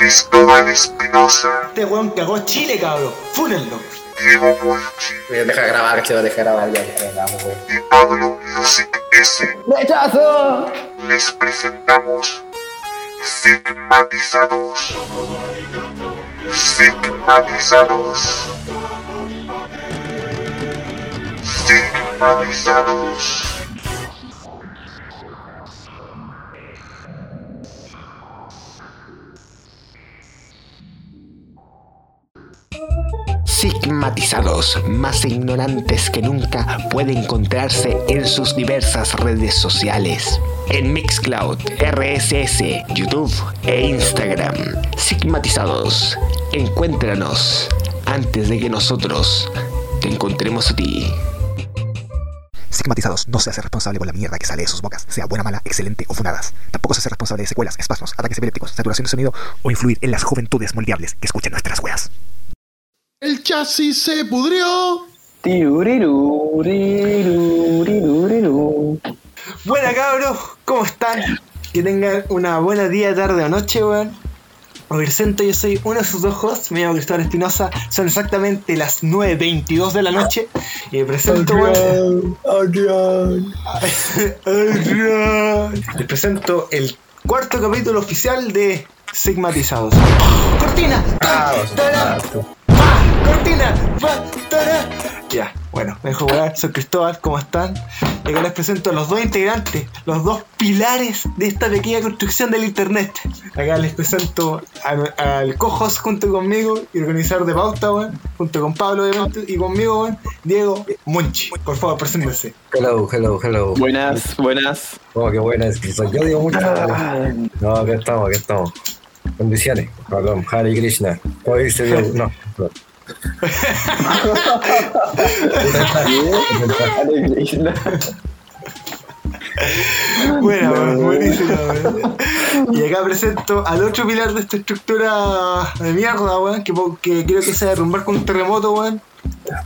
Cristóbal Espinosa, Este weón cagó Chile, cabrón. Fúnenlo. Diego Oye, Deja de grabar, que deja de grabar, ya, y Pablo Music S. ¡Rechazo! Les presentamos Sigmatizados. Sigmatizados. Sigmatizados. Sigmatizados, más ignorantes que nunca, puede encontrarse en sus diversas redes sociales. En Mixcloud, RSS, YouTube e Instagram. Sigmatizados, encuéntranos antes de que nosotros te encontremos a ti. Sigmatizados no se hace responsable por la mierda que sale de sus bocas, sea buena, mala, excelente o funadas. Tampoco se hace responsable de secuelas, espasmos, ataques epilépticos, saturación de sonido o influir en las juventudes moldeables que escuchan nuestras weas. El chasis se pudrió. Buena, cabros. ¿Cómo están? Que tengan una buena día, tarde o noche, weón. Me presento, yo soy uno de sus dos hosts, me llamo Cristóbal Espinosa, son exactamente las 9.22 de la noche y me presento, weón. Adrián. Adrián. Les presento el cuarto capítulo oficial de Sigmatizados. ¡Cortina! ¡Pa! ¡Tara! ¡Cortina! ¡Pa! ¡Tara! Ya, bueno, me dejo volar, soy Cristóbal, ¿cómo están? Y acá les presento a los dos integrantes, los dos pilares de esta pequeña construcción del internet. Acá les presento al co-host junto conmigo y organizador de pauta, weón, junto con Pablo obviamente, y conmigo, weón, Diego Monchi. Por favor, preséntense. Hello, hello, hello. Buenas, buenas. Oh, qué buena es que soy yo, digo mucho. No, aquí estamos, aquí estamos. Bendiciones. Perdón, Hare Krishna. ¿Cómo dice Dios? No. no. Buena, weón, buenísima, weón. Y acá presento al otro pilar de esta estructura de mierda, weón, que, que creo que se va a derrumbar con un terremoto, weón.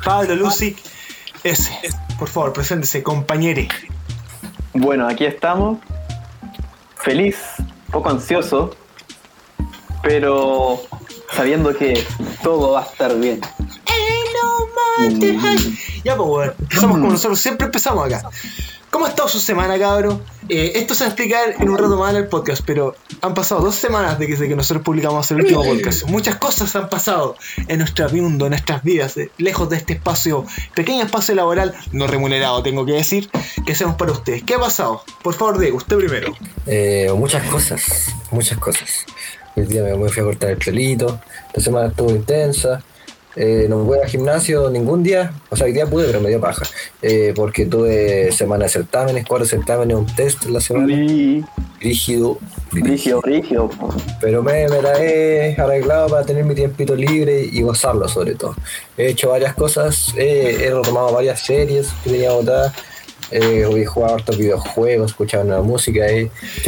Pablo Lucic S. Por favor, preséntese, compañere. Bueno, aquí estamos. Feliz, poco ansioso, pero sabiendo que todo va a estar bien. Ya, pues, weón, empezamos como nosotros siempre empezamos acá. ¿Cómo ha estado su semana, cabro? Eh, esto se va a explicar en un rato más en el podcast, pero han pasado dos semanas desde que nosotros publicamos el último podcast. Muchas cosas han pasado en nuestro mundo, en nuestras vidas, eh, lejos de este espacio, pequeño espacio laboral, no remunerado, tengo que decir, que hacemos para ustedes. ¿Qué ha pasado? Por favor, Diego, usted primero. Eh, muchas cosas, muchas cosas. El día me fui a cortar el pelito, la semana estuvo intensa. Eh, no voy al gimnasio ningún día, o sea, hoy día pude, pero me dio paja. Eh, porque tuve semana de certámenes, cuatro certámenes, un test en la semana. Rí- Rígido, Rígido, rígido. Pero me, me la he arreglado para tener mi tiempito libre y gozarlo sobre todo. He hecho varias cosas, he, he retomado varias series que tenía botadas. Eh, jugado hartos videojuegos, escuchado una música,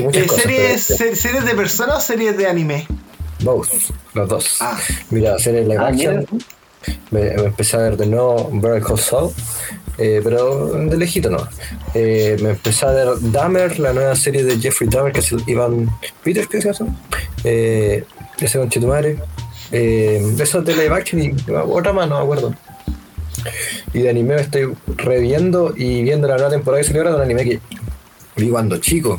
muchas Eh, cosas. ¿series, pero- ¿Series de personas o series de anime? Both, los dos. Ah. Mira, series live Ah, action. Me, me empecé a ver de nuevo Call Saul, eh, pero de lejito no. Eh, me empecé a ver Dahmer, la nueva serie de Jeffrey Dahmer, que es el Ivan Peters, ¿qué se llama? Eh, ese con Chitumare. Eh, eso de live action y otra más, no me acuerdo. Y de anime me estoy reviendo y viendo la nueva temporada que salió un anime que vi cuando chico.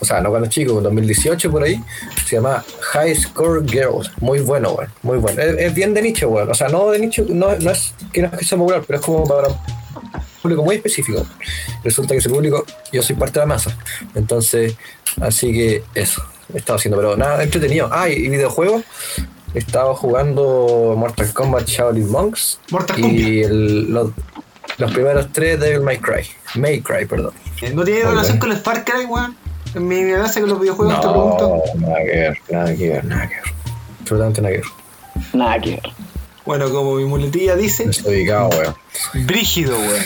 O sea, no cuando chico, en 2018 por ahí. Se llama High Score Girls. Muy bueno, weón. Muy bueno. Es, bien de nicho, weón. O sea, no de nicho, no, no es que no es que sea popular, pero es como para público muy específico. Resulta que ese público, yo soy parte de la masa. Entonces, así que eso. He estado haciendo, pero nada, entretenido. Ah, y videojuegos. He estado jugando Mortal Kombat Shaolin Monks. Mortal y el- los, los primeros tres Devil May Cry. May Cry, perdón. Eh, ¿No tiene relación con el Far Cry, weón? En mi ignorancia con los videojuegos te pregunto. nada que ver, nada que ver, nada que ver. Absolutamente nada que ver. Nada que ver. Bueno, como mi muletilla dice, Estoy ubicado, weón. brígido, weón.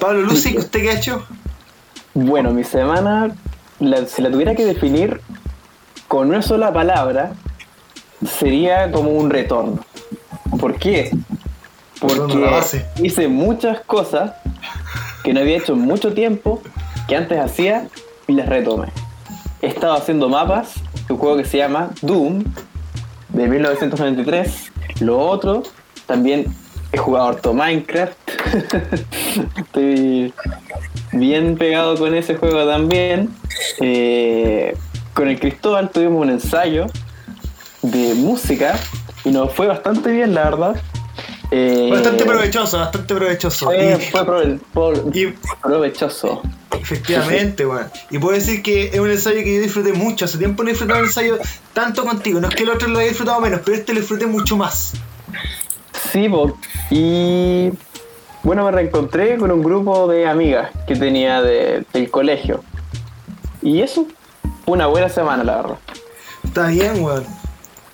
Pablo Lucy, ¿usted qué ha hecho? Bueno, mi semana, la- si la tuviera que definir con una sola palabra, sería como un retorno. ¿Por qué? Porque hice muchas cosas que no había hecho en mucho tiempo, que antes hacía y las retomé. He estado haciendo mapas, un juego que se llama Doom, de 1993. Lo otro, también he jugado harto Minecraft. Estoy bien pegado con ese juego también. Eh, con el Cristóbal tuvimos un ensayo de música y nos fue bastante bien, la verdad. Eh, Bastante provechoso, bastante provechoso. Fue, Y- fue prove- por- y- provechoso. Efectivamente, weón. Y puedo decir que es un ensayo que yo disfruté mucho. Hace tiempo no he disfrutado un ensayo tanto contigo. No es que el otro lo haya disfrutado menos, pero este lo disfruté mucho más. Sí, po. y bueno, me reencontré con un grupo de amigas que tenía de- del colegio. Y eso, fue una buena semana, la verdad. Está bien, weón.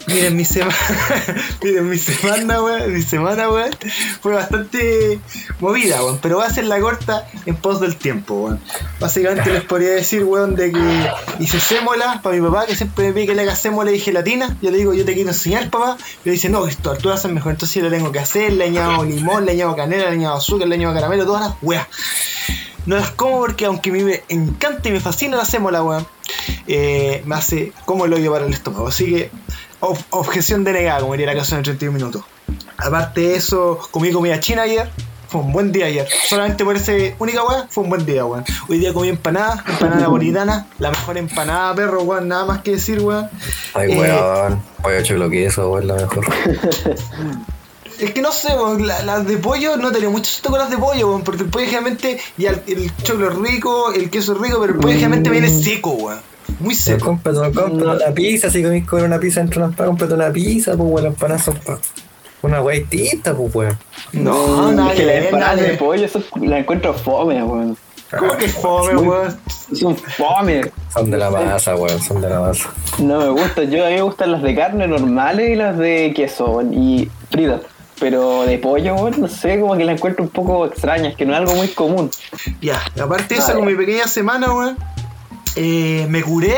Miren, mi semana. Miren, mi semana, weón. Mi semana, weón. Fue bastante movida, weón. Pero va a ser la corta en pos del tiempo, weón. Básicamente les podría decir, weón, de que hice sémola para mi papá, que siempre me pide que le haga sémola y gelatina. Yo le digo, yo te quiero enseñar, papá. Le dice, no, esto tú lo haces mejor. Entonces yo le tengo que hacer. Le añado limón, le añado canela, le añado azúcar, le añado caramelo, todas las weas. No las como porque aunque me encanta y me fascina la sémola, weón, eh, me hace como el hoyo para el estómago. Así que, ob- objeción denegada, como diría la canción en 31 minutos. Aparte de eso, comí comida china ayer. Fue un buen día ayer. Solamente por ese única weón, fue un buen día, weón. Hoy día comí empanada, empanada napolitana, la mejor empanada, perro, weón, nada más que decir, weón. Ay, Eh, weón. Pollo choclo queso, weón, la mejor. Es que no sé, weón, la- las de pollo no tenía mucho susto con las de pollo, weón, porque el pollo generalmente, ya el, el choclo es rico, el queso es rico, pero el pollo generalmente viene seco, weón. Muy Se seco. cómprate, cómprate una pizza, si comís comer una pizza entre unas papas, cómprate una pizza, pues weón, las son pa- una weá distinta, pues weón. No, nada es que las empanadas nada de pollo, eso la encuentro fome, weón. ¿Cómo que fome, weón? Son fome. Son de la masa, weón, son de la masa. No me gusta, yo a mí me gustan las de carne normales y las de queso weón, y fritas. Pero de pollo, weón, no sé, como que la encuentro un poco extraña, es que no es algo muy común. Ya, aparte de eso, con mi pequeña semana, weón, eh, me curé,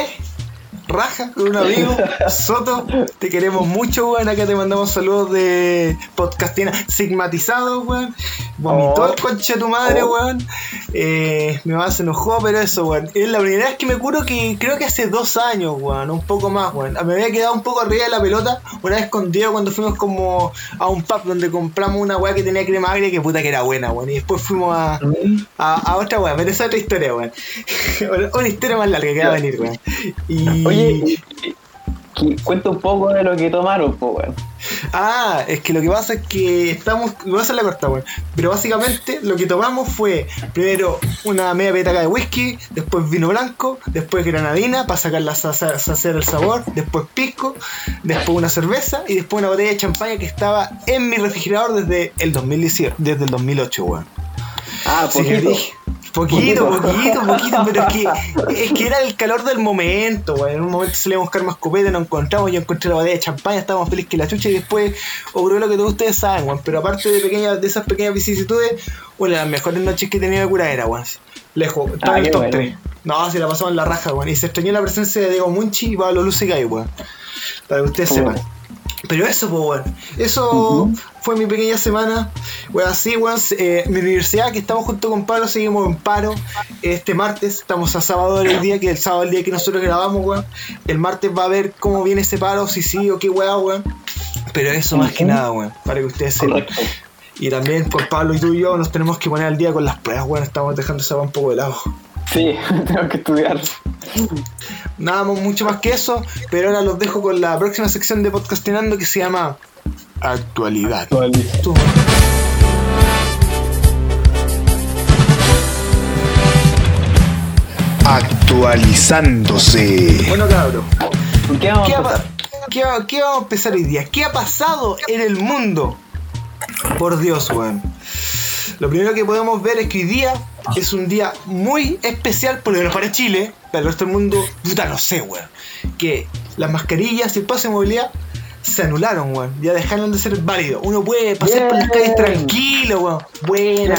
raja, con un amigo, Soto, te queremos mucho, weón, acá te mandamos saludos de podcastina sigmatizado, weón, vomitó Oh. el conche de tu madre, Oh. weón, eh, mi mamá se enojó, pero eso, weón, es la primera vez que me curo que creo que hace dos años, weón, un poco más, weón, me había quedado un poco arriba de la pelota, una vez con Diego cuando fuimos como a un pub donde compramos una weá que tenía crema agria que puta que era buena, weón, y después fuimos a a, a otra weá, pero esa es otra historia, weón. Una historia más larga que va a venir, weón. Y. Oye, cuenta un poco de lo que tomaron, weón. Ah, es que lo que pasa es que estamos. Voy a hacer la corta, weón. Pero básicamente lo que tomamos fue primero una media petaca de whisky, después vino blanco, después granadina para sacar la sa- saciar el sabor, después pisco, después una cerveza y después una botella de champaña que estaba en mi refrigerador desde el 2018, desde el 2008, weón. Ah, poquito. dije, Poquito, Poquito. poquito, pero es que, es que era el calor del momento, weón. En un momento salíamos a buscar más copete, nos encontramos, yo encontré la botella de champaña, estábamos felices que la chucha y después ocurrió lo que todos ustedes saben, weón. Pero aparte de pequeñas, de esas pequeñas vicisitudes, una de las mejores noches que he tenido de curadera, weón. Lejos, está Ah, en el qué top bueno. 3. No, se la pasamos en la raja, weón. Y se extrañó la presencia de Diego Munchi y Pablo Lucicay, weón. Para que ustedes Bueno. sepan. Pero eso, pues, weón. Eso fue mi pequeña semana. Weón, así, weón. eh, mi universidad, que estamos junto con Pablo, seguimos en paro. Este martes, estamos a sábado el día, que el sábado el día que nosotros grabamos, weón. El martes va a ver cómo viene ese paro, si sí o qué weá, weón. Pero eso más que nada, weón. Para que ustedes sepan. Y también con Pablo y tú y yo nos tenemos que poner al día con las pruebas, weón. Estamos dejando esa un poco de lado. Sí, tengo que estudiar. Nada más- mucho más que eso, pero ahora los dejo con la próxima sección de podcastinando que se llama Actualidad. Tú, Actualizándose. Bueno, cabrón, ¿Qué vamos ¿qué, qué qué vamos a empezar hoy día? ¿Qué ha pasado en el mundo? Por Dios, weón. Lo primero que podemos ver es que hoy día es un día muy especial, por lo menos para Chile, para el resto del mundo, puta, no sé, weón. Que las mascarillas y el pase de movilidad se anularon, weón. Ya dejaron de ser válidos. Uno puede pasar por las calles tranquilo, weón. Buena,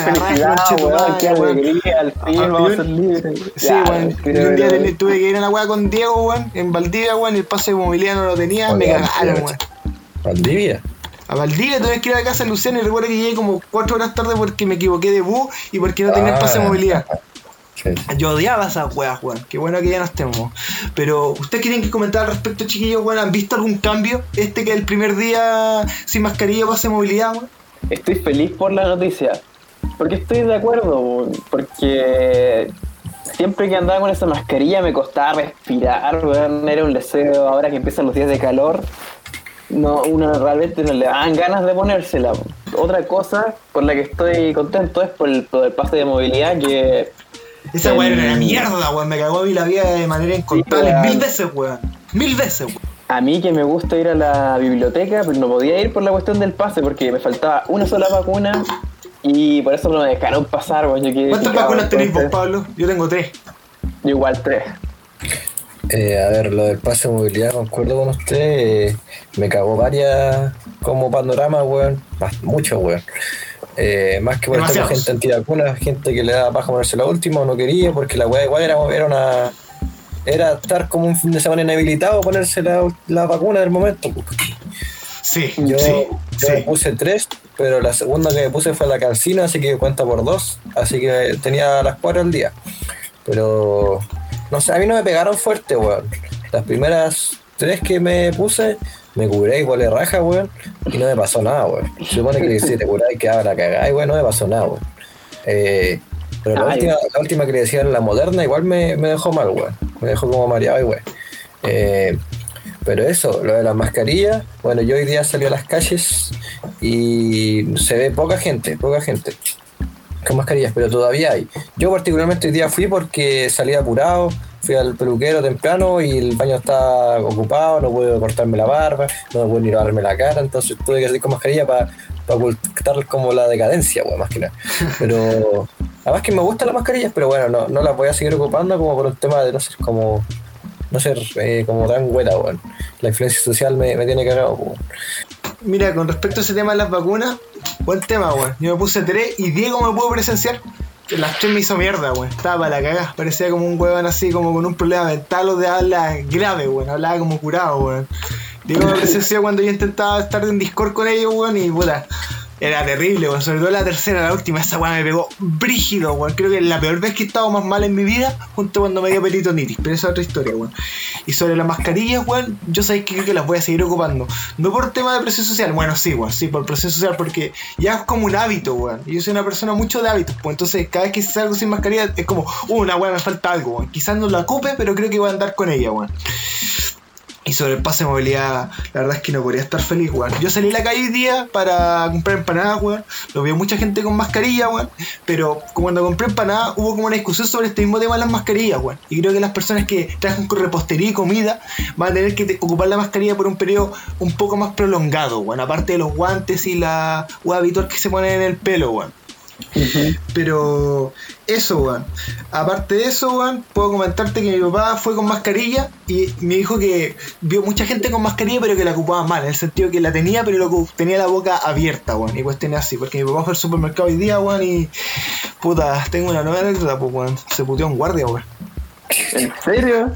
Qué alegría, al fin Ah, vamos a ser libres. Sí, Ya, weón. un día tuve que ir a la weá con Diego, weón, en Valdivia, weón, y el pase de movilidad no lo tenía, me cagaron, weón. Valdivia. A Valdivia tuve que ir a la casa de Luciano y recuerdo que llegué como 4 horas tarde porque me equivoqué de bus y porque no tenía el pase de Ah. movilidad. Sí. Yo odiaba esas weas, weón. Qué bueno que ya no estemos. Pero, ¿ustedes quieren que comentar al respecto, chiquillos, weón? ¿Han visto algún cambio? Este que el primer día sin mascarilla pase movilidad, weón. Estoy feliz por la noticia. Porque estoy de acuerdo, weón, porque siempre que andaba con esa mascarilla me costaba respirar, weón, era un deseo. Ahora que empiezan los días de calor, no, uno realmente no le dan ganas de ponérsela. weón. Otra cosa por la que estoy contento es por el, por el pase de movilidad que Esa weá era una mierda, weón. Me cagó la vida de manera incontable. weón. Mil veces, weón. Mil veces, weón. a mí que me gusta ir a la biblioteca, pero no podía ir por la cuestión del pase porque me faltaba una sola vacuna y por eso no me dejaron pasar. weón. ¿Cuántas vacunas tenéis vos, Pablo? Yo tengo tres. Yo igual tres. Eh, a ver, lo del pase de movilidad, concuerdo con usted. eh, me cagó varias como panorama, weón. Mucho, weón. Eh, más que por estar con gente antivacuna, gente que le da paja ponerse la última o no quería, porque la weá igual era, era una. Era estar como un fin de semana inhabilitado ponerse la, la vacuna del momento. pues. Sí, Yo, sí, yo me puse tres, pero la segunda que me puse fue la cancina, así que cuenta por dos. Así que tenía las cuatro al día. Pero, no sé, a mí no me pegaron fuerte, weón. Las primeras tres que me puse, me curé igual de raja, weón. Y no me pasó nada, weón. Se supone que si te quedaba la cagada, y weón, no me pasó nada, weón. Eh, pero la Ay. última, la última que le decían la moderna, igual me, me dejó mal, weón. Me dejó como mareado y weón. Eh, pero eso, lo de las mascarillas, bueno, yo hoy día salí a las calles y se ve poca gente, poca gente con mascarillas, pero todavía hay. Yo particularmente hoy día fui porque salí apurado, fui al peluquero temprano y el baño está ocupado, no puedo cortarme la barba, no puedo ni lavarme la cara, entonces tuve que salir con mascarilla para ocultar como la decadencia, weón, más que nada. Pero además que me gustan las mascarillas, pero bueno, no, no las voy a seguir ocupando como por un tema de no ser como no ser eh, como tan buena, weón. La influencia social me, me tiene cagado, weón. Mira, con respecto a ese tema de las vacunas, buen tema, weón. Yo me puse tres y Diego me pudo presenciar. Las tres me hizo mierda, weón. Estaba para la cagada. Parecía como un weón así, como con un problema mental o de habla grave, weón. Hablaba como curado, weón. Diego me presenció cuando yo intentaba estar en Discord con ellos, weón, y puta. Era terrible, weón. Sobre todo la tercera, la última, esa weón me pegó brígido, weón. Creo que la peor vez que he estado más mal en mi vida, junto cuando me dio peritonitis. Pero esa es otra historia, weón. Y sobre las mascarillas, weón, yo sabéis que creo que las voy a seguir ocupando. No por tema de presión social, bueno, sí, weón, sí, por presión social, porque ya es como un hábito, weón. Yo soy una persona mucho de hábitos, pues entonces cada vez que salgo sin mascarilla es como, uh, una weón, me falta algo, weón. Quizás no la ocupe, pero creo que voy a andar con ella, weón. Y sobre el pase de movilidad, la verdad es que no podría estar feliz, weón. Yo salí a la calle hoy día para comprar empanadas, weón. Lo veo mucha gente con mascarilla, weón. Pero cuando compré empanadas hubo como una discusión sobre este mismo tema de las mascarillas, weón. Y creo que las personas que trabajan con repostería y comida van a tener que ocupar la mascarilla por un periodo un poco más prolongado, weón. Aparte de los guantes y la weá habitual que se ponen en el pelo, weón. Pero eso, weón. Aparte de eso, weón, puedo comentarte que mi papá fue con mascarilla y me dijo que vio mucha gente con mascarilla, pero que la ocupaba mal, en el sentido que la tenía, pero lo tenía la boca abierta, weón. Y cuestiones así, porque mi papá fue al supermercado hoy día, weón, y puta, tengo una nueva anécdota, pues, weón. Se puteó un guardia, weón. ¿En serio?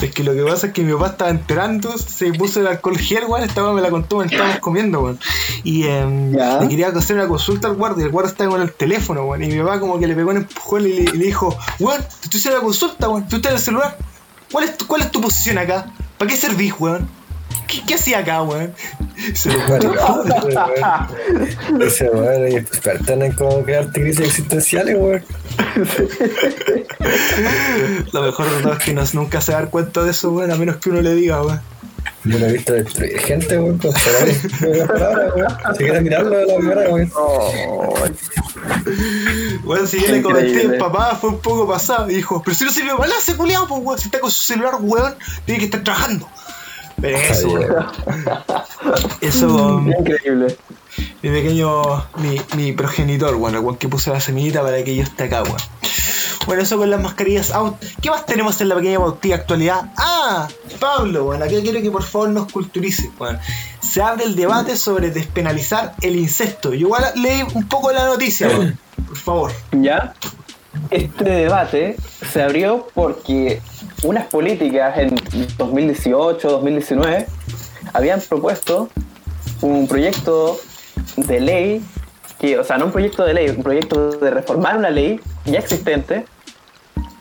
Es que lo que pasa es que mi papá estaba enterando, se puso el alcohol gel, weón, esta me la contó mientras estábamos comiendo, weón. Y em, le quería hacer una consulta al guardia, y el guardia estaba con el teléfono, weón. Y mi papá como que le pegó un empujón y le, y le dijo, weón, te estoy haciendo la consulta, weón, tú estás en el celular. ¿Cuál es tu, cuál es tu posición acá? ¿Para qué servís, weón? ¿Qué, qué hacía acá, weón? Se lo weón. Ese weón es experto en cómo crearte crisis existenciales, weón. Lo mejor de todo es que no, nunca se dar cuenta de eso, weón, a menos que uno le diga, weón. Yo lo he visto destruir gente, weón, con palabras, weón. Si quieres mirarlo de la primera, weón. Oh, Bueno, si yo le comenté, el papá fue un poco pasado y dijo, pero si no sirve para nada ese culiao, pues weón, si está con su celular, weón, tiene que estar trabajando. Pero eso. Eso, increíble. mi pequeño, mi, mi progenitor, bueno, el que puso la semillita para que yo esté acá, weón. Bueno, eso con las mascarillas out. ¿Qué más tenemos en la pequeña bautilla actualidad? Ah, Pablo, bueno, aquí quiero que por favor nos culturice. Bueno, se abre el debate sobre despenalizar el incesto. Yo igual leí un poco la noticia, weón. Por favor. ¿Ya? Este debate se abrió porque unas políticas en 2018-2019 habían propuesto un proyecto de ley, que, o sea, no un proyecto de ley, un proyecto de reformar una ley ya existente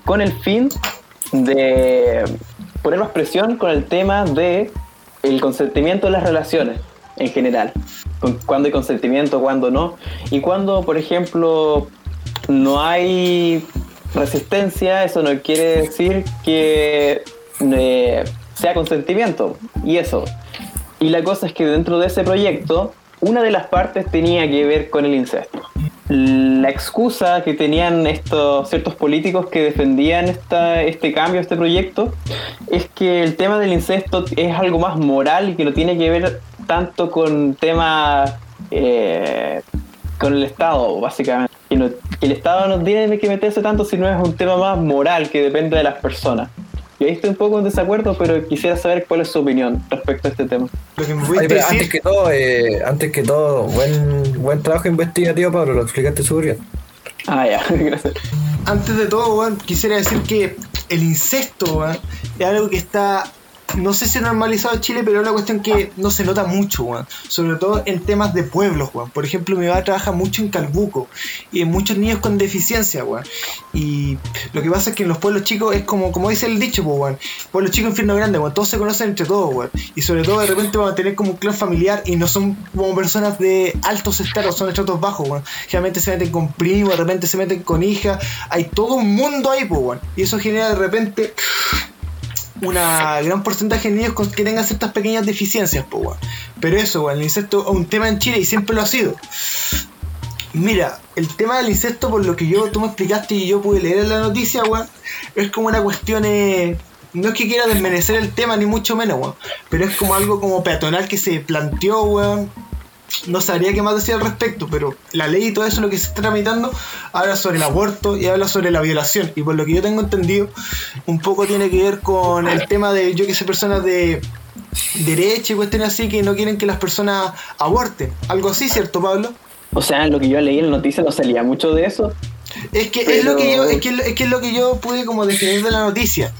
con el fin de poner más presión con el tema de el consentimiento de las relaciones en general. Con- Cuando hay consentimiento, cuando no. Y cuando, por ejemplo, no hay resistencia, eso no quiere decir que eh, sea consentimiento. Y eso. Y la cosa es que dentro de ese proyecto, una de las partes tenía que ver con el incesto. La excusa que tenían estos ciertos políticos que defendían esta, este cambio, este proyecto, es que el tema del incesto es algo más moral y que no tiene que ver tanto con temas eh, con el Estado, básicamente. Que, no- que el Estado no tiene que meterse tanto si no es un tema más moral que depende de las personas. Y ahí estoy un poco en desacuerdo, pero quisiera saber cuál es su opinión respecto a este tema. Pero antes que todo, eh, antes que todo, buen, buen trabajo investigativo, Pablo, lo explicaste súper bien. Ah, ya, gracias. antes de todo, weón, quisiera decir que el incesto, weón, es algo que está, no sé si normalizado Chile, pero es una cuestión que no se nota mucho, weón. Sobre todo en temas de pueblos, weón. Por ejemplo, mi mamá trabaja mucho en Calbuco y en muchos niños con deficiencia, weón. Y lo que pasa es que en los pueblos chicos es como, como dice el dicho, pues, weón. Pueblo chico, infierno grande, weón. Todos se conocen entre todos, weón. Y sobre todo de repente van a tener como un clan familiar y no son como personas de altos estratos, son estratos bajos, weón. Generalmente se meten con primos, de repente se meten con hijas. Hay todo un mundo ahí, pues, weón. Y eso genera de repente una gran porcentaje de niños con que tengan ciertas pequeñas deficiencias, pues, weón. Pero eso, weón, el incesto es un tema en Chile y siempre lo ha sido. Mira, el tema del incesto, por lo que yo tú me explicaste y yo pude leer en la noticia, weón, es como una cuestión. eh, no es que quiera desmerecer el tema, ni mucho menos, weón. Pero es como algo como peatonal que se planteó, weón. No sabría qué más decir al respecto, pero la ley y todo eso lo que se está tramitando habla sobre el aborto y habla sobre la violación. Y por lo que yo tengo entendido, un poco tiene que ver con el tema de, yo que sé, personas de derecha y cuestiones así que no quieren que las personas aborten. Algo así, ¿cierto, Pablo? O sea, lo que yo leí en la noticia no salía mucho de eso. Es que es lo que yo, es que, es que es lo que yo pude como definir de la noticia.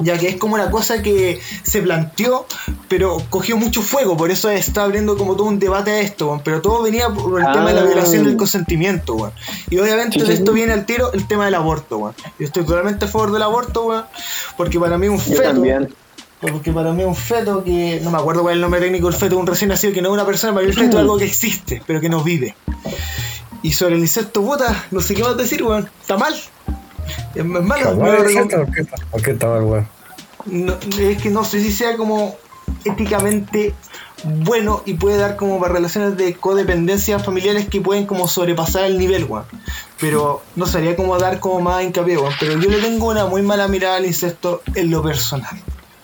Ya que es como una cosa que se planteó, pero cogió mucho fuego, por eso está abriendo como todo un debate a esto, pero todo venía por el tema de la Ah. violación del consentimiento, weón. Y obviamente Sí, sí, de esto sí. viene al tiro el tema del aborto, weón. Yo estoy totalmente a favor del aborto, weón, porque para mí un Yo feto, también. porque para mí un feto que, no me acuerdo cuál es el nombre técnico del feto, un recién nacido que no es una persona, para mí el feto es algo que existe, pero que no vive. Y sobre el insecto, puta, no sé qué más decir, weón. Está mal. Es malo. ¿Por qué es que no sé si sea como éticamente bueno y puede dar como para relaciones de codependencia familiares que pueden como sobrepasar el nivel, weón. Pero no sería como dar como más hincapié, weón. Pero yo le tengo una muy mala mirada al incesto en lo personal.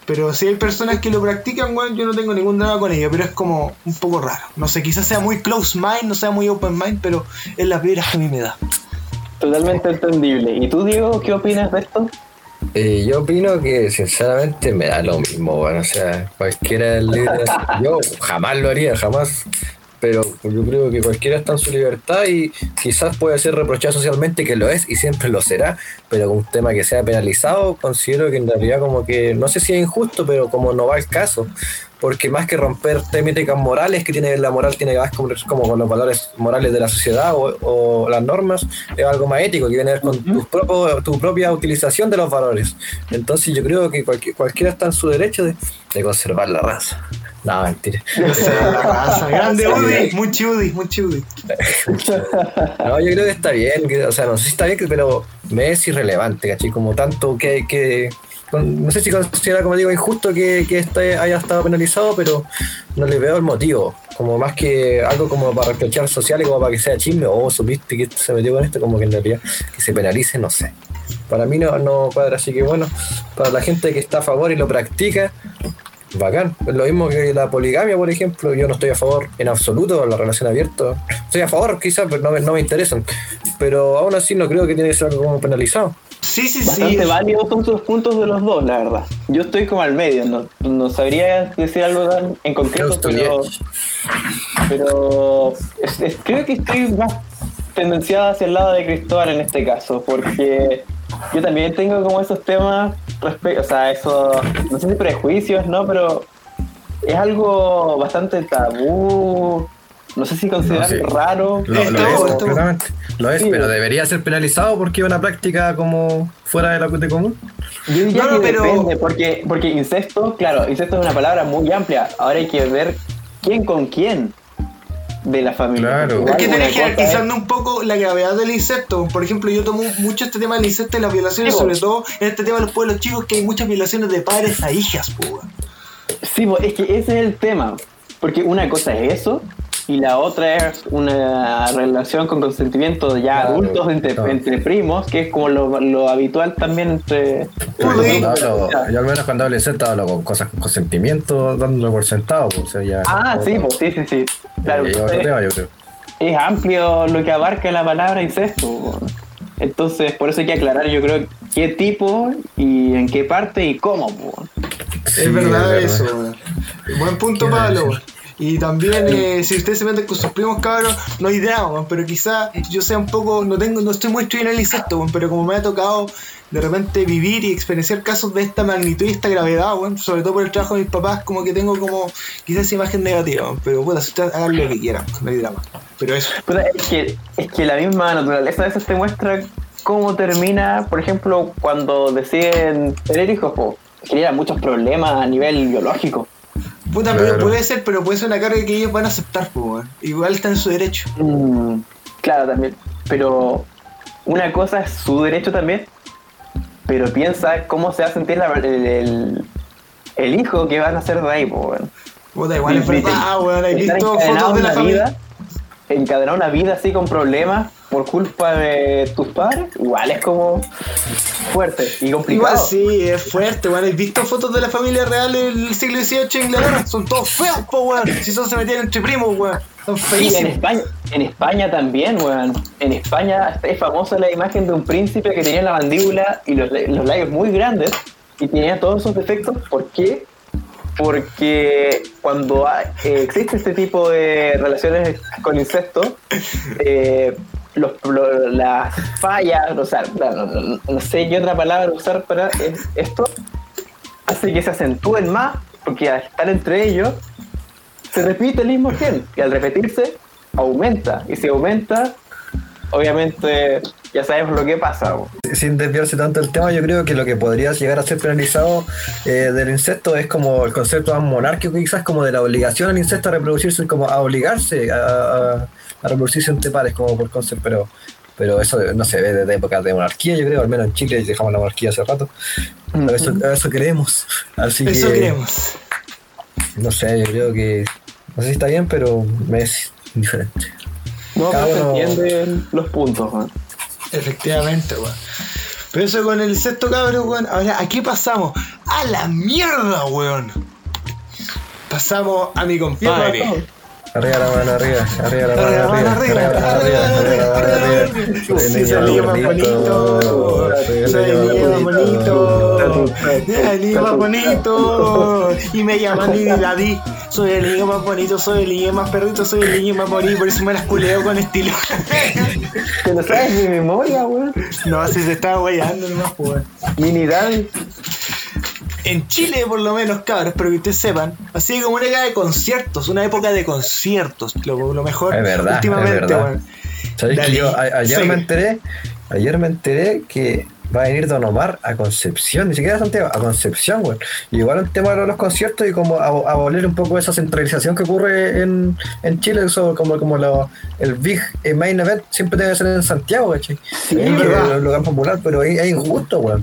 Pero si hay personas que lo practican, weón, yo no tengo ningún drama con ello, pero es como un poco raro. No sé, quizás sea muy close mind, no sea muy open mind, pero es la vibra que a mí me da. Totalmente entendible. ¿Y tú, Diego, qué opinas de esto? Eh, yo opino que sinceramente me da lo mismo, bueno, o sea, cualquiera es libre. Yo jamás lo haría, jamás. Pero yo creo que cualquiera está en su libertad y quizás puede ser reprochado socialmente que lo es y siempre lo será, pero con un tema que sea penalizado, considero que en realidad como que, no sé si es injusto, pero como no va el caso, porque más que romper temáticas morales, que tiene la moral tiene que ver con, como con los valores morales de la sociedad o, o las normas, es algo más ético, que tiene que ver con tus propio- tu propia utilización de los valores. Entonces yo creo que cualquier- cualquiera está en su derecho de, de conservar la raza. No, mentira. La raza, grande Udi, mucho Udi, mucho Udi. No, yo creo que está bien, o sea, no sé si está bien, pero me es irrelevante, ¿cachai? Como tanto que, que no sé si considera, como digo, injusto que, que este haya estado penalizado, pero no le veo el motivo, como más que algo como para reprochar sociales, como para que sea chisme, o oh, supiste que se metió con esto, como que en realidad que se penalice, no sé. Para mí no, no cuadra, así que bueno, para la gente que está a favor y lo practica, Bacán. Es lo mismo que la poligamia, por ejemplo. Yo no estoy a favor en absoluto de la relación abierta. Estoy a favor, quizás, pero no me, no me interesan. Pero aún así no creo que tiene que ser algo como penalizado. Sí, sí, sí. Bastante válidos son sus puntos de los dos, la verdad. Yo estoy como al medio, no, no sabría decir algo tan en concreto, pero, pero es- es- creo que estoy más tendenciada hacia el lado de Cristóbal en este caso, porque yo también tengo como esos temas, respe- o sea, esos, no sé si prejuicios, ¿no? Pero es algo bastante tabú No sé si considerar No, sí. raro. Lo, Es lo todo, es, es todo. completamente. Lo es, Sí. pero debería ser penalizado porque es una práctica como fuera de la de común. Yo diría No, no, que pero- depende, porque, porque incesto, claro, incesto es una palabra muy amplia. Ahora hay que ver quién con quién de la familia. Claro. Igual Es que tenés jerarquizando un poco la gravedad del insecto. Por ejemplo, yo tomo mucho este tema del insecto y las violaciones, sobre todo en este tema de los pueblos chicos, que hay muchas violaciones de padres a hijas, po. Sí, po, es que ese es el tema. Porque una cosa es eso y la otra es una relación con consentimiento de ya Claro, adultos entre, claro. entre primos, que es como lo, lo habitual también entre... Uy. Yo, Sí. hablo- yo al menos cuando hablo de insecto hablo con cosas con consentimiento, dándolo por sentado. pues, o sea, ya, Ah, sí, pues sí, sí, sí. Claro, Y otro es, tema, yo creo. es amplio lo que abarca la palabra incesto. po. Entonces, por eso hay que aclarar, yo creo, qué tipo y en qué parte y cómo. po. Sí, es verdad es eso, verdad. Buen punto, ¿Qué iba a Pablo. Y también, eh, si ustedes se meten con sus primos cabros, no hay drama, pero quizá yo sea un poco, no tengo, no estoy muy insecto, weón, pero como me ha tocado de repente vivir y experienciar casos de esta magnitud y esta gravedad, weón, sobre todo por el trabajo de mis papás, como que tengo como quizás esa imagen negativa, pero bueno, si ustedes hagan lo que quieran, no hay drama. Pero eso. Pero es que, es que la misma naturaleza a veces te muestra cómo termina, por ejemplo, cuando deciden tener hijos, po, genera muchos problemas a nivel biológico. Puta, Claro. pero puede ser, pero puede ser una carga que ellos van a aceptar, pues. Igual está en su derecho. Mm, claro, también. Pero una cosa es su derecho también, pero piensa cómo se va a sentir la- el, el- el hijo que van a hacer de ahí, po, weón. Puta, igual es verdad, weón. He visto encadenado fotos de la familia. vida, encadenar una vida así con problemas por culpa de tus padres, igual es como fuerte y complicado. Igual sí, es fuerte, weón. ¿Has visto fotos de la familia real del siglo XVIII en Inglaterra? Son todos feos, po, weón. Si son se metían entre primos, weón. Son Sí, en feísimos. España, en España también, weón. En España es famosa la imagen de un príncipe que tenía la mandíbula y los, los labios muy grandes y tenía todos esos defectos. ¿Por qué? Porque cuando hay- eh, existe este tipo de relaciones con incesto, eh, los, lo- las fallas, o sea, no, no- sé qué otra palabra usar para esto, hace que se acentúen más, porque al estar entre ellos, se repite el mismo gen y al repetirse aumenta y si aumenta obviamente ya sabemos lo que pasa. Sin desviarse tanto del tema, yo creo que lo que podría llegar a ser penalizado eh, del insecto es como el concepto más monárquico, quizás como de la obligación al insecto a reproducirse, como a obligarse a- a reproducirse entre pares, como por concepto, pero, pero eso no se ve desde épocas de monarquía, yo creo, al menos en Chile dejamos la monarquía hace rato. Pero eso, eso queremos. Así Eso que, queremos. no sé, yo creo que, no sé si está bien, pero me es indiferente. no Cada uno- entienden los puntos weón. Efectivamente, weón. Pero eso con el sexto cabro, weón. Ahora, ¿a qué pasamos? ¡A la mierda, weón! Pasamos a mi compadre. Arriba la mano, arriba, arriba la mano, Arriba arriba, arriba, arriba la mano, arriba, arriba bonito. Soy el niño más bonito. El niño más bonito. Y me llaman Didi Daddy. Soy el niño más bonito, soy el niño más perrito, soy el niño más bonito. Por eso me las culeo con estilo. te lo sabes de memoria weón No, si se estaba guayando nomás, pues, weón. mini daddy En Chile, por lo menos, cabros, pero que ustedes sepan, así como una época de conciertos, una época de conciertos, lo, lo mejor Es verdad, últimamente, es verdad. weón. ¿Sabes que Dale, yo a- ayer me enteré? Ayer me enteré que va a venir Don Omar a Concepción, ni siquiera a Santiago, a Concepción, güey. Y igual el tema de los conciertos y como abo- abolir un poco esa centralización que ocurre en, en Chile, eso como, como lo- el big eh, main event siempre debe ser en Santiago, güey. Sí, es verdad. el lugar popular, pero es, es injusto, güey.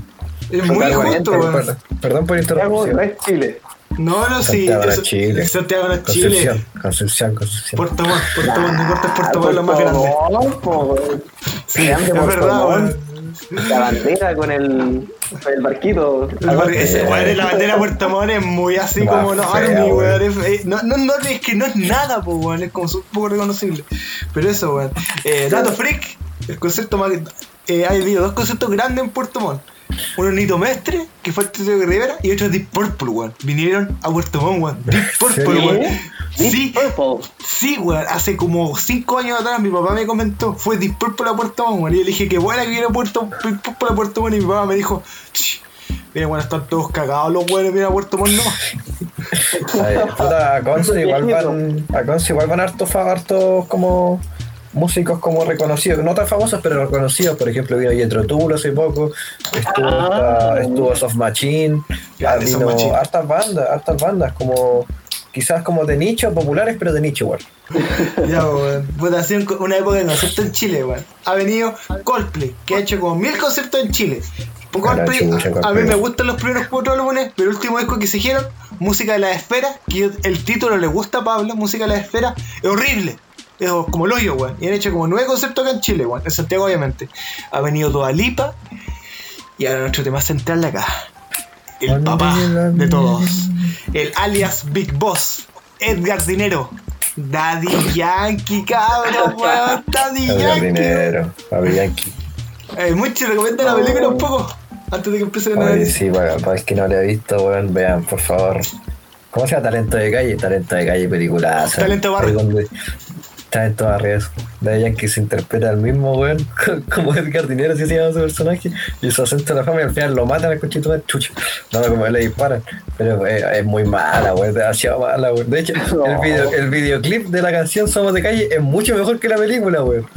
Es muy injusto, weón. Perdón, por Santiago no interrumpir. es Chile No, no, sí. Santiago no eso- es Chile. Santiago no es Chile. Concepción, Concepción, Concepción. Puerto Montt, Puerto Montt, no importa, es Puerto Montt lo más Puerto grande. Po. Sí, es Puerto verdad, Montt. weón. la bandera con el, el barquito El bar- ese, weón, la bandera de Puerto Montt es muy así Más como fea, Army, weón. eh, No, no, no, es que no es nada, pues, weón. Es como un poco reconocible. Pero eso, weón. Eh, Dato Freak, el concepto más. Eh, hay habido dos conceptos grandes en Puerto Montt. Uno es Nito Mestre, que fue el Tío de Rivera, y otro es Deep Purple, weón. Vinieron a Puerto Montt, weón. Deep Purple, weón. Sí, Purple. Sí, weón, hace como 5 años atrás mi papá me comentó, fue Deep Purple a Puerto Montt, weón. Y yo le dije que buena que viene a Puerto Deep Purple a Puerto Montt y mi papá me dijo, "Ch, mira, weón, están todos cagados los weones, vienen a Puerto Montt puta, a Conce igual van, a Conce igual van hartos, hartos como músicos como reconocidos, no tan famosos pero reconocidos, por ejemplo vino Yetro Tull hace poco, estuvo, Ah. esta- estuvo Soft Machine, Grande vino Soft Machine. hartas bandas, hartas bandas como quizás como de nicho, populares pero de nicho igual. Ya, weón. Puta, ha sido un- una época de concierto en Chile, weón. Ha venido Coldplay, que ha hecho como mil conciertos en Chile. Coldplay, chucha, a, a mí me gustan los primeros cuatro álbumes, pero el último disco que se hicieron, Música de la Esfera, que yo- el título le gusta a Pablo, Música de la Esfera, es horrible. Es como el hoyo, weón. Y han hecho como nueve conciertos acá en Chile, weón. En Santiago, obviamente. Ha venido Toda Lipa. Y ahora nuestro tema central de acá. El papá de todos. El alias Big Boss. Edgar Dinero. Daddy Yankee, cabrón, weón. Daddy Yankee. dinero, había Yankee. Eh, Muchi, recomienda la película un poco. Antes de que empiece Ay, el sí, para, para el que no le ha visto, weón, vean, por favor. ¿Cómo se llama Talento de Calle? Talento de Calle, película. Talento barrio. De barrio, eso. De Yankee se interpreta al mismo, weón, como Edgar Dinero, así se llama su personaje, y su acento de la fama, y al final lo matan al cochito de chucha. No, como le disparan. Pero es muy mala, weón, demasiado mala, weón. De hecho, el, video, el videoclip de la canción Somos de Calle es mucho mejor que la película, weón.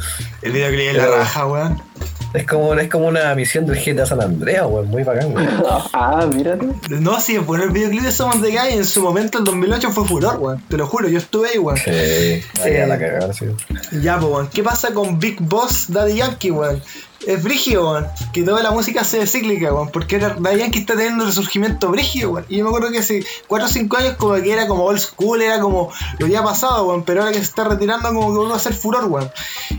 El videoclip de la raja, weón. Es como, es como una misión del GTA San Andreas, weón, muy bacán, weón. Ah, mírate. No, sí, es bueno el videoclip de Somos de Guy. En su momento, el 2008, fue furor, weón. Te lo juro, yo estuve ahí, weón. Sí, ahí a la cagada, sí. Ya, pues, weón. ¿Qué pasa con Big Boss Daddy Yankee, weón? Es brígido, weón. Que toda la música sea cíclica, weón. Porque era- Daddy Yankee está teniendo un resurgimiento brígido, weón. Y yo me acuerdo que hace 4 o 5 años, como que era como old school, era como lo había pasado, weón. Pero ahora que se está retirando, como que vuelve a ser furor, weón.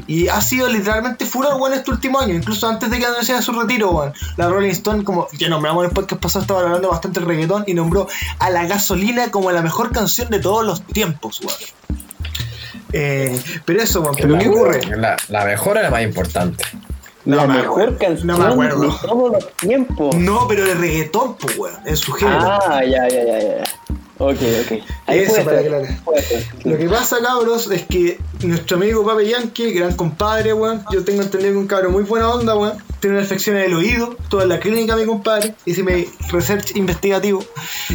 Y ha sido literalmente furor, weón, este último año. Incluso antes de que anunciara su retiro, weón. La Rolling Stone, como ya nombramos en el podcast pasado, estaba hablando bastante el reggaetón y nombró a la gasolina como la mejor canción de todos los tiempos, weón. Eh, pero eso, weón, pero ¿qué ocurre? La, la mejor era la más importante. No la me mejor acuerdo, canción no me acuerdo. de todos los tiempos. No, pero de reggaetón, pues, weón, en su género. Ah, ya, ya, ya, ya. Ok, ok. Ahí Eso para ser, puede ser. Lo que pasa, cabros, es que nuestro amigo Pape Yankee, gran compadre, weón, yo tengo entendido que un cabro muy buena onda, weón, tiene una infección en el oído, toda la clínica, mi compadre, hice mi research investigativo,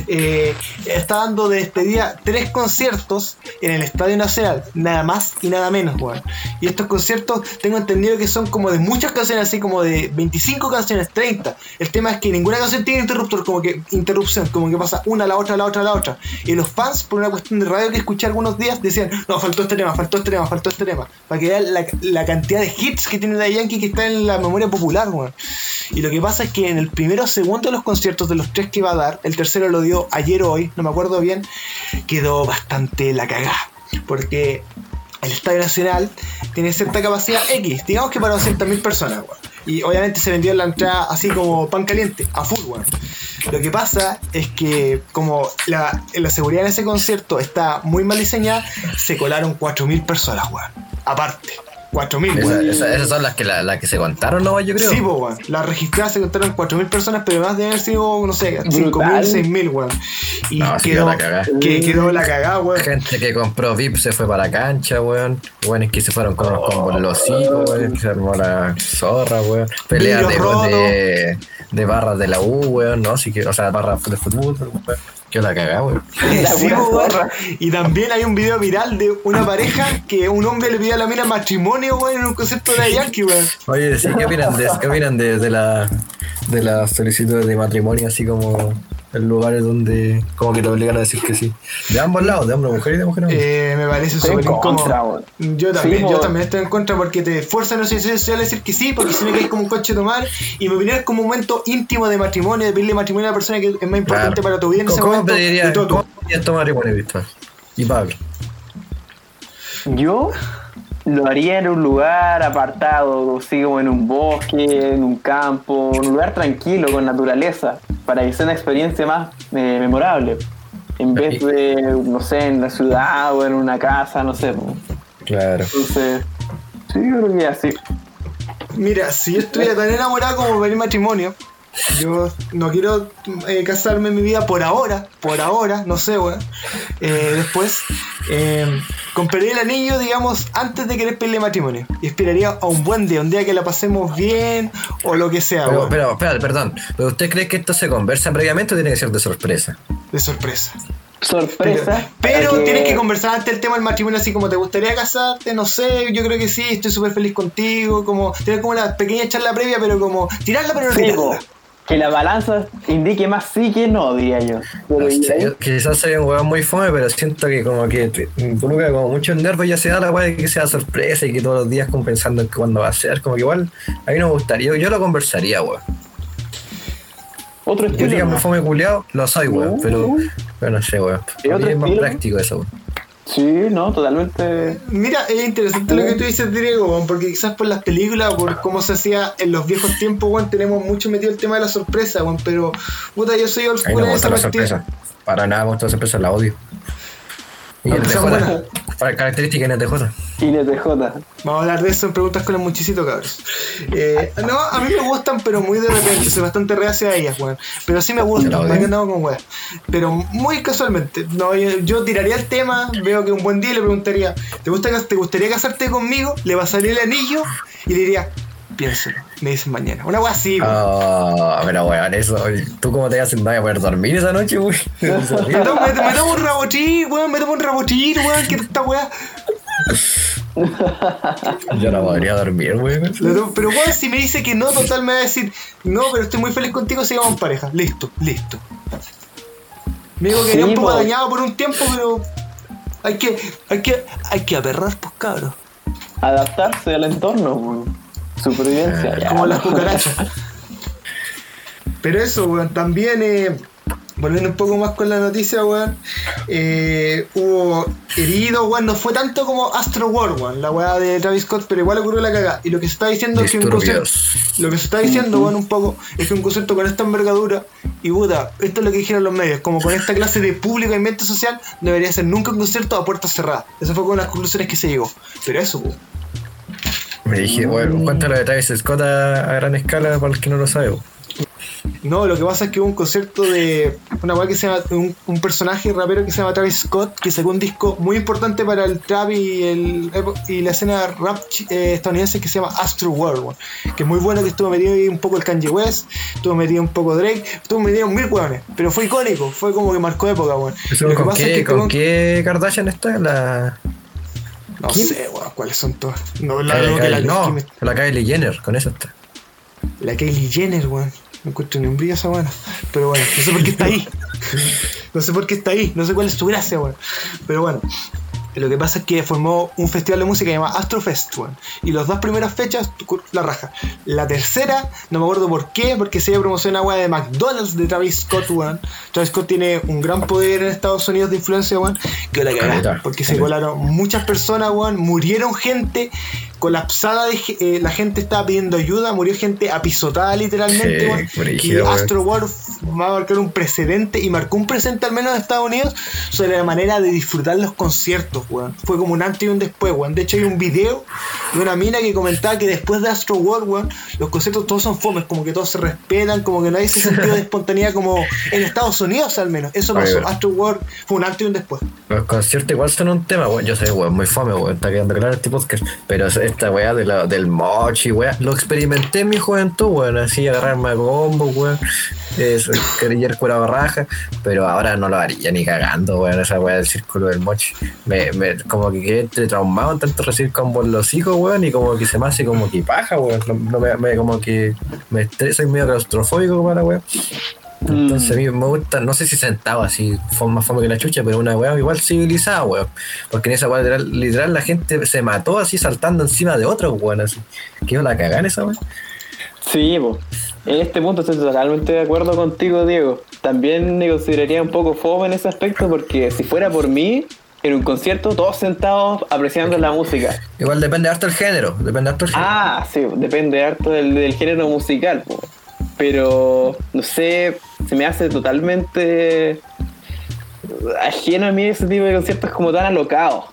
eh, está dando de despedida tres conciertos en el Estadio Nacional, nada más y nada menos, weón. Y estos conciertos tengo entendido que son como de muchas canciones, así como de 25 canciones, 30. El tema es que ninguna canción tiene interruptor, como que interrupción, como que pasa una, la otra, la otra, la otra. Y los fans, por una cuestión de radio que escuché algunos días, decían, no, faltó este tema, faltó este tema, faltó este tema. Para que vean la, la cantidad de hits que tiene Daddy Yankee que está en la memoria popular, weón. Y lo que pasa es que en el primero o segundo de los conciertos de los tres que iba a dar, el tercero lo dio ayer o hoy, no me acuerdo bien, quedó bastante la cagada. Porque el Estadio Nacional tiene cierta capacidad X, digamos que para 200.000 personas, weón. Y obviamente se vendió la entrada así como pan caliente, a full, weón. Lo que pasa es que como la, la seguridad en ese concierto está muy mal diseñada, se colaron 4.000 personas, weón. Aparte, 4.000, Esa- weón. esa- esas son las que, la, las que se contaron, ¿no? Yo creo. Sí, po, weón. Las registradas se contaron 4.000 personas, pero más de haber sido, no sé, 5.000, Brutal. 6.000, weón. Y No, sí quedó, la cagada. que quedó la cagada, weón. Gente que compró VIP se fue para la cancha, weón. Weones que se fueron con los combos los hijos, weón. Se armó la zorra, weón. Peleas de, de, de barras de la U, weón. No, sí que, o sea, barras de fútbol, weón. Que la cagada, weón. La Sí. Y también hay un video viral de una pareja que un hombre le pide a la mina matrimonio, weón, en un concierto de Yankee, weón. Oye, sí, ¿qué opinan de, qué opinan de, de la de las solicitudes de matrimonio así como en lugares donde como que te obligan a decir que sí? De ambos lados, de hombre, mujer y de mujer. Eh, me parece súper contra. Yo también, Sí, yo también estoy en contra porque te fuerzan los servicios sociales a decir que sí, porque si no que como un coche de tomar. Y mi opinión es como un momento íntimo de matrimonio, de pedirle matrimonio a la persona que es más importante Claro. para tu vida en ese ¿Cómo momento. pediría, de todo. ¿Cómo pedirías tu matrimonio, Víctor? Y Pablo. Yo lo haría en un lugar apartado, así como en un bosque, en un campo, un lugar tranquilo, con naturaleza, para que sea una experiencia más eh, memorable. En vez de, no sé, en la ciudad o en una casa, no sé. po. Claro. Entonces, sí, yo creo que así. Mira, si yo estuviera tan enamorado como pedir matrimonio, yo no quiero eh, casarme en mi vida por ahora, por ahora, no sé, weón. Eh, después, eh, compraría el anillo, digamos, antes de querer pedirle matrimonio. Y esperaría a un buen día, un día que la pasemos bien o lo que sea, Pero, weón. pero, espera, perdón. ¿Pero usted cree que esto se conversa previamente o tiene que ser de sorpresa? De sorpresa. sorpresa. Pero tienes que conversar antes el tema del matrimonio, así como te gustaría casarte, no sé, yo creo que sí, estoy súper feliz contigo, como tener como la pequeña charla previa, pero como tirarla pero no Sí, tirarla. Que la balanza indique más sí que no, diría yo. Pero No yo quizás soy un weón muy fome, pero siento que como que te involucra como mucho el nervio y ya se da la weá de que sea sorpresa y que todos los días como pensando en cuándo va a ser. Como que igual a mí no me gustaría, yo lo conversaría, weón. otro Yo estilo. diga me ¿no? fome culiado, lo soy, weón, pero, pero no sé, weón. ¿Y Para mí otro es más práctico eso, weón. Sí, no, totalmente. Mira, es interesante lo que tú dices, Diego, porque quizás por las películas, por cómo se hacía en los viejos tiempos, tenemos mucho metido el tema de la sorpresa, pero puta, yo soy old A mí school no me gusta la sorpresa. Para nada me gusta la sorpresa, la odio. Y sea NTJ, para característica NTJ. INTJ. Vamos a hablar de eso en preguntas con el muchicito, cabros. Eh, no, a mí me gustan, pero muy de repente, soy bastante reacio a ellas, weón. Pero sí me gustan, me andado con weas. Pero muy casualmente. No, yo, yo tiraría el tema, veo que un buen día le preguntaría, ¿te, gusta, ¿te gustaría casarte conmigo? Le pasaría el anillo y le diría, piénselo, me dices mañana. Una wea así, weón. Ah, pero weón, eso, ¿tú cómo te vas a a poder dormir esa noche, weón? Me tomo, me, tomo un rabochín, weón, me tomo un rabochín, weón, que esta weá. Yo no podría dormir, weón. Pero weón, si me dice que no, total me va a decir, no, pero estoy muy feliz contigo, sigamos en pareja. Listo, listo. Me digo que Sí, quedé un poco po. dañado por un tiempo, pero hay que, hay que, hay que aperrar, pues cabros. Adaptarse al entorno, weón. Supervivencia. ya, Como las cucarachas. Pero eso, weón, también, eh, volviendo un poco más con la noticia, weón, eh, hubo heridos, weón, no fue tanto como Astro World, weón, la weá de Travis Scott, pero igual ocurrió la cagada. Y lo que se está diciendo es que un concierto, lo que se está diciendo, weón, un poco, es que un concierto con esta envergadura, y puta, esto es lo que dijeron los medios, como con esta clase de público y ambiente social, no debería ser nunca un concierto a puertas cerradas. Esa fue con las conclusiones que se llegó. Pero eso, weón. Me dije, bueno, cuéntalo de Travis Scott a, a gran escala para el que no lo sabe. No, lo que pasa es que hubo un concierto de una que se llama un, un personaje rapero que se llama Travis Scott que sacó un disco muy importante para el trap y, el, y la escena rap eh, estadounidense que se llama Astro World, que es muy bueno que estuvo metido ahí un poco el Kanye West, estuvo metido un poco Drake, estuvo metido mil weones, pero fue icónico, fue como que marcó época, weón. ¿Eso Lo que ¿Con, pasa qué, es que ¿Con con- qué Kardashian está? La, no ¿Quién? sé, weón, cuáles son todas. No, la, Kylie- que la, no, me- la Kylie Jenner, con eso está. la Kylie Jenner, weón. No encuentro ni un brillo esa weón. Pero bueno, no sé por qué está ahí. No sé por qué está ahí. No sé cuál es su gracia, weón. Pero bueno. Lo que pasa es que formó un festival de música llamado Astrofest, weón. Y las dos primeras fechas, la raja. La tercera, no me acuerdo por qué, porque se promociona weá de McDonald's de Travis Scott, weón. Travis Scott tiene un gran poder en Estados Unidos de influencia, weón. Que la cagá. Caleta, Porque se colaron muchas personas, weón. Murieron gente colapsada, de, eh, la gente estaba pidiendo ayuda, murió gente apisotada literalmente, Sí. Y. Astro World va a marcar un precedente y marcó un precedente al menos en Estados Unidos sobre la manera de disfrutar los conciertos, weón. Fue como un antes y un después, weón. De hecho hay un video de una mina que comentaba que después de Astro World, weón, los conciertos todos son fomes, como que todos se respetan, como que no hay ese sentido de espontaneidad como en Estados Unidos al menos. Eso pasó. Astro World fue un antes y un después. Los conciertos igual son un tema, weón. Yo sé, weón, muy fome, weón. Está quedando claro este podcast. Pero esta weá del mochi, weón. Lo experimenté en mi juventud, weón. Así agarrarme a combo, weón. Eso, querer cuera barraja. Pero ahora no lo haría ni cagando, weón. Esa weá del círculo del mochi. Me, me, como que quedé entre traumado en tanto recibir combos en los hijos, weón. Y como que se me hace como que paja, weón. No, me- como que me estresa y medio claustrofóbico, para weón. Entonces a mí me gusta, no sé si sentado así, fue más fome que la chucha, pero una weá igual civilizada, weón. Porque en esa weá literal, literal la gente se mató así saltando encima de otro weón así. ¿Qué la cagar esa weá? Sí, po. en este punto estoy totalmente de acuerdo contigo, Diego. También me consideraría un poco fome en ese aspecto porque si fuera por mí, en un concierto, todos sentados apreciando la música. Igual depende harto el género, depende harto género. Ah, sí, depende harto del, del género musical, po. Pero no sé, se me hace totalmente ajeno a mí ese tipo de conciertos como tan alocados.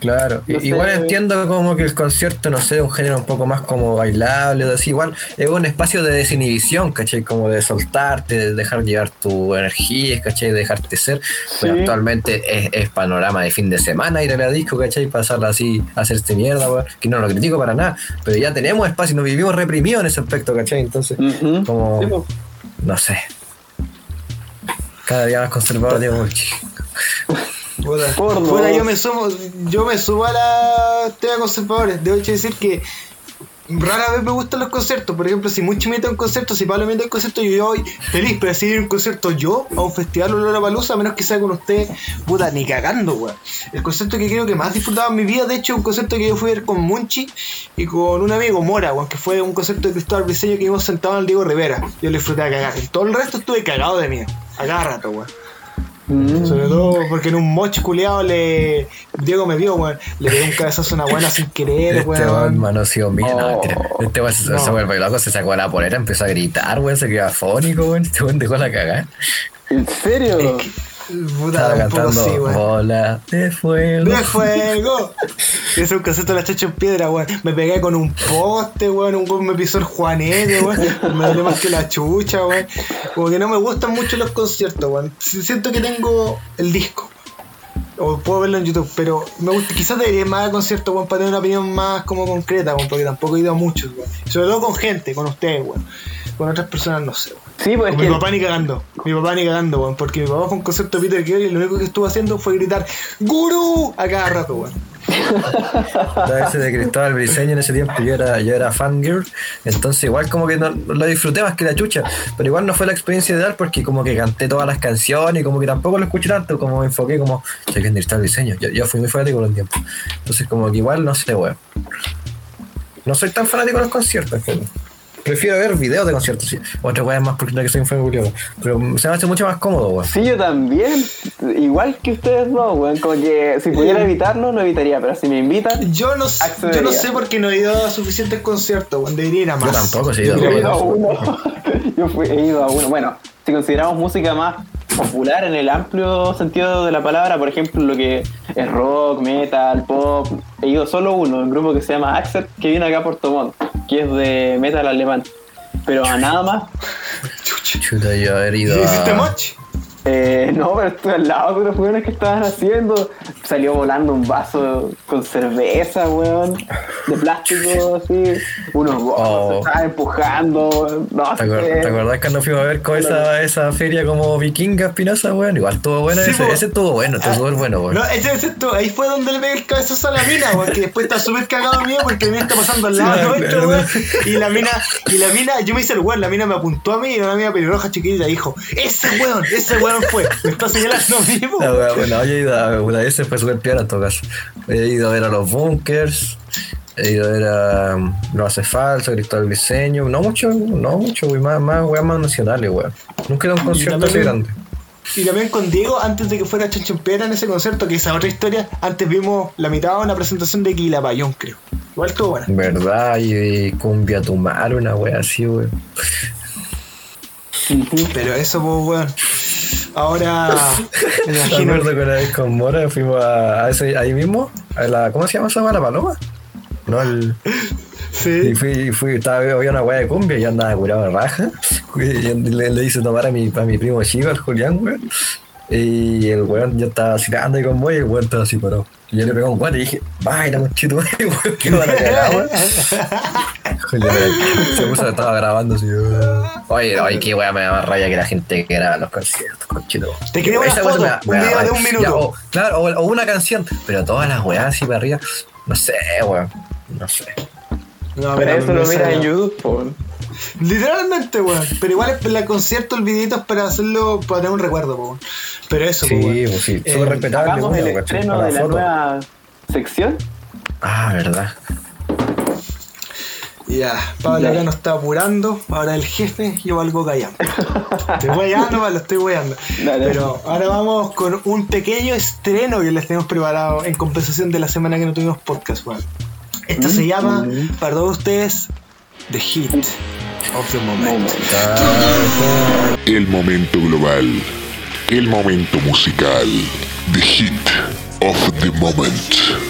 Claro, No igual sé. entiendo como que el concierto, no sé, un género un poco más como bailable o así, igual es un espacio de desinhibición, ¿cachai? Como de soltarte, de dejar llevar tu energía, ¿cachai? De dejarte ser. Pero Sí. actualmente es, es panorama de fin de semana ir a la disco, ¿cachai? Pasarla así, hacerse mierda, weón. Que no lo critico para nada, pero ya tenemos espacio, nos vivimos reprimidos en ese aspecto, ¿cachai? Entonces, como, Sí, no sé. Cada día más conservador, digo, uy, Puta, Por puta, yo me sumo, yo me subo a la tema conservadores. Debo decir que rara vez me gustan los conciertos. Por ejemplo, si mucho me un concierto, si Pablo me un concierto, yo, voy feliz. Pero si ir a un concierto yo, a un festival o a Palusa, a menos que sea con usted, puta, ni cagando, weón. El concierto que creo que más disfrutaba en mi vida, de hecho, es un concierto que yo fui a ver con Munchi y con un amigo Mora, weón, que fue un concierto de Cristóbal Briseño que íbamos sentados en el Diego Rivera. Yo lo disfruté a cagar. Y todo el resto estuve cagado de miedo. A cada rato, weón. Mm. Sobre todo porque en un moch culiado le. Diego me vio, weón. Le pegué un cabezazo a una buena sin querer, Este weón manoseó mía, no, Oh. Este weón se, No. se vuelve loco, se sacó la polera, empezó a gritar, weón, se quedó afónico, weón. Este weón dejó la cagada. ¿En serio? Es que- Puta, Estaba un poco cantando sí, weón. bola de fuego. ¡De fuego! Ese es un concepto de la chacha en piedra, weón. Me pegué con un poste, weón. Un weón me pisó el juanete, weón. Me dolió más que la chucha, weón. Como que no me gustan mucho los conciertos, weón. Si- Siento que tengo el disco. O puedo verlo en YouTube, pero me gusta, quizás debería ir más a conciertos, weón, para tener una opinión más como concreta, weón, porque tampoco he ido a muchos, weón. Sobre todo con gente, con ustedes, weón. Con otras personas no sé, weón. Sí, pues es Con mi que papá ni cagando, mi papá ni cagando, weón, porque mi papá fue un concierto de Peter Gabriel y lo único que estuvo haciendo fue gritar ¡Gurú! a cada rato, weón. La ese de Cristóbal Briseño en ese tiempo yo era, yo era fangirl, entonces igual como que no, lo disfruté más que la chucha, pero igual no fue la experiencia ideal porque como que canté todas las canciones y como que tampoco lo escuché tanto, como me enfoqué como, sé que es Cristóbal Briseño, yo, yo fui muy fanático por un tiempo, entonces como que igual no sé, weón. No soy tan fanático de los conciertos, pero prefiero ver videos de conciertos, sí. otra weón más porque no que soy un fan culiao, pero se me hace mucho más cómodo, weón. Sí, yo también. Igual que ustedes dos, weón. Como que si pudiera evitarlo, lo evitaría. Pero si me invitan, Yo no, sé- yo no sé por qué no he ido a suficientes conciertos, weón, debería ir a más. Yo tampoco, yo he ido a uno. yo fui- he ido a uno. Bueno, si consideramos música más popular en el amplio sentido de la palabra, por ejemplo, lo que es rock, metal, pop, he ido solo uno, un grupo que se llama Accept, que viene acá a Puerto Montt, que es de metal alemán. Pero a nada más Chuta, yo haber ido ¿Hiciste a... moch? Eh, no, pero estoy al lado de los weones que estaban haciendo. Salió volando un vaso con cerveza, weón. De plástico, así. Unos gordos Oh. se estaban empujando. weón. No ¿Te, acuer- sé. te acordás cuando fuimos a ver con esa, esa feria como vikinga espinosa, weón? Igual estuvo bueno Sí, ese, ese estuvo bueno, estuvo Ah, súper bueno, weón. No, ese, ese esto, ahí fue donde le pegué el cabezazo a la mina, weón, que después está súper cagado mío porque mina está pasando al lado Sí, nuestro, me weón. Y la mina, y la mina, yo me hice el weón, la mina me apuntó a mí y una mina pelirroja chiquitita dijo, ese weón, ese weón fue, me está señalando a. La wea, bueno, yo he ido a una ese fue súper en todo caso. He ido a ver a los bunkers, he ido a ver a No hace falso, Cristóbal Diseño, no mucho, no mucho, güey, más, más, weas más nacionales, weón. Nunca he ido a un concierto así grande. Y también con Diego, antes de que fuera Chancho en ese concierto, que esa otra historia, antes vimos la mitad de una presentación de Quilapayón, creo. Igual estuvo buena. ¿Verdad? Y, y cumbia tumar, una wea así, weón. Pero eso, pues, weón. Ahora, me Me acuerdo que una vez con Mora fuimos a, a ese, ahí mismo, a la, ¿cómo se llama esa? ¿La paloma? No, el, Sí. Y fui, fui, estaba, había una weá de cumbia y yo andaba curado de raja. Y le, le hice tomar a mi, a mi primo chico, al Julián, weón. Y el weón ya estaba así ando con y el weón estaba así parado. Y yo le pegué un guante y dije, vaya, muchito, weón, que van a cagar, weón. Se puso, estaba grabando así. weón. Oye, oye, qué weá me da más raya que la gente que graba los conciertos, conchito. Te quería una foto, me da- un me da video de un minuto. Ya, o- claro, o, o una canción, pero todas las weas así para arriba, no sé, weón. No sé. No, Pero eso me lo mira en. YouTube, po. Literalmente, weón. Pero igual el concierto, el videito es para hacerlo, para tener un recuerdo, weón. Pero eso, Sí, weón. pues sí, Eh, súper respetable. El ¿cachai? estreno de la nueva sección. Ah, verdad. Ya, Pablo Ya. acá nos está apurando. Ahora el jefe, yo algo callando. Estoy weyando, Pablo, estoy. Dale. Pero ahora vamos con un pequeño estreno que les tenemos preparado en compensación de la semana que no tuvimos podcast, weón. Esto se llama, Mm. para todos ustedes, The Hit of the Moment. El momento global. El momento musical. The hit of the moment.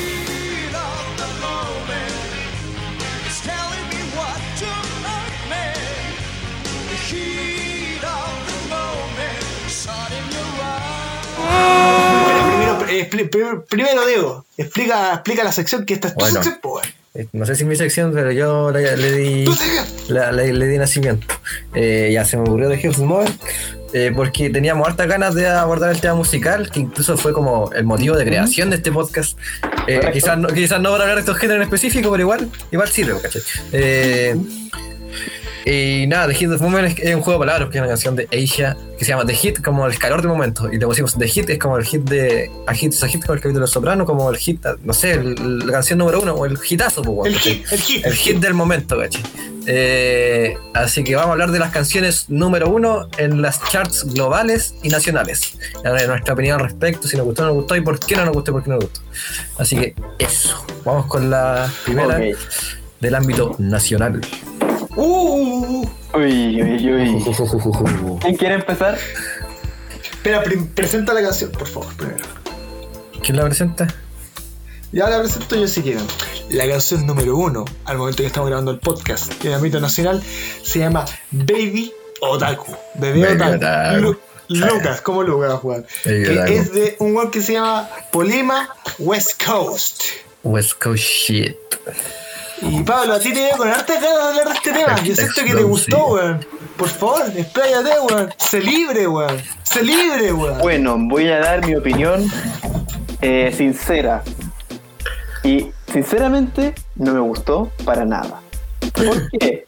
Primero, eh, primero Diego, explica, explica la sección que esta es tu Bueno. sección. Eh, No sé si mi sección, pero yo le, le di la- le, le di nacimiento. Eh, ya se me ocurrió de Hills Mobile. eh, porque teníamos hartas ganas de abordar el tema musical, que incluso fue como el motivo de creación de este podcast. Eh, quizás, no, quizás no para hablar de estos géneros en específico, pero igual, igual sirve, ¿cachai? Y nada, The Hit of Moment es, un juego de palabras, que es una canción de Asia que se llama The Hit, como el calor de momento. Y le pusimos The Hit, es como el hit de. A hit a hit, como el capítulo de Soprano, como el hit, no sé, el- la canción número uno, o el hitazo, pues, El hit, el hit. El hit del momento. Eh, así que vamos a hablar de las canciones número uno en las charts globales y nacionales. Nuestra opinión al respecto, si nos gustó o no nos gustó y por qué no nos gustó y por qué no nos gustó. Así que eso. Vamos con la primera del ámbito nacional. Uh. Uy, uy, uy. ¿Quién quiere empezar? Espera, presenta la canción, por favor, primero. ¿Quién la presenta? Ya la presento yo si quieren. La canción número uno, al momento que estamos grabando el podcast en el ámbito nacional, se llama Baby Otaku. Bebé Baby Otaku. Otaku. Lu- Lucas, ¿cómo Lucas, Juan? Que Otaku. es de un weón que se llama Polima West Coast. West Coast shit. Y Pablo, a ti te veo con harta ganas de hablar de este tema. Yo siento que te gustó, weón. Por favor, expláyate, weón. Sé libre, weón. Sé libre, weón. Bueno, voy a dar mi opinión eh, sincera. Y sinceramente no me gustó para nada. ¿Por qué?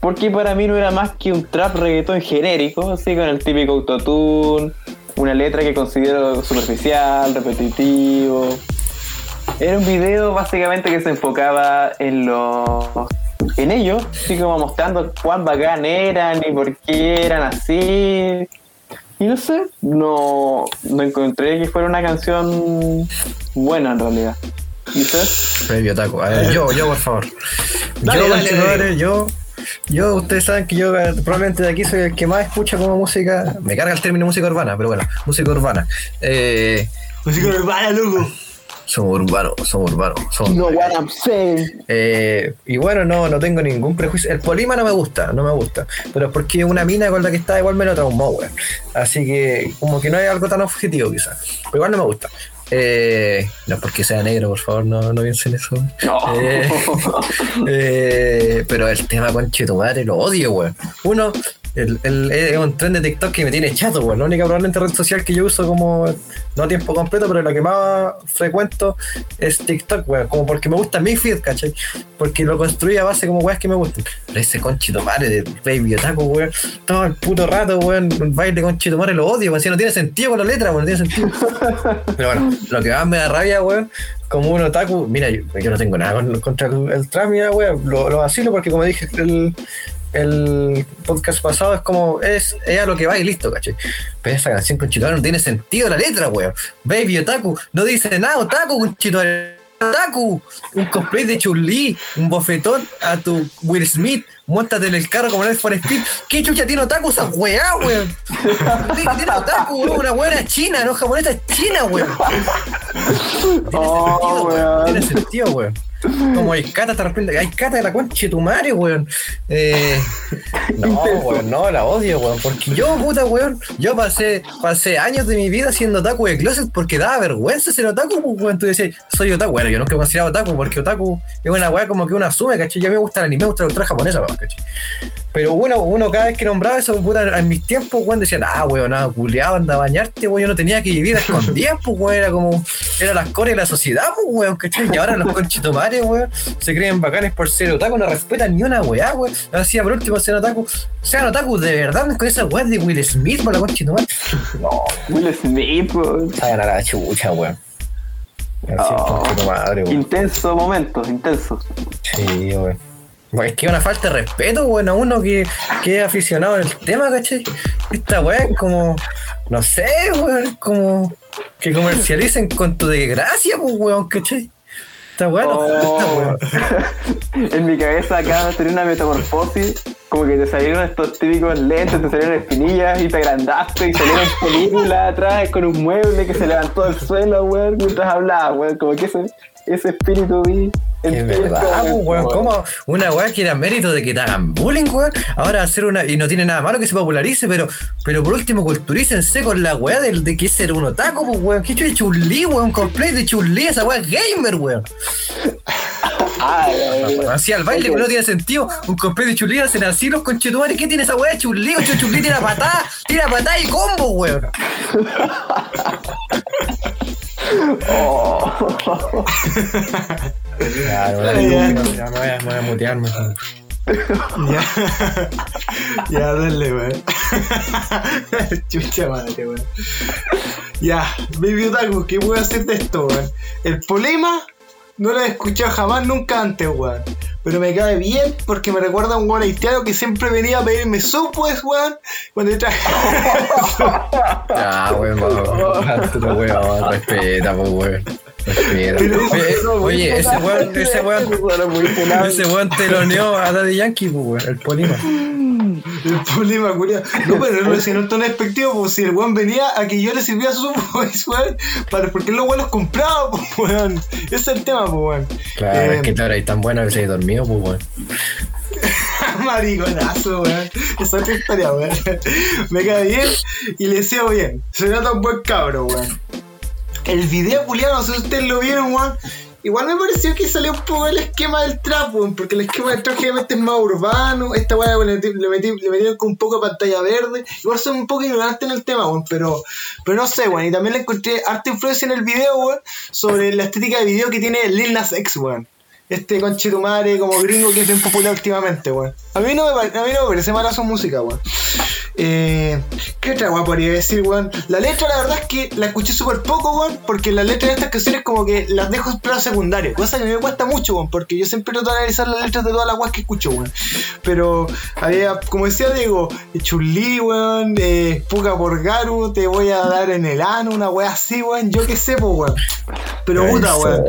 Porque para mí no era más que un trap reggaetón genérico, así con el típico autotune, una letra que considero superficial, repetitivo. Era un video básicamente que se enfocaba en los en ellos, así como mostrando cuán bacán eran y por qué eran así. Y no sé, no, no encontré que fuera una canción buena en realidad. ¿Y usted? A ver, yo, yo, por favor. Dale, yo, dale, dale. yo, yo, ustedes saben que yo eh, probablemente de aquí soy el que más escucha como música. Me carga el término música urbana, pero bueno, música urbana. Eh, Música urbana, loco. Somos urbanos, somos urbanos. Somos No what I'm saying. Eh, y bueno, no, no tengo ningún prejuicio. El Polima no me gusta, no me gusta. Pero es porque una mina con la que estaba igual me lo traumó, weón. Así que como que no hay algo tan objetivo quizás. Pero igual no me gusta. Eh, no es porque sea negro, por favor, no, no piensen eso. No. Eh, eh, pero el tema con tu madre lo odio, weón. Uno, el, el- es un tren de TikTok que me tiene chato, weón. La única probablemente red social que yo uso como, no a tiempo completo, pero la que más frecuento es TikTok, weón. Como porque me gusta mi feed, ¿cachai? Porque lo construí a base como weas que me gustan. Pero ese conchito madre de Baby Otaku, weón. Todo el puto rato, weón. El baile conchito madre lo odio, weón. Si no tiene sentido con la letra, weón. No tiene sentido. Pero bueno, lo que más me da rabia, weón, como un otaku, mira, yo, yo no tengo nada con- contra el, el trap, mira, weón, lo, lo vacilo porque como dije el, el podcast pasado es como, es, es a lo que va y listo, ¿cachai? Pero esa canción con no tiene sentido la letra, weón. Baby otaku, no dice nada, otaku con Otaku, un cosplay de Chun-Li, un bofetón a tu Will Smith, montate en el carro como el for Speed. ¿Qué chucha tiene Otaku esa weá, weón? ¿Qué tiene Otaku, weón? Una weá china, no japonesa, es china, weón. Tiene Oh, sentido, weón. weón. Tiene sentido, weón. Como hay cata, hay cata de la concha de tu madre, weón. Eh, no, weón, no, la odio, weón. Porque yo, puta, weón, yo pasé, pasé años de mi vida siendo otaku de closet porque daba vergüenza ser otaku, pues, weón. Tú decías, soy otaku, bueno, yo nunca he considerado otaku porque otaku es una weá como que uno asume, ¿cachai? Ya me gusta el anime, me gusta la cultura japonesa, weón, ¿cachai? Pero uno, uno cada vez que nombraba eso, puta, en mis tiempos, weón, decían, ah, weón, nada, culeado, anda a bañarte, weón, yo no tenía que vivir a escondidas, pues, weón, era como, era las cores de la sociedad, pues, weón, ¿cachai? Y ahora los weón, se creen bacanes por ser otaku, no respetan ni una weá, weón. Así, por último, sean otaku, sean otaku de verdad, con esa weá de Will Smith por la conchitomare. No, Will Smith, weón. saben a la chucha, weón. Oh. weón. Intenso momento, intenso. Sí, weón. Es que es una falta de respeto, weón, a uno que, que es aficionado al tema, ¿cachai? Esta weá es como, no sé, weón, como que comercialicen con tu desgracia, pues, weón, ¿cachai? Esta weá no falta, Oh. en mi cabeza acaba de tener una metamorfosis, como que te salieron estos típicos lentes, te salieron espinillas y te agrandaste y salieron películas atrás con un mueble que se levantó del suelo, weón, mientras hablaba, weón, como que ese, ese espíritu vi. Es verdad, pues, weón. weón. ¿Cómo una weá que era mérito de que te hagan bullying, weón? Ahora hacer una. Y no tiene nada malo que se popularice, pero, pero por último culturícense con la weá del, de que ser un otaku, pues, weón. ¿Qué chulo de Chun-Li, weón? Cosplay de Chun-Li, esa weá es gamer, weón. Ah. Así al baile que no tiene sentido. Un completo de chulí hacen así los conchetumares. ¿Qué tiene esa weá de chulí? Ocho chulí tira patada, tira patada y combo, weón. Oh. Claro, ya. ya, me voy a, me voy a mutearme. Ya, ya, dale, weón. Chucha madre, weón. Ya, Baby Otaku, ¿qué voy a hacer de esto, weón? El problema no lo he escuchado jamás nunca antes, weón. Pero me cae bien porque me recuerda a un weón haitiano que siempre venía a pedirme sopes, weón. Cuando yo traje. Ya, weón, weón, respeta, pues, weón. Oye, oye, ese weón, ese weón, ese weón teloneó a Daddy Yankee, pues, el polima. El problema, culiao. No, pero no en un tono despectivo, pues si el weón venía a que yo le sirviera sopes, weón. Para, porque los weón los compraba, pues, weón. Ese es el tema, pues, weón. Claro, Eh, es que claro, ahí tan buena que se dormido, pues, weón. Mariconazo, weón. Esa es historia, weón. Me cae bien y le decía bien. Se nota un buen cabro, weón. El video, culiado, no sé si ustedes lo vieron, weón. Igual me pareció que salió un poco el esquema del trap, weón, porque el esquema del trap generalmente es más urbano. Esta weá le, le, metí- metieron con un poco de pantalla verde. Igual soy un poco ignorante en el tema, weón, pero, pero no sé, weón. Y también le encontré harta influencia en el video, weón, sobre la estética de video que tiene Lil Nas X, weón. Este conchetumare como gringo que es bien popular últimamente, weón. A mí no me, a mí no me parece mala su música, weón. Eh, ¿Qué otra weón podría decir, weón? La letra, la verdad es que la escuché súper poco, weón, porque las letras de estas canciones como que las dejo en plano secundario, cosa que me cuesta mucho, weón, porque yo siempre trato de analizar las letras de todas las weas que escucho, weón. Pero había, como decía Diego, Chulí, weón, eh, Puka por Garu, te voy a dar en el ano, una wea así, weón, yo qué sé, weón. Pero puta, weón.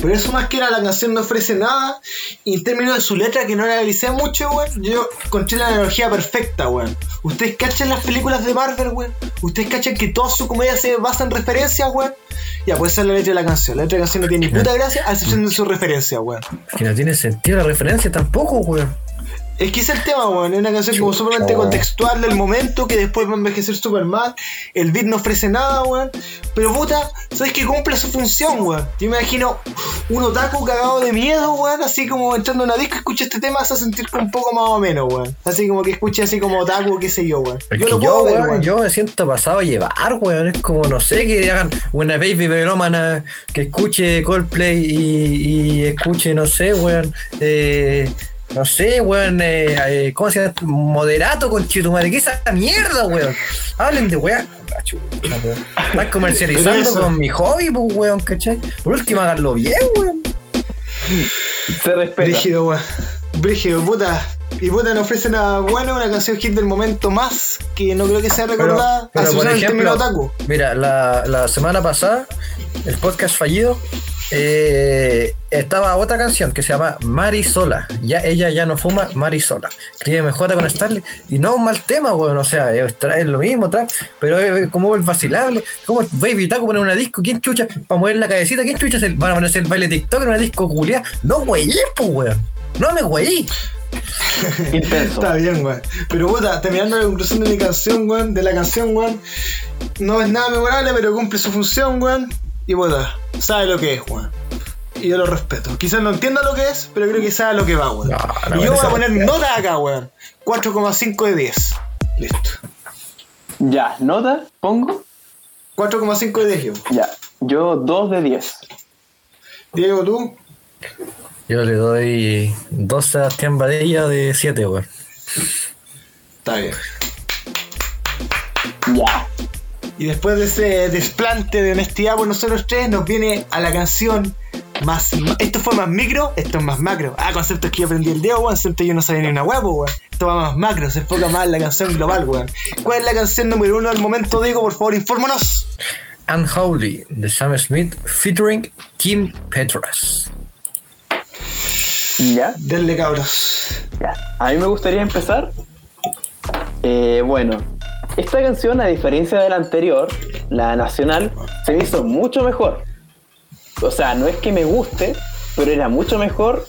Pero eso más que era la canción no ofrece nada. Y en términos de su letra, que no la analicé mucho, weón, yo encontré la analogía perfecta, weón. Ustedes cachan las películas de Marvel, weón. Ustedes cachan que toda su comedia se basa en referencias, weón. Ya, pues esa es la letra de la canción. La letra de la canción no tiene ni puta gracia, a excepción de su referencia, weón. Que no tiene sentido la referencia tampoco, weón. Es que es el tema, weón. Es una canción como sumamente contextual del momento que después va a envejecer súper mal. El beat no ofrece nada, weón. Pero puta, ¿sabes que cumple su función, weón? Yo me imagino un otaku cagado de miedo, weón. Así como entrando a una disco, escucha este tema, se a sentir un poco más o menos, weón. Así como que escuche así como otaku, qué sé yo, weón. Yo lo yo, puedo ver, weón, weón. yo me siento pasado a llevar, weón. Es como, no sé, que hagan una baby melómana que escuche Coldplay y, y escuche, no sé, weón. Eh, no sé, weón. Eh, eh, ¿Cómo se llama? Moderato con Chitumare. ¿Qué es esa mierda, weón? Hablen de weón. Pero comercializando eso- con mi hobby, pues, weón, ¿cachai? Por último, háganlo bien, weón. Se respeta. Brígido, weón. Brígido, puta. Y puta no ofrece nada bueno, una canción hit del momento más que no creo que sea recordada. Pero, a por el término ejemplo, otaku. mira, la, la semana pasada, el podcast fallido, eh, estaba otra canción que se llama Marisola. Ya, ella ya no fuma Marisola. Escribe J con Starley. Y no un mal tema, weón. O sea, es, es lo mismo, tra- pero es como el vacilable. Como Baby Taco poner una disco. ¿Quién chucha? Para mover la cabecita. ¿Quién chucha? se- Van a ponerse el baile TikTok en una disco culiada. No, güey, pues, weón. No me güey. Intenso. Está bien, weón. Pero puta, terminando la conclusión de mi canción, weón, de la canción, weón, no es nada memorable, pero cumple su función, weón. Y puta, sabe lo que es, weón. Y yo lo respeto. Quizás no entienda lo que es, pero creo que sabe lo que va, weón. No, no, y yo voy a poner nota acá, weón. 4,5 de 10. Listo. Ya, nota, pongo. 4,5 de 10 yo. Ya, yo 2 de 10. Diego, tú. Yo le doy dos Sebastián Badilla de 7, weón. Está bien. Ya. Y después de ese desplante de honestidad por nosotros tres, nos viene a la canción más. Esto fue más micro, esto es más macro. Ah, conceptos que yo aprendí el dedo, weón. Conceptos yo no sabía ni una huevo, weón. Esto va más macro, se enfoca más en la canción global, weón. ¿Cuál es la canción número uno del momento, Diego? Por favor, infórmanos. Unholy de Sam Smith featuring Kim Petras. Ya. Denle cabros. Ya. A mí me gustaría empezar. Eh, bueno, esta canción, a diferencia de la anterior, la nacional, se hizo mucho mejor. O sea, no es que me guste, pero era mucho mejor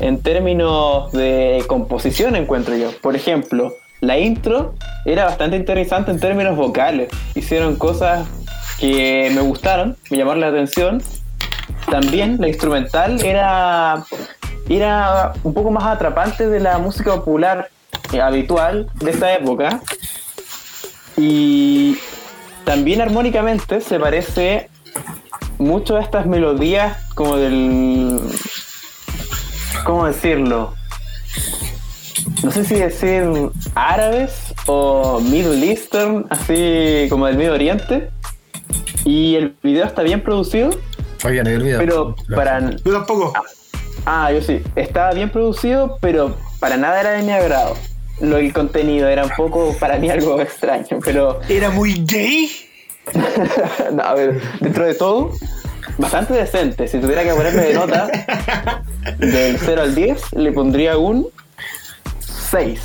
en términos de composición, encuentro yo. Por ejemplo, la intro era bastante interesante en términos vocales. Hicieron cosas que me gustaron, me llamaron la atención. también la instrumental era, era un poco más atrapante de la música popular eh, habitual de esta época. Y también armónicamente se parece mucho a estas melodías como del... ¿Cómo decirlo? No sé si decir árabes o Middle Eastern, así como del Medio Oriente. Y el video está bien producido, Oye, no video. pero para... Yo tampoco. Ah, yo sí. Estaba bien producido, pero para nada era de mi agrado. Lo el contenido era un poco para mí algo extraño, pero Era muy gay. no, a ver, dentro de todo, bastante decente. Si tuviera que ponerme de nota del 0 al 10, le pondría un 6.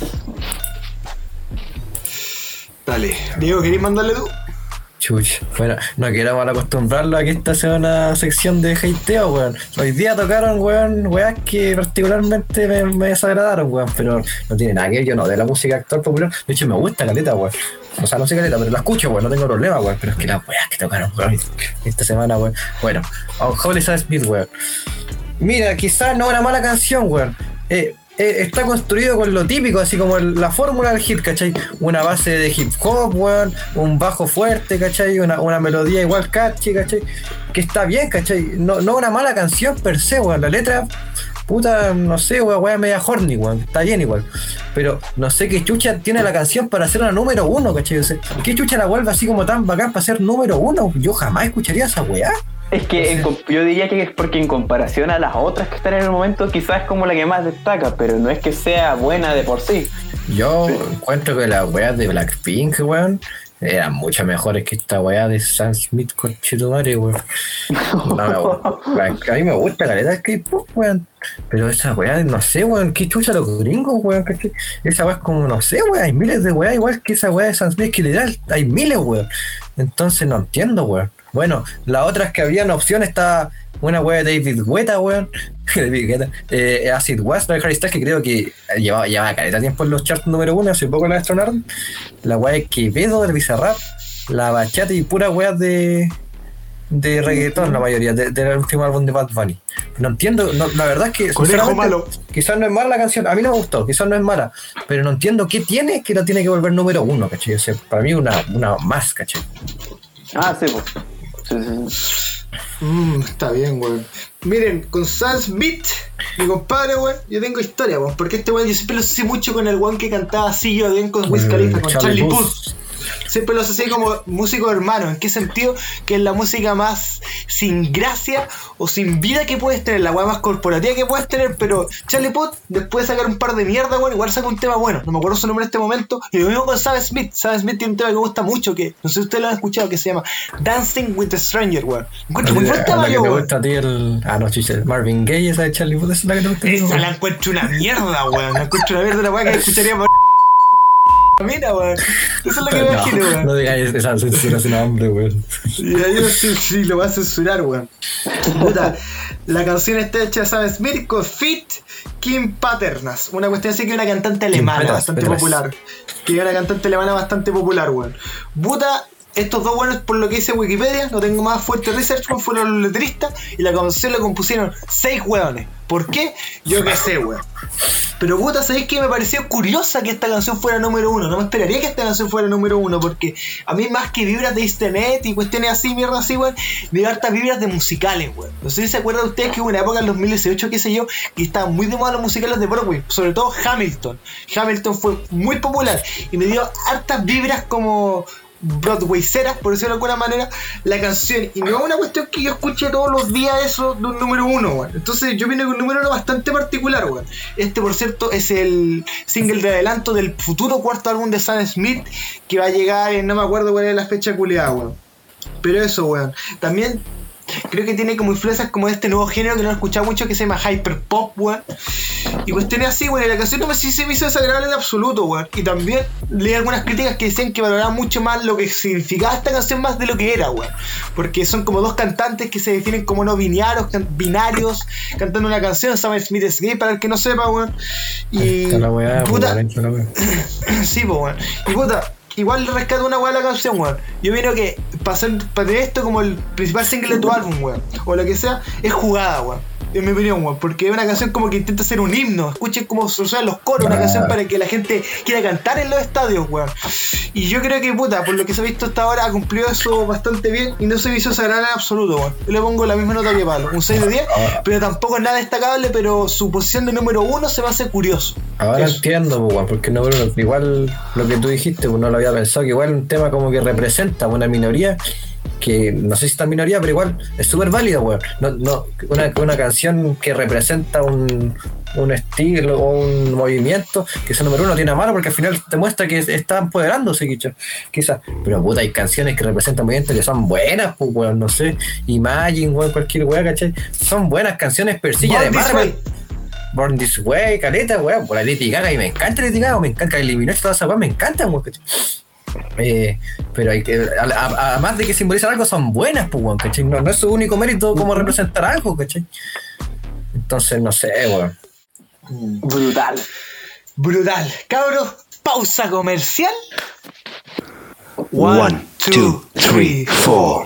Dale. Diego, ¿querés mandarle tú? Bueno, no quiero acostumbrarlo a que esta sea una sección de hateo, weón. Hoy día tocaron, weón, weas que particularmente me, desagradaron, weón, pero no tiene nada que ver, yo no, de la música actual popular. De hecho, me gusta caleta, weón. O sea, no sé caleta, pero la escucho, weón, no tengo problema, weón. Pero es que las weas que tocaron, weón, esta semana, weón. Bueno, Holly Smith, weón. Mira, quizás no una mala canción, weón. Eh, está construido con lo típico, así como la fórmula del hit, ¿cachai? Una base de hip hop, weón, un bajo fuerte, ¿cachai? Una, una melodía igual catchy, ¿cachai? Que está bien, ¿cachai? No, no una mala canción per se, weón. La letra, puta, no sé, weón, weón, media horny, weón. Está bien igual. Pero no sé qué chucha tiene la canción para ser una número uno, ¿cachai? O ¿Qué chucha la vuelve así como tan bacán para ser número uno? Yo jamás escucharía esa weá. Es que en yo diría que es porque en comparación a las otras que están en el momento, quizás es como la que más destaca, pero no es que sea buena de por sí. Yo encuentro que las weas de Blackpink, weón, eran mucho mejores que esta wea de Sam Smith con Chetumare, weón. No, a mí me gusta la letra K-pop, weón. Pero esa wea, no sé, weón, qué chucha los gringos, weón. Esa wea es como, no sé, weón, hay miles de weas igual que esa wea de Sam Smith que literal, hay miles, weón. Entonces no entiendo, weón. Bueno, la otra es que habían opciones, estaba una wea de David Guetta, weón. David Guetta. Eh, Acid West, de Harry Styles, que creo que llevaba, llevaba caleta tiempo en los charts número uno, hace poco la destronaron. La wea de Quevedo del Bizarrap, la bachata y pura wea de de reggaetón la mayoría, de- del último álbum de Bad Bunny. No entiendo, no, la verdad es que Conejo sinceramente, malo. quizás no es mala la canción, a mí no me gustó, quizás no es mala, pero no entiendo qué tiene que la tiene que volver número uno, ¿cachai? O sea, para mí una, una más, ¿cachai? Ah, sí, pues. Mmm, está bien, weón. Miren, con Sam Smith, mi compadre, weón, yo tengo historia, weón. Porque este weón yo siempre lo asocié mucho con el weón que cantaba así yo bien con Wiz Eh, Khalifa, con Charlie Charlie Puth. Siempre lo asocié como músico hermano. ¿En qué sentido? Que es la música más sin gracia o sin vida que puedes tener, la weá más corporativa que puedes tener. Pero Charlie Puth, después de sacar un par de mierda, weón, igual saca un tema bueno. No me acuerdo su nombre en este momento. Y lo mismo con Sam Smith. Sam Smith tiene un tema que me gusta mucho, que no sé si ustedes lo han escuchado, que se llama Dancing with a Stranger, weón. Encuentro muy tema, la que te gusta a ti el. Ah, no, chiche, Marvin Gaye, esa de Charlie esa es la que te gusta Esa la encuentro una mierda, weón. La encuentro una mierda, la weá que escucharía por. Mira, weón. Eso es lo que me imagino, No, weón. no digáis esa censura sin nombre, weón. Y ahí sí, sí, lo va a censurar, weón. Puta, la canción está hecha Smith con Fit Kim Paternas. Una cuestión así que una cantante alemana bastante Petras. popular. Que es una cantante alemana bastante popular, weón. Puta, estos dos buenos, por lo que dice Wikipedia, no tengo más fuerte research, fueron los letristas y la canción la compusieron seis weones. ¿Por qué? Yo qué sé, weón. Pero puta, ¿sabéis que me pareció curiosa que esta canción fuera número uno? No me esperaría que esta canción fuera número uno, porque a mí más que vibras de internet y cuestiones así, mierda así, weón, me da hartas vibras de musicales, weón. No sé si se acuerdan ustedes que hubo una época en 2018, qué sé yo, que estaban muy de moda los musicales de Broadway, sobre todo Hamilton. Hamilton fue muy popular y me dio hartas vibras como Broadwayceras, por decirlo de alguna manera, la canción. Y no es una cuestión que yo escuche todos los días eso de un número uno, weón. Entonces yo vine con un número uno bastante particular, weón. Este, por cierto, es el single de adelanto del futuro cuarto álbum de Sam Smith, que va a llegar en, no me acuerdo cuál es la fecha culiada, weón. Pero eso, weón. También creo que tiene como influencias como de este nuevo género que no he escuchado mucho que se llama hyper pop, weón. Y cuestiones así, weón. Y la canción no me, sí se me hizo desagradable en absoluto, weón. Y también leí algunas críticas que decían que valoraban mucho más lo que significaba esta canción más de lo que era, weón. Porque son como dos cantantes que se definen como no binarios, can- binarios cantando una canción. Sam Smith es gay, para el que no sepa, weón. Y. Está la weá, pues, puta, la weá. sí, pues, weón. Y puta, igual rescata una weá la canción, weón. Yo vino que para, hacer- para tener esto como el principal single de tu álbum, weón, o lo que sea, es jugada, weón. En mi opinión, weón, porque es una canción como que intenta ser un himno. Escuchen cómo usan los coros, una Ah. canción para que la gente quiera cantar en los estadios, weón. Y yo creo que, puta, por lo que se ha visto hasta ahora, ha cumplido eso bastante bien y no se hizo desagradable en absoluto, weón. Yo le pongo la misma nota que Pablo, un 6 de 10, pero tampoco es nada destacable, pero su posición de número uno se me hace curioso. Ahora Eso. entiendo, pues, weón, porque no, igual lo que tú dijiste, pues, no lo había pensado, que igual un tema como que representa una minoría, que no sé si está minoría, pero igual es súper válido, weón. No, no, una, una canción que representa un, un estilo o un movimiento, que ese número uno tiene a mano, porque al final te muestra que está empoderándose, quizás. Pero puta, hay canciones que representan movimientos que son buenas, pues, weón, no sé. Imagine, weón, cualquier weón, ¿cachai? Son buenas canciones, This Marvel. Way. Born This Way, caleta, weón, por la Lady Gaga y me encanta Lady Gaga, me encanta eliminar todas esas weón, me encantan, weón, ¿cachai? Eh, pero hay que, además de que simbolizan algo, son buenas, pues, weón, ¿cachai? No, no es su único mérito como representar algo, ¿cachai? Entonces, no sé, weón. Brutal. Brutal. Cabros, pausa comercial. One, two, three, four.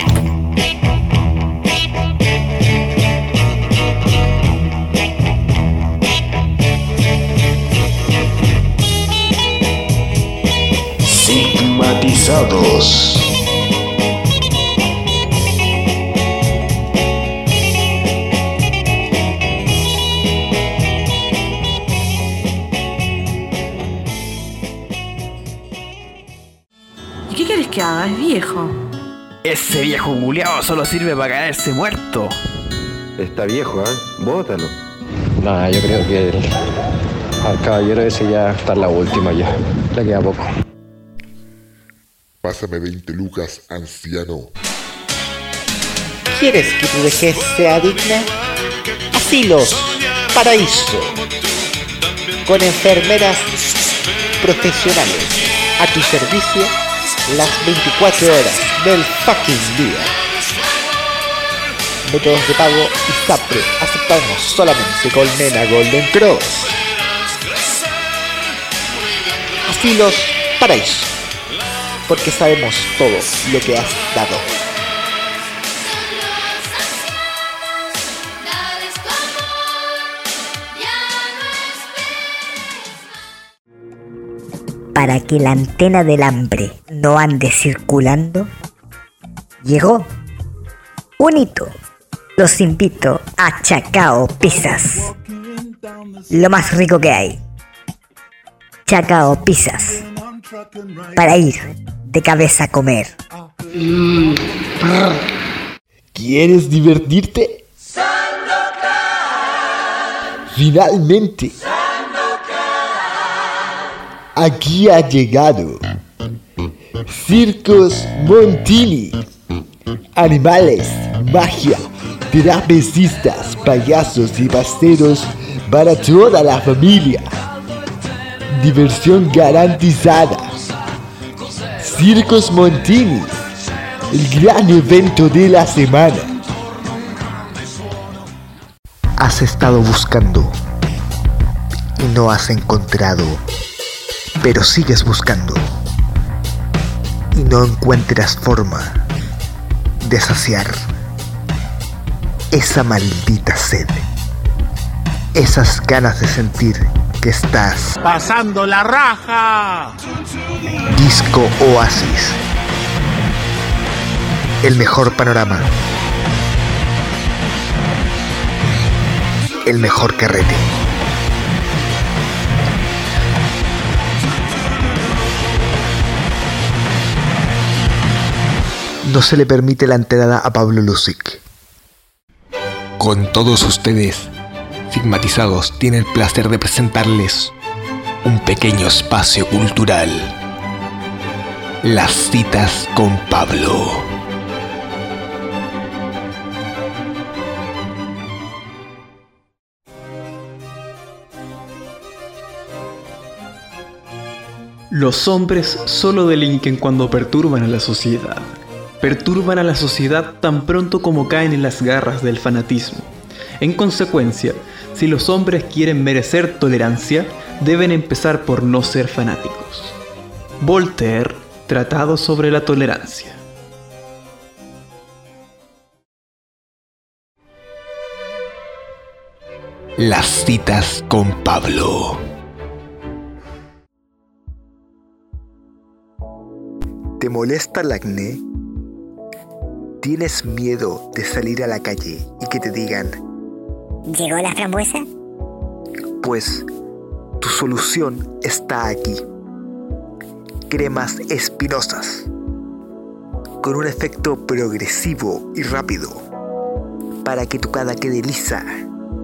Sigmatizados. ¿Y qué quieres que haga? Es viejo. Ese viejo culiao solo sirve para caerse muerto. Está viejo, ¿eh? Bótalo. No, yo creo que el, al caballero ese ya está en la última ya. Le queda poco. Pásame 20 lucas, anciano. ¿Quieres que tu vejez sea digna? Asilos, paraíso. Con enfermeras profesionales a tu servicio las 24 horas del fucking día. Métodos de pago y SAPRE aceptamos solamente con Nena Golden Cross. Asilos, paraíso. Porque sabemos todo lo que has dado. para que la antena del hambre no ande circulando, llegó un hito. Los invito a Chacao Pizzas. Lo más rico que hay. Chacao Pizzas. Para ir de cabeza a comer. ¿Quieres divertirte? Finalmente. Aquí ha llegado. Circos Montini. Animales, magia, trapecistas, payasos y pasteros para toda la familia. Diversión garantizada. Circos Montini. El gran evento de la semana. Has estado buscando y no has encontrado, pero sigues buscando y no encuentras forma de saciar esa maldita sed, esas ganas de sentir que estás Pasando la raja. Disco Oasis. El mejor panorama. El mejor carrete. No se le permite la entrada a Pablo Lusic. Con todos ustedes, Sigmatizados tiene el placer de presentarles un pequeño espacio cultural. Las citas con Pablo. Los hombres solo delinquen cuando perturban a la sociedad. Perturban a la sociedad tan pronto como caen en las garras del fanatismo. En consecuencia, si los hombres quieren merecer tolerancia, deben empezar por no ser fanáticos. Voltaire Tratado sobre la tolerancia. Las citas con Pablo. ¿Te molesta el acné? ¿Tienes miedo de salir a la calle y que te digan, ¿Llegó la frambuesa? pues tu solución está aquí? Cremas espinosas, con un efecto progresivo y rápido, para que tu cara quede lisa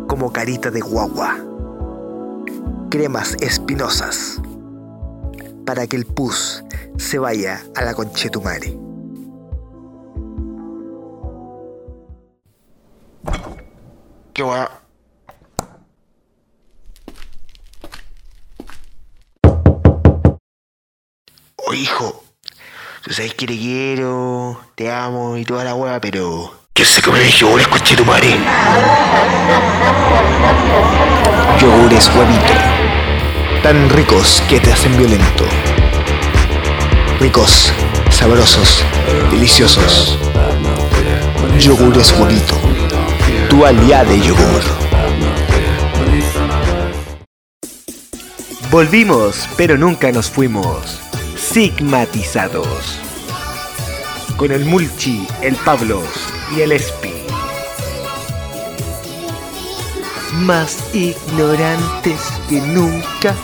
como carita de guagua. Cremas espinosas, para que el pus se vaya a la conchetumare. Qué guay. Oh, hijo. Tú sabes que te quiero, te amo y toda la hueá, pero. ¿Qué se come mis yogures, coche tu madre? Yogures huevito. Tan ricos que te hacen violento. Ricos, sabrosos, deliciosos. Yogures huevito. Tu aliado de yogur. Volvimos, pero nunca nos fuimos. Sigmatizados. Con el Mulchi, el Pablos y el Espi. Más ignorantes que nunca.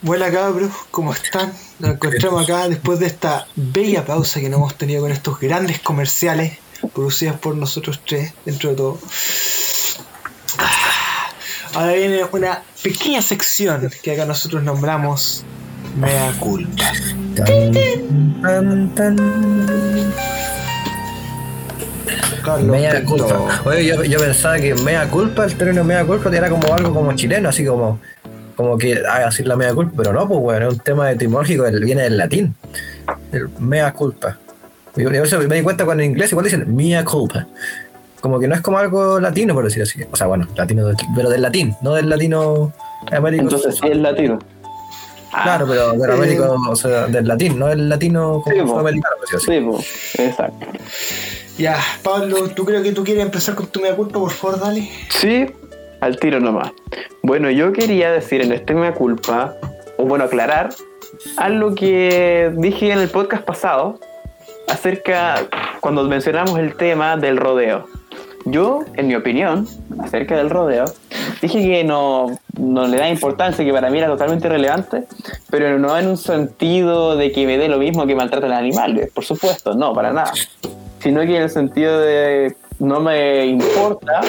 Buena cabros, ¿cómo están? Nos encontramos acá después de esta bella pausa que no hemos tenido con estos grandes comerciales producidos por nosotros tres, dentro de todo. Ah, Ahora viene una pequeña sección que acá nosotros nombramos Mea Culpa. Carlos Mea culpa. Oye, yo, yo pensaba que mea culpa, el término mea culpa era como algo como chileno, así como como que haga decir la mea culpa, pero no, pues bueno, es un tema etimológico, el- viene del latín. El mea culpa. Y por eso me di cuenta cuando en inglés igual dicen mea culpa. Como que no es como algo latino, por decir así. O sea, bueno, latino, del- pero del latín, no del latino américo. Entonces sí es latino. Claro, pero del eh, américo, o sea, del latín, no del latino como sudamericano, por decir así. Sí, exacto. Ya, Pablo, ¿tú creo que tú quieres empezar con tu Mea Culpa? Por favor, dale. Sí, al tiro nomás. Bueno, yo quería decir en este mea culpa, o bueno, aclarar, algo que dije en el podcast pasado acerca, cuando mencionamos el tema del rodeo. Yo, en mi opinión, acerca del rodeo, dije que no, no le da importancia, que para mí era totalmente irrelevante, pero no en un sentido de que me dé lo mismo que maltraten a animales, por supuesto, no, para nada. Sino que en el sentido de no me importa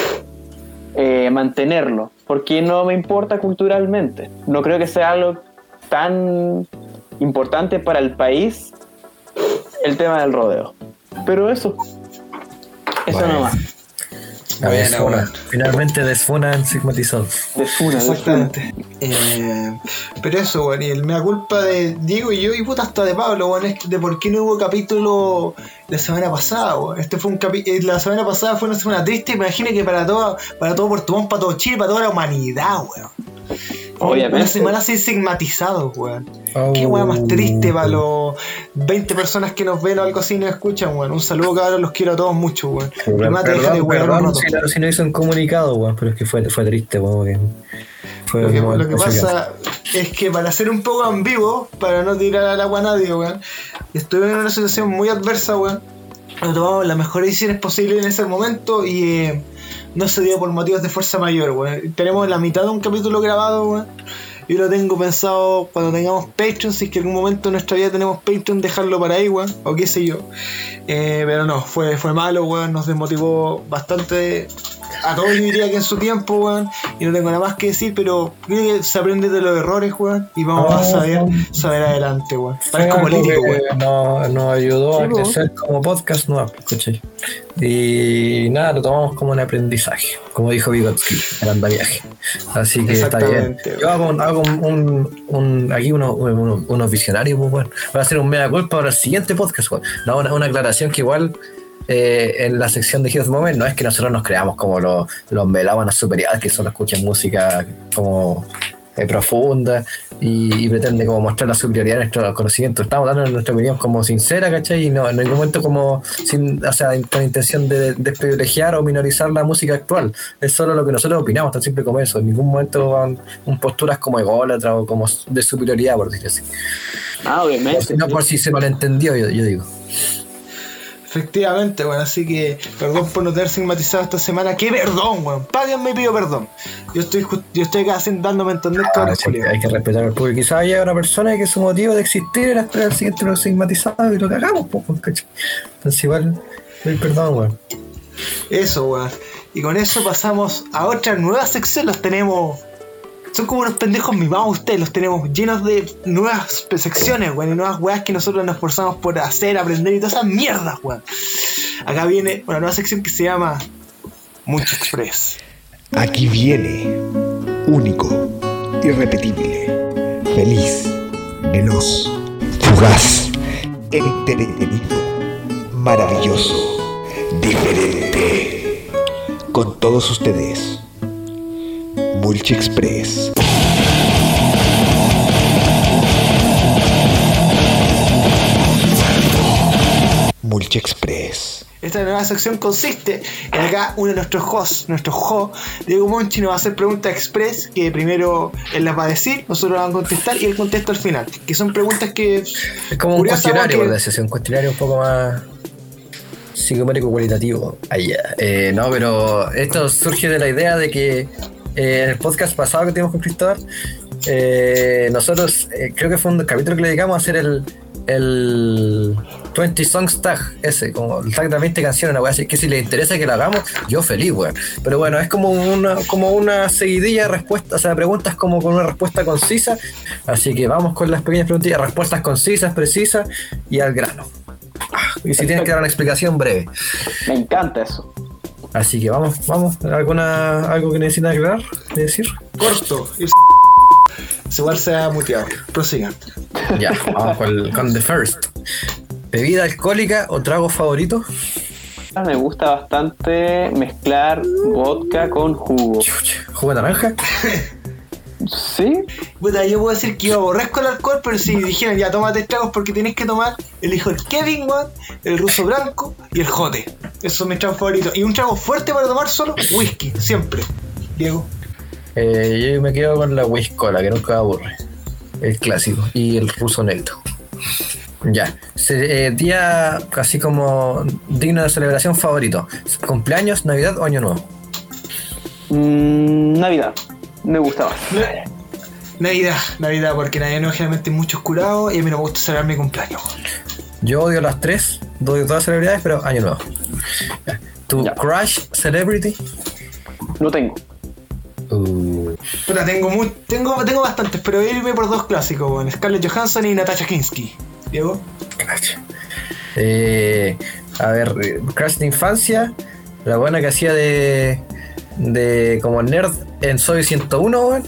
eh, mantenerlo, porque no me importa culturalmente. No creo que sea algo tan importante para el país el tema del rodeo. Pero eso, eso Bueno. nomás. Bueno, desfuna. bueno. Finalmente desfunan sigmatizados. Desfuna. Exactamente. Eh, pero eso, weón, y el mea culpa de Diego y yo, y puta hasta de Pablo, weón, es de por qué no hubo capítulo la semana pasada, weón. Este fue un capi eh, la semana pasada fue una semana triste, imagine que para todo, para todo Puerto Montt, para todo Chile, para toda la humanidad, weón. Obviamente. Una semana sin sigmatizados, weón. Oh. Qué weón más triste para los 20 personas que nos ven o algo así y nos escuchan, weón. Un saludo, cabrón, los quiero a todos mucho, weón. Remate, deja de weón, perdón si, no, si no hizo un comunicado, weón, pero es que fue, fue triste, weón. Fue Lo que, como lo que ese caso. pasa es que para ser un poco ambiguo, para no tirar al agua a nadie, weón, estuve en una situación muy adversa, weón. Tomamos las mejores decisiones posibles en ese momento y eh, no se dio por motivos de fuerza mayor, weón. Tenemos la mitad de un capítulo grabado, weón. Yo lo tengo pensado cuando tengamos Patreon, si es que en algún momento en nuestra vida tenemos Patreon, dejarlo para ahí, weón, o qué sé yo. Eh, pero no, fue, fue malo, weón, nos desmotivó bastante a todos yo diría que en su tiempo, weón, y no tengo nada más que decir, pero creo que se aprende de los errores, weón, y vamos a saber, saber adelante, weón. Parezco político, que weón. Nos, nos ayudó Sí, a crecer como podcast, no, ¿cachai? Y nada, lo tomamos como un aprendizaje, como dijo Vygotsky, el andaviaje. Así que está bien. Yo hago, un- hago un, un- aquí unos, unos, unos visionarios, pues bueno. Voy a hacer un mea culpa para el siguiente podcast. No, una, una aclaración que igual eh, en la sección de Heroes Moment no es que nosotros nos creamos como los, los melómanos superiores que solo escuchan música como eh, profunda y, y pretende como mostrar la superioridad de nuestro conocimiento. Estamos dando nuestra opinión como sincera, ¿cachai? Y no en ningún momento como sin, o sea, con intención de desprivilegiar o minorizar la música actual. Es solo lo que nosotros opinamos, tan simple como eso. En ningún momento van un posturas como ególatras o como de superioridad, por decir así. Ah, obviamente. No por si se malentendió, yo, yo digo. Efectivamente, bueno, así que perdón por no tener sigmatizado esta semana. ¡Qué perdón, weón! Páguenme y pido perdón. Yo estoy yo estoy acá dándome a entender Ah, cabrón, sí, hay que respetar al público. Quizás haya una persona que su motivo de existir era esperar el siguiente lo sigmatizado y lo cagamos, pues, ¿cachai? Entonces, igual, doy perdón, weón. Eso, weón. Y con eso pasamos a otra nueva sección. Los tenemos. Son como unos pendejos mimados ustedes. Los tenemos llenos de nuevas secciones, weón. Y nuevas weas que nosotros nos esforzamos por hacer, aprender y todas esas mierdas, weón. Acá viene una nueva sección que se llama Mucho Express. Aquí viene, único, irrepetible, feliz, veloz, fugaz, entretenido, maravilloso, diferente. Con todos ustedes, Mulchi Express. Esta nueva sección consiste en acá uno de nuestros hosts, nuestro host, Diego Monchi, nos va a hacer preguntas express que primero él las va a decir, nosotros las vamos a contestar y él contesta al final. Que son preguntas que. Es como un cuestionario, por que- un cuestionario un poco más psicométrico cualitativo. Ahí, eh, no, pero esto surge de la idea de que eh, en el podcast pasado que tuvimos con Cristóbal, eh, nosotros eh, creo que fue un capítulo que le dedicamos a hacer el, el 20 Songs Tag, ese, como el tag de 20 canciones, una así, que si le interesa que lo hagamos, yo feliz, weón. Pero bueno, es como una, como una seguidilla de respuestas, o sea, preguntas como con una respuesta concisa. Así que vamos con las pequeñas preguntillas, respuestas concisas, precisas y al grano. Ah, Y si tienes que dar una explicación breve. Me encanta eso. Así que vamos, vamos. ¿Alguna, ¿Algo que necesitan aclarar? ¿De decir? Corto. Igual se ha muteado. Prosigan. Ya, vamos con, el- con The First. ¿Bebida alcohólica o trago favorito? Me gusta bastante mezclar vodka con jugo. ¿Jugo de naranja? Sí. Puta, yo puedo decir que yo aborrezco el alcohol, pero si dijeran ya tómate tragos porque tienes que tomar, elijo el Kevin One, el ruso blanco y el jote. Esos son mis tragos favoritos. Y un trago fuerte para tomar solo, whisky, siempre. Diego. Eh, yo me quedo con la Whiskola, que nunca aburre. El clásico. Y el ruso negro. Ya. Se- eh, día casi como digno de celebración favorito. ¿Cumpleaños, Navidad o Año Nuevo? Mm, Navidad. Me gusta más. Navidad, Navidad, porque Navidad no es generalmente mucho oscurado y a mí no me gusta celebrar mi cumpleaños. Yo odio las tres, odio todas las celebridades, pero Año Nuevo. Ya. ¿Tu crush celebrity? No tengo. Uh, Puta, tengo, muy, tengo, tengo bastantes, pero voy a irme por dos clásicos, bueno, Scarlett Johansson y Natasha Kinski. Diego. Eh, a ver, eh, Crash de infancia, la buena que hacía de, de como nerd en Soy 101, weón,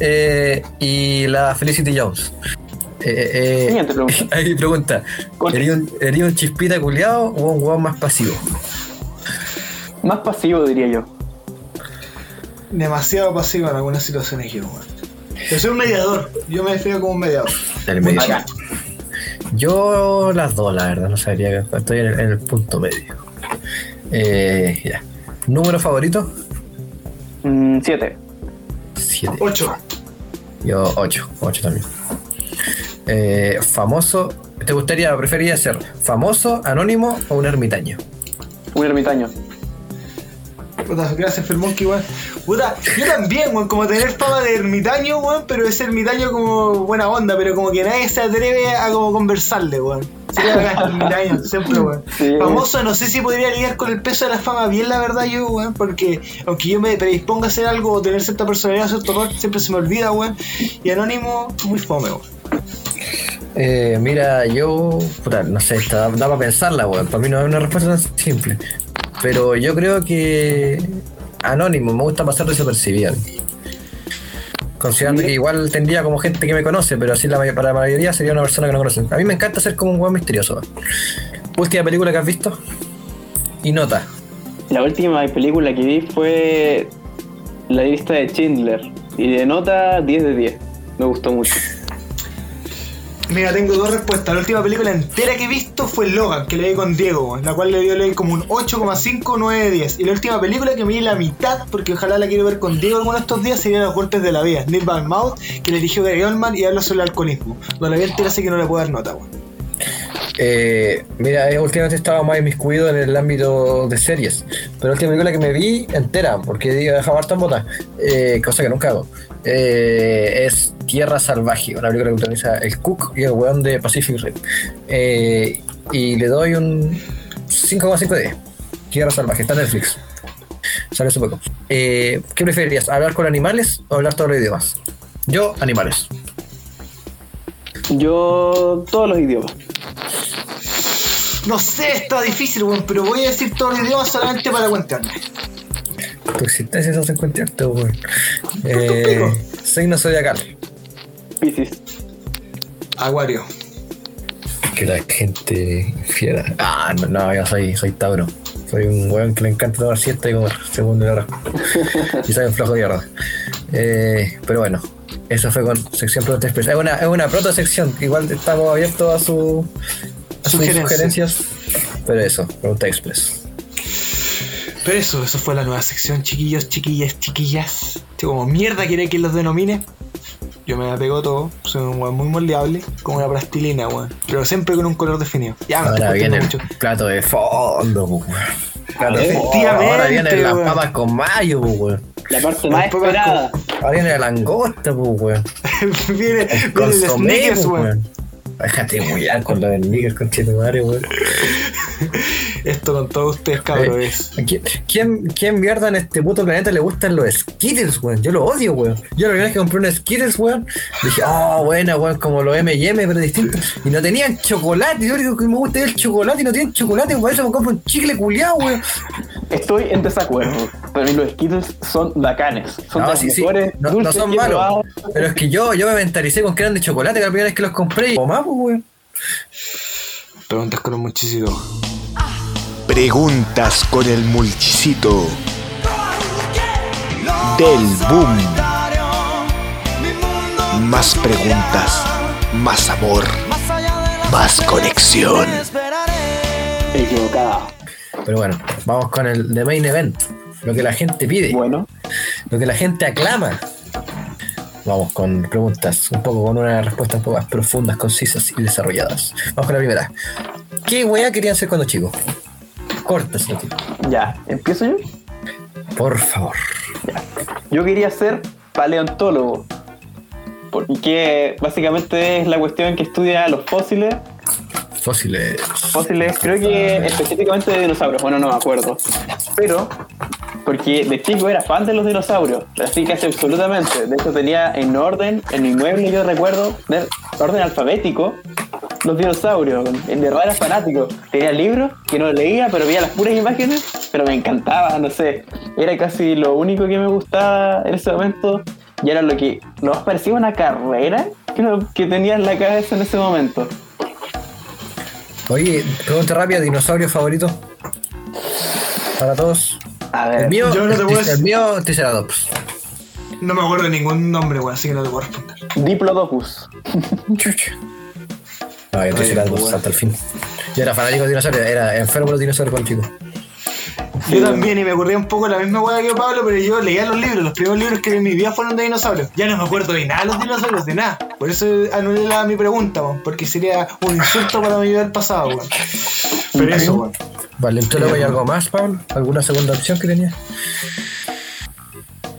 eh, y la Felicity Jones. Eh, eh, Siguiente pregunta. Ahí pregunta, ¿eres un, chispita culiado o un weón más pasivo? Más pasivo, diría yo. Demasiado pasivo en algunas situaciones yo, weón. Yo soy un mediador, yo me defino como un mediador. El. Yo las dos, la verdad, no sabría, estoy en el, en el punto medio. Eh, ya. ¿Número favorito? Mm, siete. Siete. 8. Yo 8, 8 también. Eh, famoso, ¿te gustaría, preferiría ser famoso, anónimo o un ermitaño? Un ermitaño. Puta, gracias Fermonki, weón. Puta, yo también, weón, como tener fama de ermitaño, weón, pero es ermitaño como buena onda, pero como que nadie se atreve a como conversarle, weón. Ermitaño, siempre, weón. Sí. Famoso, no sé si podría lidiar con el peso de la fama bien, la verdad, yo, weón, porque aunque yo me predisponga a hacer algo o tener cierta personalidad, cierto rol, siempre se me olvida, weón. Y anónimo, muy fome, weón. Eh, mira, yo, puta, no sé, está, da para pensarla, weón. Para mí no es una respuesta tan simple. Pero yo creo que anónimo, me gusta pasar desapercibido. Considerando que igual tendría como gente que me conoce, pero así la, para la mayoría sería una persona que no conocen. A mí me encanta ser como un weón misterioso. Última película que has visto y nota. La última película que vi fue la lista de Schindler. Y de nota 10 de 10. Me gustó mucho. Mira, tengo dos respuestas. La última película entera que he visto fue Logan, que le di con Diego, la cual le dio leí como un 8,5, 9 de 10. Y la última película que me di la mitad, porque ojalá la quiero ver con Diego alguno de estos días, sería Los Golpes de la Vida. Neil Van Mouth, que le dirigió Gary Oldman y habla sobre el alcoholismo. No la vi entera, así que no le puedo dar nota, weón. Eh, mira, eh, últimamente estaba más inmiscuido en el ámbito de series. Pero la última película que me vi entera, porque he dejado harta en botas, eh, cosa que nunca hago, eh, es Tierra Salvaje, una película que utiliza el Cook y el weón de Pacific Rim. Eh, y le doy un 5,5 de 10. Tierra Salvaje, está en Netflix. Sale hace poco. Eh, ¿Qué preferirías? ¿Hablar con animales o hablar todos los idiomas? Yo, animales. Yo, todos los idiomas. No sé, está difícil, weón, pero voy a decir todos los idiomas solamente para cuentearme. Tu existencia es encuentro, weón. Eh, signo zodiacal. Piscis. Acuario. Que la gente fiera. Ah, no, no, yo soy, soy Tauro. Soy un weón que le encanta tomar siesta y comer, segundo la hora. y soy un flojo de mierda. Eh, pero bueno, eso fue con sección Pregunta Express. Es una, es una proto sección, igual estamos abiertos a, su, a sus Sugerencias. sugerencias. Pero eso, Pregunta Express. Pero eso, eso fue la nueva sección, chiquillos, chiquillas, chiquillas. Este, como mierda quiere que los denomine. Yo me apego todo, soy un weón muy moldeable, como una plastilina, weón. Pero siempre con un color definido. Ya me Ahora viene el mucho. plato de fondo, pues, weón. Plato de fondo. Ahora vienen las papas con mayo, pues, weón. La parte más esperada. Ahora viene la langosta, pues, weón. viene, El viene el consomé, sneakers, weón. Déjate muy con lo del sneakers, con tu madre, weón. Esto con todos ustedes, cabros, es. ¿A ¿Quién, quién, quién mierda en este puto planeta le gustan los Skittles, weón? Yo lo odio, weón. Yo la primera vez que compré unos Skittles, weón, dije, ah, buena, weón, como los M&M, pero distintos. Y no tenían chocolate. Yo digo que me gusta el chocolate y no tienen chocolate, por eso me compro un chicle culiado, weón. Estoy en desacuerdo. Para mí los Skittles son bacanes. Son No, los sí, sí. No, no son malos. Pero es que yo, yo me mentalicé con que eran de chocolate que la primera vez que los compré. Y, o más, pues, weón. Preguntas con un muchísimo. Preguntas con el mulchicito del boom. Más preguntas, más amor, más conexión. Equivocada. Pero bueno, vamos con el The Main Event. Lo que la gente pide. Bueno. Lo que la gente aclama. Vamos con preguntas, un poco con una respuesta un poco más profundas, concisas y desarrolladas. Vamos con la primera. ¿Qué weá querían ser cuando chicos? Cortas, Ya, ¿empiezo yo? Por favor. Yo quería ser paleontólogo. Porque básicamente es la cuestión que estudia los fósiles. Fósiles. Fósiles, creo que específicamente de dinosaurios, bueno, no me acuerdo. Pero, porque de chico era fan de los dinosaurios, así hace absolutamente. De hecho, tenía en orden, en mi mueble, yo recuerdo, de orden alfabético, los dinosaurios. En verdad era fanático. Tenía libros que no leía, pero veía las puras imágenes, pero me encantaba, no sé. Era casi lo único que me gustaba en ese momento. Y era lo que más parecía una carrera que, que tenía en la cabeza en ese momento. Oye, pregunta rápida, dinosaurio favorito. Para todos. A El mío, Yo no te puedo el mío Triceratops. No me acuerdo de ningún nombre, weón, así que no te puedo responder. Diplodocus. No, yo Triceratops hasta el fin. Yo era fanático de dinosaurios, era enfermo de los dinosaurios cuando chico. Yo también, y me ocurría un poco la misma weá que Pablo, pero yo leía los libros. Los primeros libros que vi en mi vida fueron de dinosaurios. Ya no me acuerdo de nada de los dinosaurios, de nada. Por eso anulé la, mi pregunta, weón, porque sería un insulto para mi vida del pasado, weón. Pero eso, weón. Vale, entonces hay algo más, Pablo. ¿Alguna segunda opción que tenía?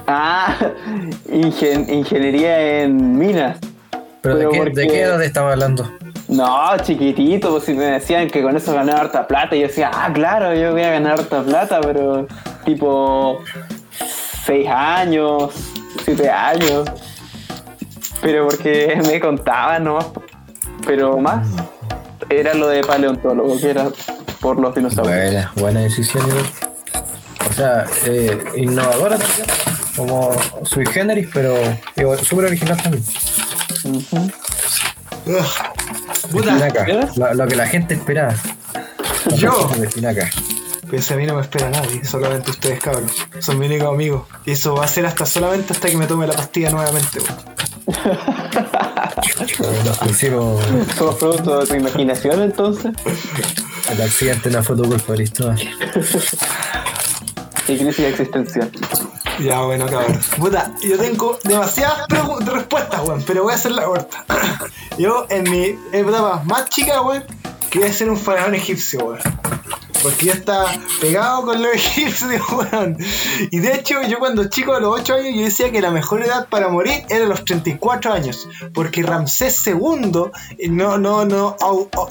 Ah, ingen- ingeniería en minas. ¿Pero, Pero de, qué, porque- de qué edad estaba hablando? No, chiquitito, pues si me decían que con eso ganaba harta plata, y yo decía, ah, claro, yo voy a ganar harta plata, pero tipo 6 años, 7 años. Pero porque me contaban, ¿no? Pero más era lo de paleontólogo, que era por los dinosaurios. Buena, buena decisión, igual. O sea, eh, innovadora también, como sui generis, pero súper original también. Puta, Espinaca, lo, lo que la gente esperaba. Yo. Pues a mí no me espera nadie, solamente ustedes cabros. Son mi único amigo. Y eso va a ser hasta solamente hasta que me tome la pastilla nuevamente, ¿Somos producto de tu imaginación entonces? el accidente no fue tu culpa, Cristóbal. Y crisis existencial. Ya, bueno, cabrón. Puta, yo tengo demasiadas pregu- respuestas, weón, pero voy a hacer la corta. Yo, en mi etapa más chica, weón, quería ser un faraón egipcio, weón. Porque yo estaba pegado con los egipcios, weón. Y de hecho, yo cuando chico, a los 8 años, yo decía que la mejor edad para morir era los 34 años. Porque Ramsés II, no, no, no,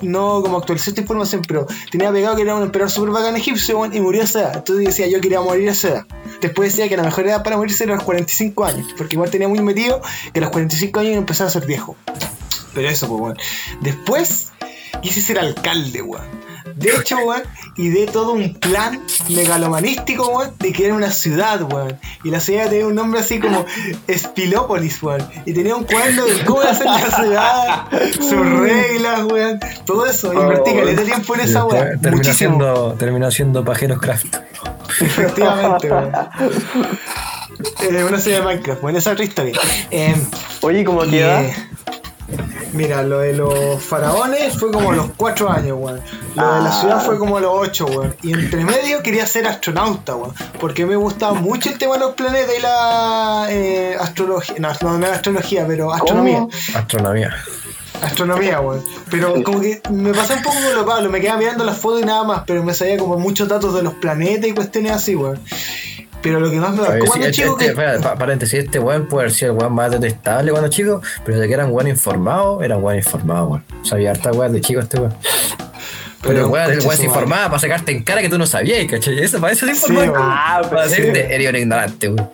no como actualizó esta información, pero tenía pegado que era un emperador super bacán egipcio, weón, y murió a esa edad. Entonces decía, yo quería morir a esa edad. Después decía que la mejor edad para morirse era los 45 años. Porque igual tenía muy metido que a los 45 años empezaba a ser viejo. Pero eso, pues, weón. Después quise ser alcalde, weón. De hecho, weón, y de todo un plan megalomanístico, weón, de que era una ciudad, weón. Y la ciudad tenía un nombre así como Espilópolis, weón. Y tenía un cuadro de cómo hacer la ciudad, sus reglas, weón. Todo eso. Invertí caleta de tiempo en esa weón. terminó Muchísimo. siendo, terminó siendo Pajeros Craft. Efectivamente, weón. Eh, una serie de Minecraft, bueno, esa es otra historia. Eh, Oye, ¿cómo queda? eh, Mira, lo de los faraones fue como a los 4 años, weón. Lo de la ciudad fue como a los 8, weón. Y entre medio quería ser astronauta, weón. Porque me gustaba mucho el tema de los planetas y la eh, astrología. No, no, no era astrología, pero astronomía. Astronomía. Astronomía, weón. Pero como que me pasé un poco con lo Pablo, me quedaba mirando las fotos y nada más, pero me sabía como muchos datos de los planetas y cuestiones así, weón. Pero lo que más me marcó sí, cuando este, chico este- que. espera, pa- paréntesis, este weón puede haber sido el weón más detestable cuando chico, pero de que era un weón informado, era un weón informado, weón. Sabía harta weón de chico este weón. Pero, Pero, el weón, se informaba para sacarte en cara que tú no sabías, ¿cachai? Eso, para eso se Sí, informaba. Ah, para sí. decirte, eres un ignorante, weón.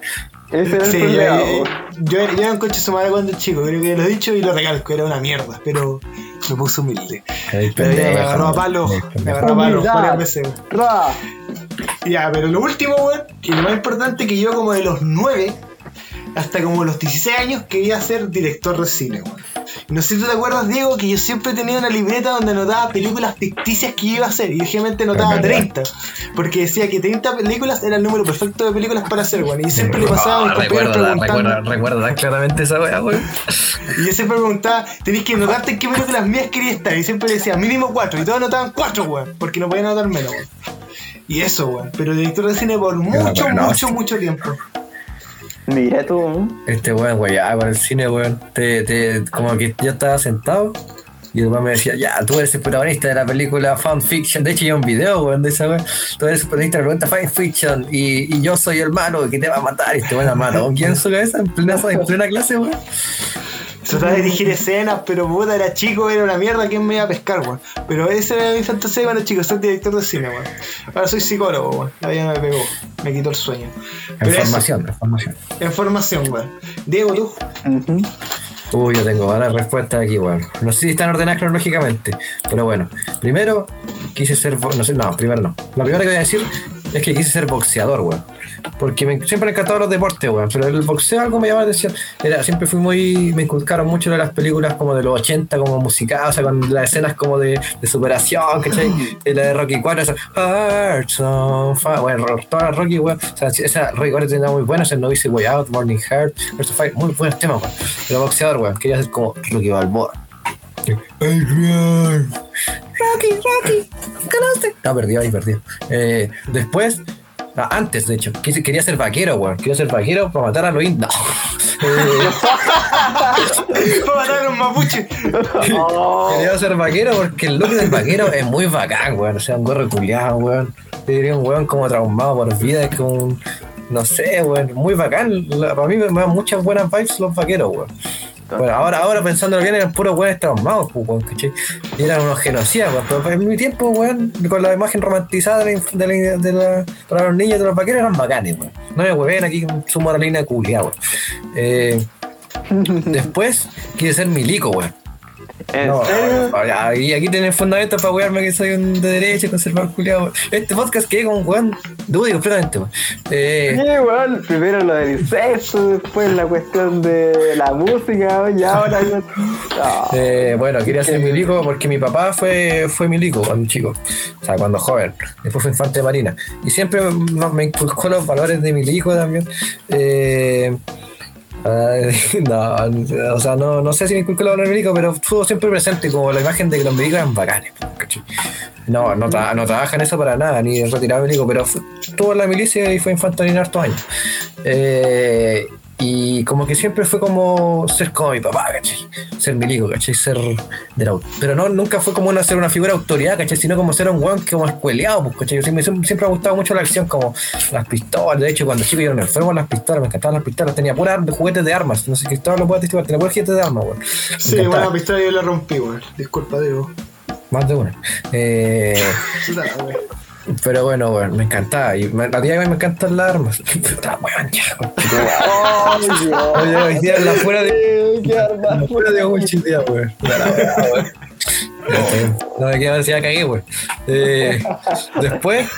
Ese era el Sí, problema. yo, yo, yo era un coche su madre cuando chico, creo que lo he dicho y lo recalco, era una mierda, pero me puse humilde. Ay, Pero ya me agarró a weón. palo, Ay, me agarró a palo Humildad. varias veces. weón. Ra. Ya, pero lo último, weón, y lo más importante que yo como de los 9 hasta como los 16 años quería ser director de cine, weón. Y No sé si tú te acuerdas, Diego, que yo siempre tenía una libreta donde anotaba películas ficticias que iba a hacer. Y yo generalmente anotaba Es verdad. 30. Porque decía que 30 películas era el número perfecto de películas para hacer, weón. Y siempre le pasaba a mis compañeros preguntando. claramente esa weá, weón. Y yo siempre preguntaba, tenéis que anotarte en qué películas mías quería estar. Y siempre le decía, mínimo cuatro. Y todos anotaban cuatro, weón. Porque no podían anotar menos, weón. Y eso, weón. Pero director de cine por mucho, no, mucho, sí. mucho tiempo. Mira tú. Este weón, weón, ya, con el cine, weón. Te, te, como que yo estaba sentado y el me decía, ya, tú eres el protagonista de la película Fan Fiction. De hecho, hay un video, weón, de esa weón. Tú eres el protagonista de la pregunta Fan Fiction y, y yo soy el malo que te va a matar. Y este weón la mató. ¿Quién su cabeza? En plena, en plena clase, weón. Trataba de dirigir escenas, pero puta, era chico, era una mierda, ¿quién me iba a pescar, weón? Pero esa era mi fantasía cuando chico, ser director de cine, weón. Ahora soy psicólogo, weón. La vida me pegó, me quitó el sueño. En Pero eso, formación, en formación. en formación, weón. Diego, tú. Ujú. Uy, yo tengo varias respuestas aquí, weón. No sé si están ordenadas cronológicamente, pero bueno. Primero, quise ser. No sé, no, primero no. La primera que voy a decir es que quise ser boxeador, weón. Porque me, siempre me encantaron los deportes, weón. Pero el boxeo algo me llamaba la atención. Era, siempre fui muy. Me inculcaron mucho de las películas como de los 80, como musicales, o sea, con las escenas como de, de superación, ¿cachai? La de Rocky 4, esa. Hearts on Fire. Bueno, toda la Rocky, weón. O sea, esa Rocky 4 tenía muy buenas, el Novice Way Out, Morning Heart, Hearts on Fire. Muy buenos temas, weón. Pero boxeador, weón. Quería ser como Rocky Balboa. Adrian. Rocky, Rocky, ganaste. No, perdió ahí, perdió. Eh, después, ah, antes de hecho, quise- quería ser vaquero, weón. Quería ser vaquero para matar a los indios. No. Eh, Para matar a un mapuche. quería ser vaquero porque el look del vaquero es muy bacán, weón. O sea, un gorro culiado, weón. Te diría un weón como traumado por vida, es como un. No sé, weón. Muy bacán. La- para mí me, me dan muchas buenas vibes los vaqueros, weón. Bueno, ahora, ahora pensándolo bien, eran puros weones traumados, pues, weón, ¿cachai? Y eran unos genocidas, weón. Pero en mi tiempo, weón, con la imagen romantizada de la, de la- de la- para los niños de los vaqueros eran bacanes, weón. No me hueven aquí con su moralina culiada, weón. Eh, después quise ser milico, weón. ¿En No, serio? no, ya, y aquí tienen fundamentos para wearme que soy un de derecha, conservador culiado. Este podcast que con weón dudo completamente, weón. Eh, Sí, weón, primero lo del incesto, después la cuestión de la música, y ahora yo. Ah, Eh, bueno, quería ser milico porque mi papá fue, fue milico cuando chico, o sea, cuando joven. Después fue infante de marina. Y siempre me, inculcó los valores de milico también. Eh, no, o sea, no, no sé si me inculcó los valores de milico, pero estuvo siempre presente como la imagen de que los milicos eran bacanes. No, no, tra- no trabaja en eso para nada, ni retirado milico, pero estuvo en la milicia y fue infante de marina hartos años. Eh, y como que siempre fue como ser como mi papá, ¿cachai? Ser milico, ¿cachai? Ser de la au- Pero no, nunca fue como una, ser una figura de autoridad, ¿cachai? Sino como ser un weón que como escueleado, pues, ¿cachai? Yo siempre, siempre me ha gustado mucho la acción, como las pistolas. De hecho, cuando chico yo era enfermo en las pistolas, me encantaban las pistolas. Tenía puras juguetes de armas. No sé qué todo lo puedo testificar, tenía puros juguetes de armas, weón. Sí, bueno, la pistola yo la rompí, weón. Disculpa, digo. Más de una. Eh. pero bueno, weón, me encantaba. Y me, a día de hoy me encantan las armas. Puta, weón, ya. Oye, hoy día la fuera de. ¡Qué arma! La fuera de Gucci, tía, weón. No me queda ya cagué, weón. Eh, después,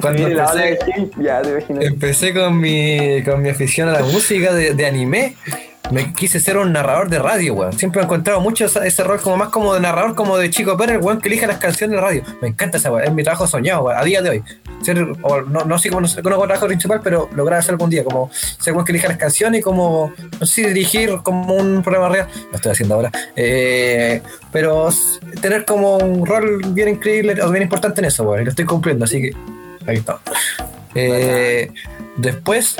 cuando empecé, empecé con mi, con mi afición a la música de, de anime, me quise ser un narrador de radio, weón. Siempre he encontrado mucho ese rol como más como de narrador, como de Chico Pérez, weón, que elige las canciones de radio. Me encanta esa weón, es mi trabajo soñado, weón, a día de hoy. Ser, no, no sé cómo no conozco el trabajo principal, pero lograr hacer algún día, como ser weón que elija las canciones y como, no sé dirigir como un programa real, lo estoy haciendo ahora. Eh, pero tener como un rol bien increíble o bien importante en eso, weón, y lo estoy cumpliendo, así que ahí está. Eh, después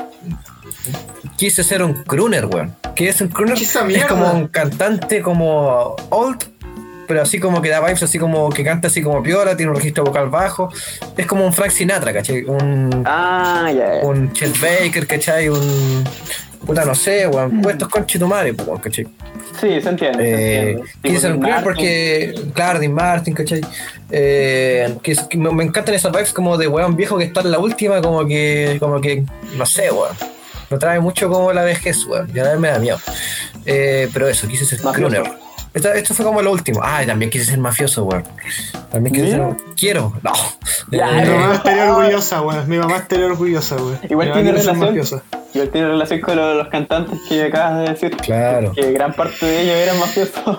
quise ser un crooner, weón. ¿Qué es un crooner? ¿Qué es como un cantante como old, pero así como que da vibes así como que canta así como piola, tiene un registro vocal bajo. Es como un Frank Sinatra, ¿cachai? Un, Ah, ya. un Chet Baker, ¿cachai? Un. Puta, no sé, weón. Puestos con Chitumare, pues, weón, ¿cachai? Sí, se entiende. se Eh, entiende. crooner Martin. porque, claro, Dean Martin, ¿cachai? Eh, que que me encantan esas vibes como de weón viejo que está en la última, como que, como que, no sé, weón. Me trae mucho como la vejez, weón. Ya me da miedo. Eh, pero eso, quise ser Mafioso. crooner. Esto, esto fue como lo último. Ah, y también quise ser mafioso, weón. También quise Mira. ser. Quiero. No. Ya, Mi Eh, mamá estaría orgullosa, weón. Mi mamá estaría orgullosa, weón. Igual Mi tiene relación. Igual tiene relación con lo los cantantes que acabas de decir. Claro. Que gran parte de ellos eran mafiosos.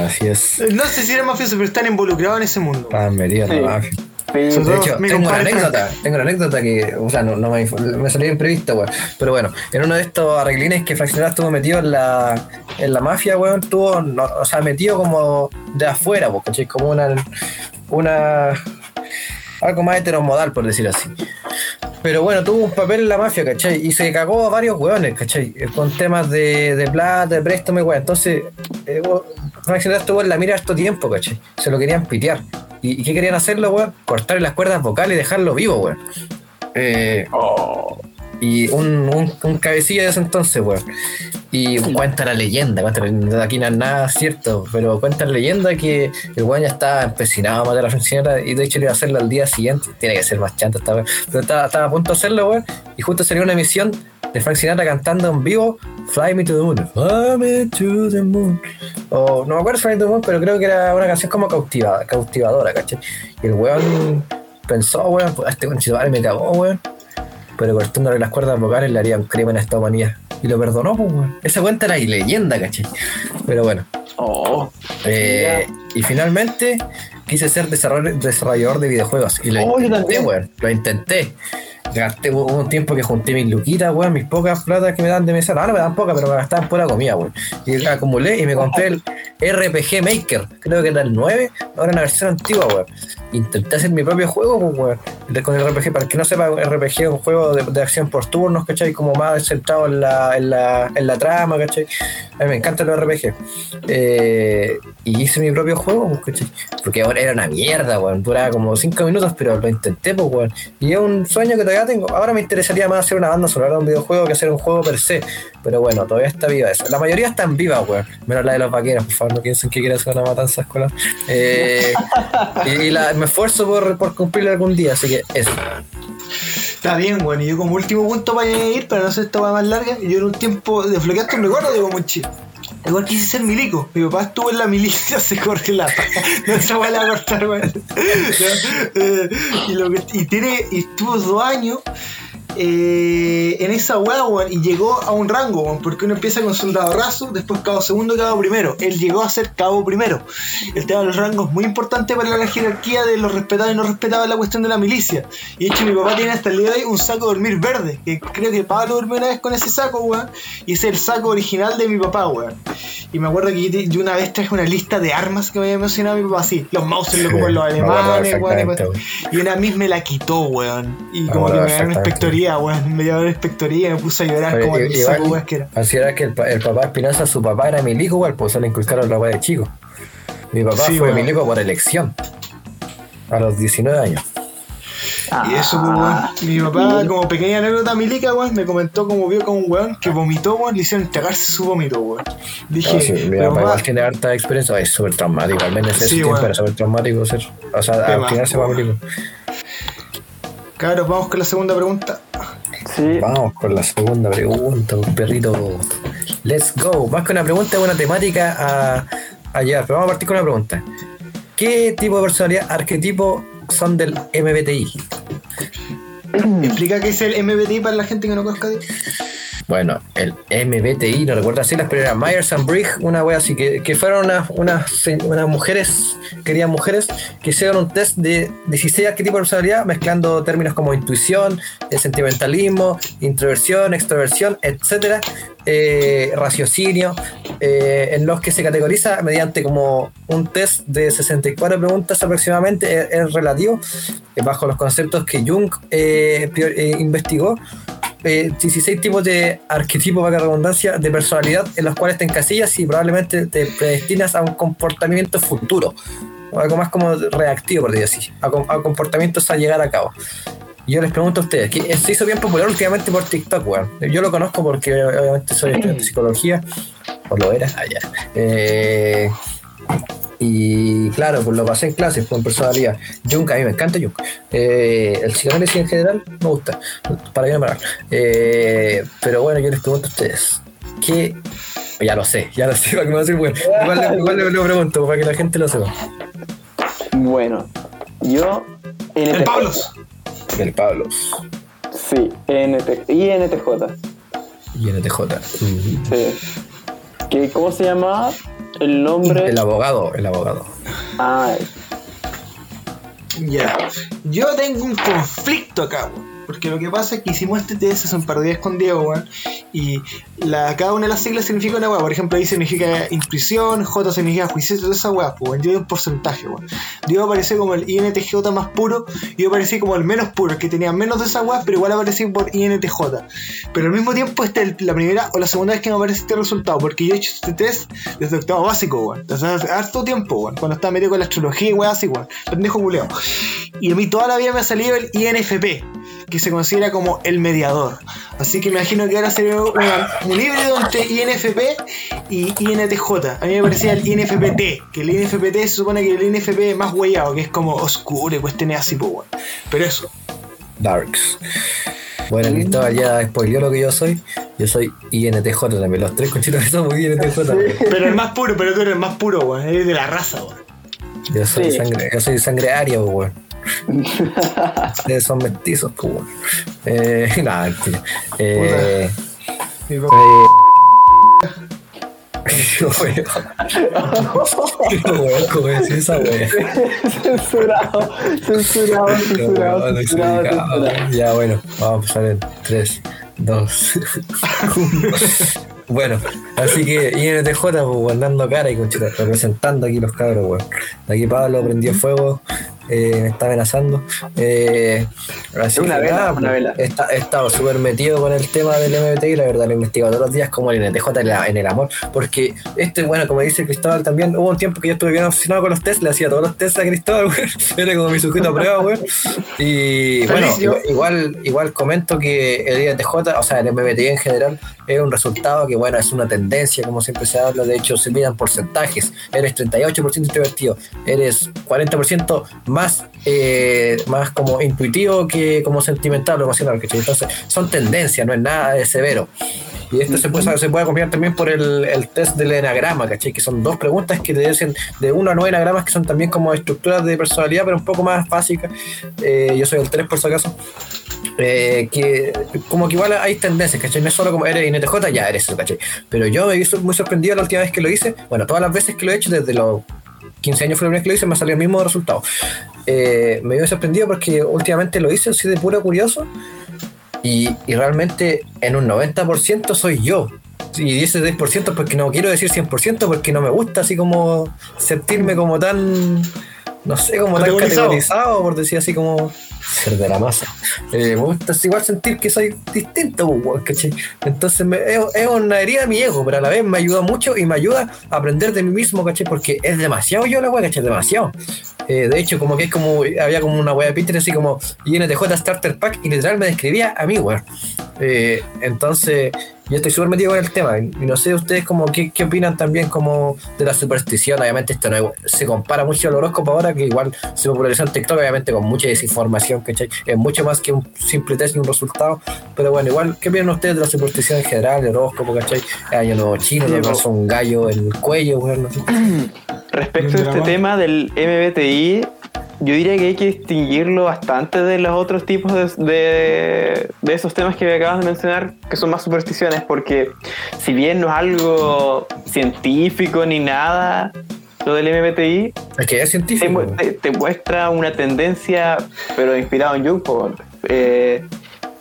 Así es. Eh, No sé si eran mafiosos, pero están involucrados en ese mundo. Metidos en Sí. la mafia. Sí, De hecho, tengo una anécdota, tengo una anécdota que, o sea, no, no me, me salió imprevista, weón. Pero bueno, en uno de estos arreglines que Fraccionado estuvo metido en la, en la mafia, weón, estuvo, no, o sea, metido como de afuera, pues, ¿cachai? Como una, una, algo más heteromodal, por decir así. Pero bueno, tuvo un papel en la mafia, ¿cachai? Y se cagó a varios weones, ¿cachai? Con temas de, de plata, de préstamo y weón. Entonces, eh, Frank Sinatra estuvo en la mira harto tiempo, ¿cachai? Se lo querían pitear. ¿Y, qué querían hacerlo, weón? Cortarle las cuerdas vocales y dejarlo vivo, weón. Eh, y un, un, cabecilla de ese entonces, weón. Y cuenta la leyenda, cuenta la aquí no es nada cierto, pero cuenta la leyenda que el weón ya estaba empecinado a matar a la funcionaria y de hecho le iba a hacerlo al día siguiente. Tiene que ser más chanta esta weón. Pero estaba, a punto de hacerlo, weón. Y justo salió una emisión de Frank Sinatra cantando en vivo Fly Me to the Moon. Fly Me to the Moon. O no me acuerdo Fly Me to the Moon, pero creo que era una canción como cautiva, cautivadora, ¿cachai? Y el weón pensó, weón, pues este conchito me cagó, weón pero cortándole las cuerdas vocales le haría un crimen a esta humanidad. Y lo perdonó, pues, weón. Esa cuenta era leyenda, ¿cachai? Pero bueno. Oh, Eh, y finalmente quise ser desarroll- desarrollador de videojuegos. Y lo Oh, yo intenté, también. weón. Lo intenté. Gasté un tiempo que junté mis luquitas, weón, mis pocas platas que me dan de mesa. No, no me dan pocas, pero me gastaban pura comida, weón. Y acumulé y me compré el RPG Maker. Creo que era el 9, ahora una versión antigua, weón. Intenté hacer mi propio juego, pues, weón. Con el RPG, para el que no sepa, RPG es un juego de, de acción por turnos, ¿cachai? Como más centrado en la, en la, en la trama, ¿cachai? A mí me encantan los RPG. Eh, y hice mi propio juego, pues, ¿cachai? Porque ahora era una mierda, weón. Duraba como 5 minutos, pero lo intenté, pues, weón. Y es un sueño que todavía Ahora me interesaría más hacer una banda sonora de un videojuego que hacer un juego per se. Pero bueno, todavía está viva eso. La mayoría están vivas, weón. Menos la de los vaqueros, por favor, no piensen que quiero hacer una matanza escolar. Eh, y la- me esfuerzo por, por cumplirlo algún día, así que eso. Está bien, weón. Y yo como último punto para ir, para no hacer esta más larga, yo en un tiempo desbloqueaste un recuerdo de Gomuchi. Igual quise ser milico. Mi papá estuvo en la milicia, se corre la paja. No la va a cortar, weón. Eh, y tiene, y estuvo dos años eh, en esa weá, weón, y llegó a un rango, weón, porque uno empieza con soldado raso, después cabo segundo y cabo primero. Él llegó a ser cabo primero. El tema de los rangos es muy importante para la jerarquía de los respetados y no respetados la cuestión de la milicia. Y de hecho, mi papá tiene hasta el día de hoy un saco de dormir verde, que creo que Pablo durmió una vez con ese saco, weón, y es el saco original de mi papá, weón. Y me acuerdo que yo una vez traje una lista de armas que me había mencionado mi papá, así, los Mauser lo ocupan los alemanes, weón, y una vez me la quitó, weón. Y como que me dio una perfectamente. Inspectoría, weón. Me dio una inspectoría y me puse a llorar Oye, como el saco, weón, que era. considera que el, el papá Espinosa, su papá era milico, igual, pues se le inculcaron la weá de chico. Mi papá Sí, fue weón. milico por elección. A los 19 años. Y eso, pues, weón. Mi papá, como pequeña anécdota milica, weón, me comentó como vio con un weón que vomitó, weón, le hicieron tragarse su vómito, weón. Dije, No, sí, mi pero papá papá, igual tiene harta experiencia. Es súper traumático. Al menos en ese Sí, tiempo era súper traumático ser. O sea, al más, final se va milico. cabros, vamos con la segunda pregunta. Sí. Vamos con la segunda pregunta, un perrito. Let's go. Más que una pregunta, una temática a, a llevar. Pero vamos a partir con una pregunta. ¿Qué tipo de personalidad, arquetipo son del MBTI? Explica qué es el MBTI para la gente que no conozca. Bueno, el MBTI, no recuerdo así las pero era Myers and Briggs, una wea así, que, que fueron unas, unas, unas mujeres, querían mujeres, que hicieron un test de 16 arquetipos de personalidad, mezclando términos como intuición, eh, sentimentalismo, introversión, extroversión, etcétera, eh, raciocinio, eh, en los que se categoriza mediante como un test de 64 preguntas aproximadamente, es, es relativo, bajo los conceptos que Jung investigó eh, 16 tipos de arquetipos, para redundancia, de personalidad en los cuales te encasillas y probablemente te predestinas a un comportamiento futuro. O algo más como reactivo, por decir así, a, com- a comportamientos a llegar a cabo. Yo les pregunto a ustedes, que se hizo bien popular últimamente por TikTok, weón. Yo lo conozco porque obviamente soy estudiante de psicología, o lo era, allá. Eh, y claro, pues lo pasé en clases con personalidad. Jung, a mí me encanta Jung. Eh, el psicoanálisis en general me gusta, para bien o para mal. Eh, pero bueno, yo les pregunto a ustedes, ¿qué? Ya lo sé, ya lo sé, para que me va a decir, bueno, igual, le- igual le lo pregunto, para que la gente lo sepa. Bueno, yo. El Pablos. El Pablo. Sí, NT, INTJ. Y NTJ. Mm. Sí. ¿Qué, ¿Cómo se llamaba? El nombre. El abogado, el abogado. Ah, Ya. Yo tengo un conflicto acá, weón. Porque lo que pasa es que hicimos este test hace un par de días con Diego, weón. Y cada una de las siglas significa una weá. Por ejemplo, I significa intuición, J significa juicio, toda esa weá, pues, weón. Yo doy un porcentaje, weón. Diego apareció como el INTJ más puro. Y yo aparecí como el menos puro, que tenía menos de esa weá, pero igual aparecí por INTJ. Pero al mismo tiempo, esta es la primera o la segunda vez que me aparece este resultado. Porque yo he hecho este test desde octavo básico, weón. Entonces, hace harto tiempo, weón. Cuando estaba metido con la astrología y weá así, weón. Pendejo culeado. Y a mí toda la vida me ha salido el INFP, que se considera como el mediador. Así que me imagino que ahora sería una- un híbrido entre INFP y INTJ. A mí me parecía el INFPT, que el INFPT se supone que el INFP es más huellado, que es como oscuro y cuestiones así, pues, weón. Pero eso. Darks. Bueno, Cristóbal ya spoileó lo que yo soy. Yo soy INTJ también. Los tres conchitos que somos INTJ. Pero el más puro, pero tú eres el más puro, weón. Eres de la raza, weón. Yo soy Sí. sangre, yo soy sangre aria, weón. Ustedes son mestizos, pues. Eh, nada. Eh, papá- yo, weón. Weón, ¿cómo decís esa weón? censurado, censurado, censurado, No, censurado, censurado. Ya, bueno, vamos a empezar en 3, 2, 1. Bueno, así que INTJ, pues, weón, dando cara y representando aquí los cabros, weón. Aquí Pablo prendió fuego, eh, me está amenazando. Eh, así Una que vela, nada, una vela. He, he estado súper metido con el tema del MBTI, la verdad lo he investigado todos los días como el INTJ en, la- en el amor, porque este, bueno, como dice Cristóbal también, hubo un tiempo que yo estuve bien obsesionado con los test, le hacía todos los test a Cristóbal, weón. era como mi sujeto a prueba, weón. Y bueno, igual, igual, comento que el INTJ, o sea, el MBTI en general, es un resultado que, bueno, es una tendencia, como siempre se habla, de hecho se miran porcentajes, eres 38% introvertido, eres 40% más, eh, más como intuitivo que como sentimental o emocional, ¿cachai? Entonces, son tendencias, no es nada de severo. Y esto se puede, se puede acompañar también por el, el test del enagrama, ¿cachai? Que son dos preguntas que te dicen de uno a nueve enagramas que son también como estructuras de personalidad, pero un poco más básicas. Eh, yo soy el 3 por si acaso. Eh, que como que igual hay tendencias, ¿cachai? No es solo como eres INTJ, ya eres eso, ¿cachai? Pero yo me vi muy sorprendido la última vez que lo hice. Bueno, todas las veces que lo he hecho, desde los 15 años fue la primera vez que lo hice, me salió el mismo resultado. Eh, me vi sorprendido porque últimamente lo hice así de puro curioso y, y realmente en un 90% soy yo. Y ese 10% porque no quiero decir 100% porque no me gusta así como sentirme como tan, no sé, como tan categorizado, por decir así como ser de la masa. Eh, me gusta igual sentir que soy distinto, pues, ¿cachai? Entonces es una herida de mi ego, pero a la vez me ayuda mucho y me ayuda a aprender de mí mismo, ¿cachai? Porque es demasiado yo la weá, ¿cachai? Demasiado. Eh, de hecho, como que es como, había como una weá de Pinterest así como INTJ Starter Pack y literal me describía a mí, weón. Eh, entonces, yo estoy súper metido con el tema. Y no sé ustedes como qué, qué opinan también como de la superstición. Obviamente esto no es- se compara mucho al horóscopo ahora, que igual se popularizó en TikTok, obviamente con mucha desinformación, ¿cachai? Es mucho más que un simple test y un resultado. Pero bueno, igual, ¿qué opinan ustedes de la superstición en general, el horóscopo, ¿cachai? El año nuevo chino, que po. pasó un gallo en el cuello, weón, no sé. Respecto a este tema del MBTI, yo diría que hay que distinguirlo bastante de los otros tipos de, de, de esos temas que acabas de mencionar, que son más supersticiones, porque si bien no es algo científico ni nada, lo del MBTI, Es que es te, científico. te- te muestra una tendencia, pero inspirado en Jung, eh,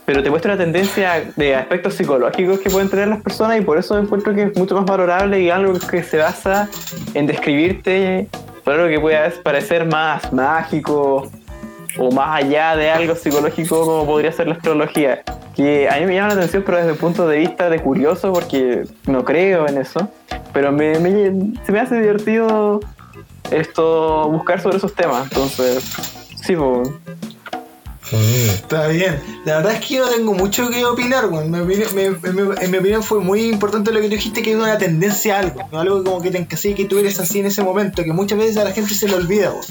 pero te muestra una tendencia de aspectos psicológicos que pueden tener las personas y por eso encuentro que es mucho más valorable y algo que se basa en describirte algo que pueda parecer más mágico o más allá de algo psicológico como podría ser la astrología. Que a mí me llama la atención, pero desde el punto de vista de curioso, porque no creo en eso. Pero me- se me hace divertido esto buscar sobre esos temas. Entonces, sí, pues. Está bien. La verdad es que yo no tengo mucho que opinar, weón. Me- en mi opinión fue muy importante lo que tú dijiste, que es una tendencia a algo. ¿no? Algo como que te encasilla que tú eres así en ese momento, que muchas veces a la gente se le olvida, weón.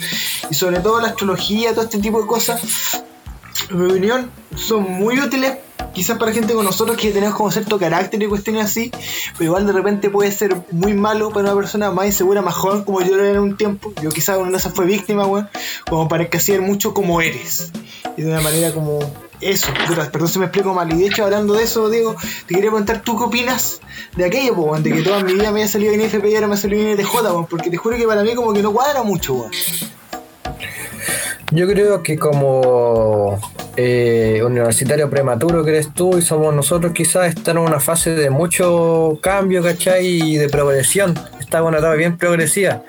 Y sobre todo la astrología, todo este tipo de cosas, en mi opinión, son muy útiles. Quizás para gente como nosotros que tenemos como cierto carácter y cuestiones así, pero igual de repente puede ser muy malo para una persona más insegura, más joven como yo era en un tiempo. Yo quizás una de esas fue víctima, weón, como para encasillar mucho como eres y de una manera como eso. Perdón si me explico mal. Y de hecho, hablando de eso, Diego, te quería preguntar tú qué opinas de aquello, de que toda mi vida me había salido en IFP y ahora me salió en INTJ, weón, porque te juro que para mí como que no cuadra mucho, weón. Yo creo que como eh, universitario prematuro que eres tú y somos nosotros, quizás están en una fase de mucho cambio, ¿cachai? Y de progresión. Está en una etapa bien progresiva.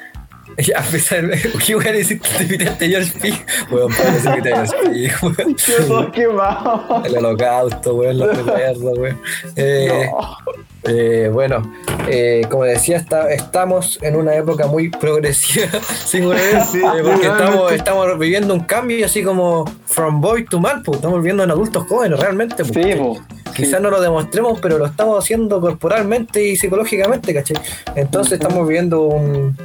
A pesar de que voy a decir que te invitaste a George Pig, weón, para decir que te George Pig, weón. Quedó quemado. El holocausto, weón, los recuerdos, weón. Eh, eh, bueno, eh, como decía, está- estamos en una época muy progresiva, singular, Sí, eh, porque estamos, estamos viviendo un cambio así como from boy to man, pues, estamos viviendo en adultos jóvenes realmente. pues, Sí, po. Quizás no lo demostremos, pero lo estamos haciendo corporalmente y psicológicamente, ¿cachai? Entonces estamos viviendo un,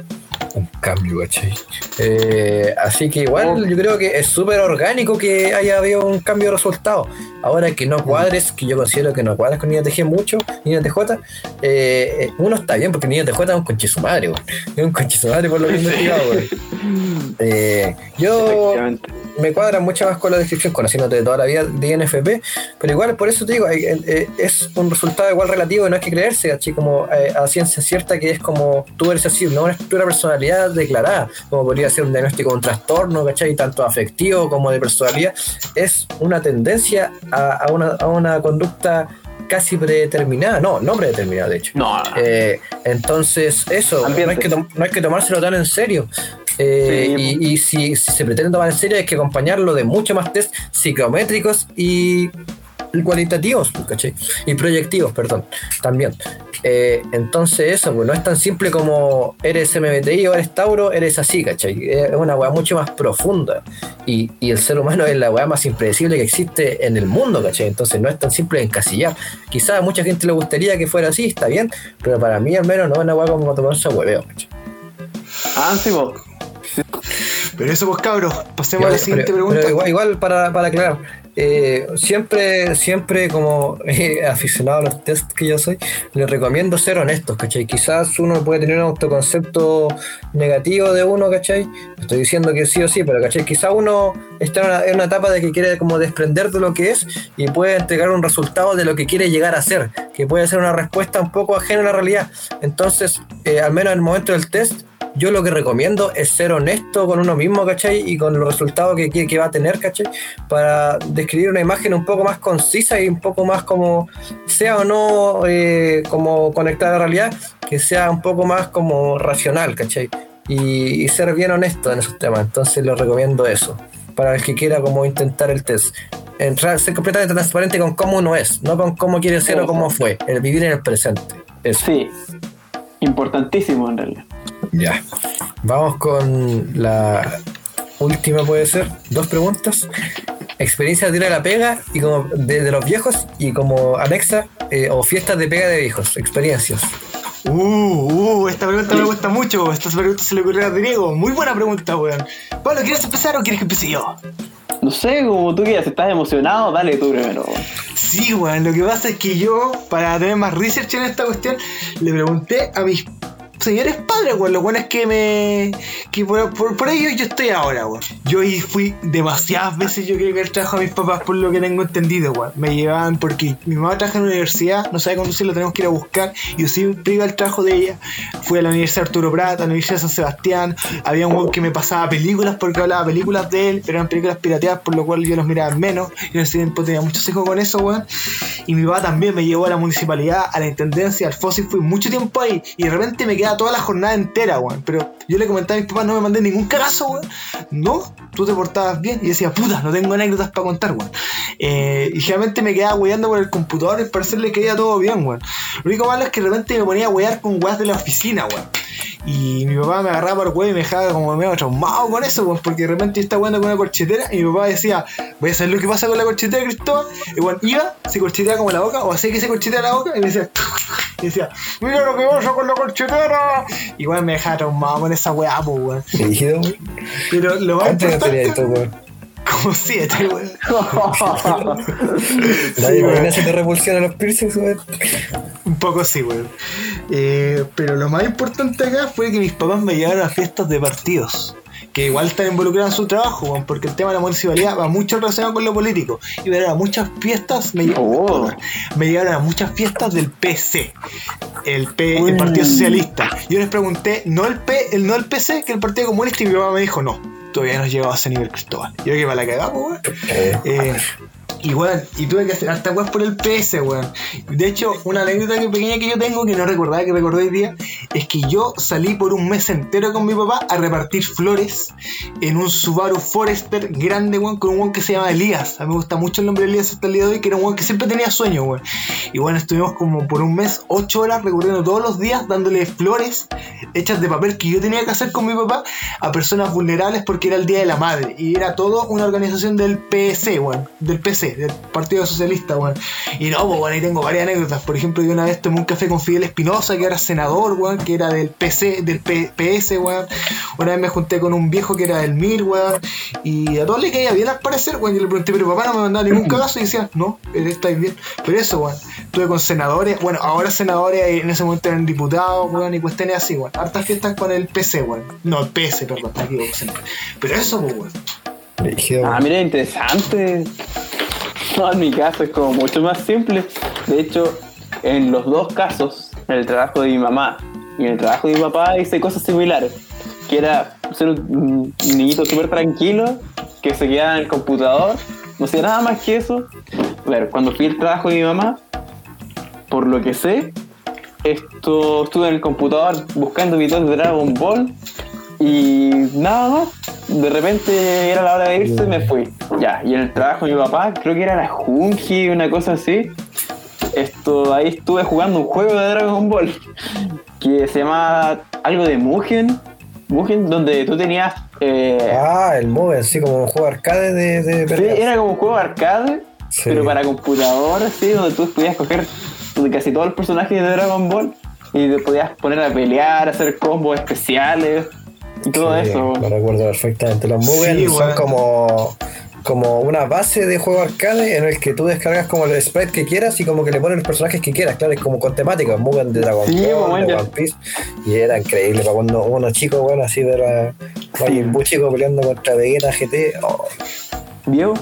un cambio, ¿cachai? Eh, así que igual yo creo que es súper orgánico que haya habido un cambio de resultado. Ahora que no cuadres, que yo considero que no cuadres con INTG mucho, INTJ, eh, eh, uno está bien porque INTJ es un conche su madre, weón. Es un conche su madre por lo que he investigado, weón. Eh, yo me cuadra mucho más con la descripción, conociéndote de toda la vida de INFP, pero igual por eso te digo, eh, es un resultado igual relativo, no hay que creerse, así como a ciencia cierta que es como tú eres así, no una estructura de personalidad declarada, como podría ser un diagnóstico de un trastorno, ¿cachai? Tanto afectivo como de personalidad, es una tendencia a, a una, a una conducta casi predeterminada, no, no predeterminada de hecho. No, Eh, entonces, eso, no hay, que no hay que tomárselo tan en serio. Eh, Sí. y, y si, si se pretende tomar en serio, hay que acompañarlo de mucho más test psicométricos y cualitativos, pues, ¿cachai? Y proyectivos, perdón, también. Eh, entonces, eso, pues no es tan simple como eres MBTI o eres Tauro, eres así, ¿cachai? Es una weá mucho más profunda. Y, y el ser humano es la weá más impredecible que existe en el mundo, ¿cachai? Entonces no es tan simple de encasillar. Quizás a mucha gente le gustaría que fuera así, está bien, pero para mí al menos no es una weá como tomarse a hueveo, ¿cachai? Ah, sí, po. Pero eso, pues cabros, pasemos a la siguiente pero- pregunta. pero igual, igual para, para aclarar, eh, siempre, siempre como eh, aficionado a los test que yo soy, les recomiendo ser honestos, ¿cachai? Quizás uno puede tener un autoconcepto negativo de uno, ¿cachai? Estoy diciendo que sí o sí, pero ¿cachai? Quizás uno está en una, en una etapa de que quiere como desprender de lo que es y puede entregar un resultado de lo que quiere llegar a ser, que puede ser una respuesta un poco ajena a la realidad. Entonces, eh, al menos en el momento del test, yo lo que recomiendo es ser honesto con uno mismo, ¿cachai? Y con los resultados que, que, que va a tener, ¿cachai? Para describir una imagen un poco más concisa y un poco más como, sea o no eh, como conectada a la realidad, que sea un poco más como racional, ¿cachai? Y, y ser bien honesto en esos temas. Entonces les recomiendo eso. Para el que quiera como intentar el test. Entrar, ser completamente transparente con cómo uno es, no con cómo quiere ser o cómo fue. El vivir en el presente. Eso. Sí. Importantísimo en realidad. Ya. Vamos con la última, puede ser. Dos preguntas. Experiencia de ir a la pega y como de, de los viejos y como anexa eh, o fiestas de pega de viejos. Experiencias. Uh, uh, esta pregunta me gusta mucho. Esta pregunta se le ocurrió a Diego. Muy buena pregunta, weón. Pablo, ¿quieres empezar o quieres que empiece yo? No sé, como tú quieras, estás emocionado, dale tú primero. Sí, weón. Lo que pasa es que yo, para tener más research en esta cuestión, le pregunté a mis señores padres, weón. Lo bueno es que me. que por, por, por ello yo estoy ahora, weón. Yo fui demasiadas veces, yo creo que el trabajo a mis papás, por lo que tengo entendido, weón. Me llevaban porque mi mamá trabaja en la universidad, no sabe conducir, lo tenemos que ir a buscar. Yo siempre iba al trabajo de ella. Fui a la Universidad Arturo Prat, a la Universidad de San Sebastián. Había un weón que me pasaba películas porque hablaba películas de él, pero eran películas pirateadas, por lo cual yo los miraba menos. Yo en ese tiempo tenía muchos hijos con eso, weón. Y mi papá también me llevó a la municipalidad, a la intendencia, al FOSI, fui mucho tiempo ahí. Y de repente me quedaba toda la jornada entera, weón. Pero yo le comentaba a mis papás, no me mandé ningún cagazo, weón. No, tú te portabas bien. Y decía, puta, no tengo anécdotas para contar, weón. Eh, y generalmente me quedaba weyando por el computador y parecerle que iba todo bien, weón. Lo único malo es que de repente me ponía a weyar con weas de la oficina, weón. Y mi papá me agarraba por huevo y me dejaba como medio traumado con eso, pues, porque de repente yo estaba jugando con una corchetera y mi papá decía, voy a saber lo que pasa con la corchetera, Cristóbal. Y bueno, iba, se corcheteaba como la boca, o hacía que se corcheteara la boca, y me decía, y decía, mira lo que pasa con la corchetera. Y bueno, me dejaba traumado con esa weá, pues, weón. Pero lo más tenía importante, esto, weón. como siete, weón. Nadie weón. si te repulsiona los piercings, weón. Un poco sí, weón. Eh, pero lo más importante acá fue que mis papás me llevaron a fiestas de partidos. Que igual están involucrados en su trabajo, porque el tema de la municipalidad va mucho relacionado con lo político. Y me llevaron a muchas fiestas, me, lle- me llevaron a muchas fiestas del PC, el, P, el Partido Socialista. Yo les pregunté, no el, P, el, no el PC, que el Partido Comunista, y mi papá me dijo, no, todavía no has llegado a ese nivel, Cristóbal. Yo que para la cagada, weón. Eh, y weón, y tuve que hacer harta weas por el PS, weón. De hecho, una anécdota que- pequeña que yo tengo, que no recordaba que recordé hoy día, es que yo salí por un mes entero con mi papá a repartir flores en un Subaru Forester grande, weón, con un weón que se llama Elías. A mí me gusta mucho el nombre de Elías hasta el día de hoy, que era un weón que siempre tenía sueño, weón. Y bueno, estuvimos como por un mes, ocho horas recorriendo todos los días, dándole flores hechas de papel que yo tenía que hacer con mi papá a personas vulnerables porque era el Día de la Madre. Y era todo una organización del PS, weón, del PC, del Partido Socialista, weón. Y no, pues, weón, ahí tengo varias anécdotas. Por ejemplo, yo una vez tomé un café con Fidel Espinosa, que era senador, weón, que era del PC, del P- PS, weón. Una vez me junté con un viejo que era del MIR, weón. Y a todos le caía bien al parecer, weón. Yo le pregunté, pero papá no me mandaba ningún cagazo y decía, no, estáis bien. Pero eso, weón. Estuve con senadores, bueno, ahora senadores, eh, en ese momento eran diputados, weón, y cuestiones así, weón. Hartas fiestas con el PC, weón. No, el PS, perdón, siempre. Pero eso, pues, weón. Ah, mira, interesante. No, en mi caso es como mucho más simple. De hecho, en los dos casos, en el trabajo de mi mamá y en el trabajo de mi papá, hice cosas similares. Que era ser un niñito súper tranquilo, que se quedaba en el computador, no hacía nada más que eso. A ver, cuando fui al trabajo de mi mamá, por lo que sé, esto estuve en el computador buscando videos de Dragon Ball y nada más. De repente era la hora de irse y me fui. Ya, y en el trabajo de mi papá, creo que era la Junji, una cosa así. Esto, ahí estuve jugando un juego de Dragon Ball que se llamaba algo de Mugen. Mugen, donde tú tenías. eh, Ah, el Move, así como un juego arcade de, de Sí, era como un juego arcade, Sí. pero para computador, así, donde tú podías coger casi todos los personajes de Dragon Ball y te podías poner a pelear, hacer combos especiales. Y todo Sí, eso. Lo recuerdo perfectamente. Los Mugen Sí, son como, como una base de juego arcade en el que tú descargas como el sprite que quieras y como que le pones los personajes que quieras, claro, es como con temática, Mugen de Dragon Sí, Ball, de. One Piece. Y era increíble para cuando uno chico, bueno, así ver a Majin Buu chico peleando contra Vegeta GT. oh, Diego,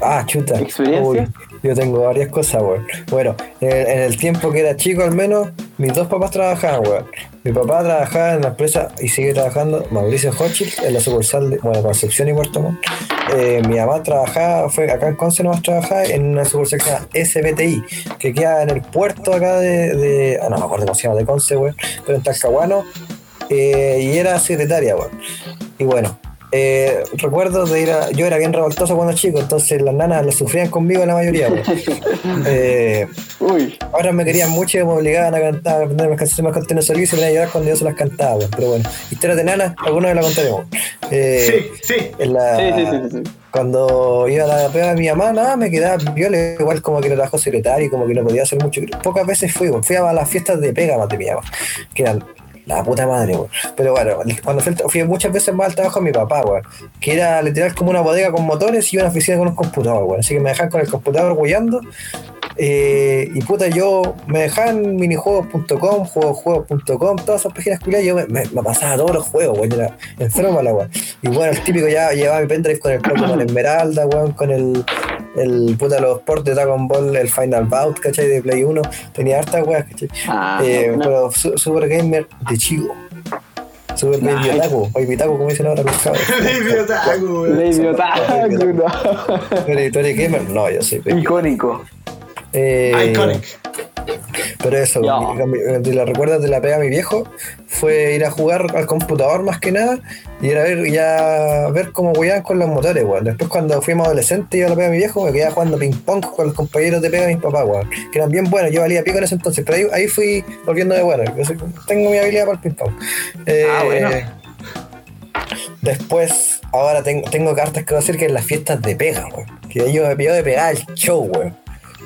Ah, chuta. ¿Experiencia? Uy, yo tengo varias cosas, weón. Bueno, en el, en el tiempo que era chico al menos, mis dos papás trabajaban, weón. Mi papá trabajaba en la empresa y sigue trabajando, Mauricio Hochil, en la sucursal de, bueno, Concepción y Puerto Montt. Eh, mi mamá trabajaba, fue acá en Conce nomás trabajaba en una sucursal que se llama SBTI, que queda en el puerto acá de, de ah, no me acuerdo cómo se llama, de Conce, weón, pero en Talcahuano, eh, y era secretaria, weón. Y bueno, eh, recuerdo de ir a. Yo era bien revoltoso cuando chico, entonces las nanas lo sufrían conmigo la mayoría. Eh, uy, ahora me querían mucho y me obligaban a cantar, a aprender mis canciones más canciones solís y me iban a llorar cuando yo se las cantaba. weón. Pero bueno, historias de nanas, alguna vez la contaremos. Eh, Sí, sí. en la- sí, sí, sí. Cuando iba a la pega de mi mamá, nada, me quedaba viola, igual como que era trabajo secretario, como que no podía hacer mucho. Pocas veces fui, fui a las fiestas de pega más de mi mamá, que eran la puta madre, weón. Pero bueno, cuando fui, muchas veces más al trabajo de mi papá, weón, que era literal como una bodega con motores y una oficina con un computador, weón. Así que me dejaban con el computador guiando. Eh, y puta, yo me dejaban minijuegos.com, juegosjuegos.com, todas esas páginas culiadas, yo me, me- me pasaba todos los juegos, weón, era enfermo la weón. Y bueno, el típico ya llevaba mi pendrive con el Pokémon Esmeralda, weón, con el, el puta los ports de Dragon Ball, el Final Bout, ¿cachai? De Play 1, tenía hartas weas, ¿cachai? Ah, Eh, no, pero su- Super Gamer de chico. Super Baby Nice. Otaku, Baby Otaku, como dicen ahora los cabros. Baby Otaku. Lady Otaku, no. ¿Tú eres- tú eres gamer? No, yo soy Baby Icónico. Eh, Iconic. Pero eso, de las recuerdas de la pega a mi viejo fue ir a jugar al computador más que nada y ir a ver, ya ver cómo jugaban con los motores, weón. Después cuando fuimos adolescentes y iba a la pega a mi viejo, me quedaba jugando ping pong con los compañeros de pega de mis papás, weón. Que eran bien buenos, yo valía pico en ese entonces, pero ahí, ahí fui volviendo de bueno. Yo soy- tengo mi habilidad para el ping pong. Eh, Ah, bueno. Después, ahora tengo, tengo cartas que decir que en las fiestas de pega, weón. Que yo me pidió de pegar el show, weón.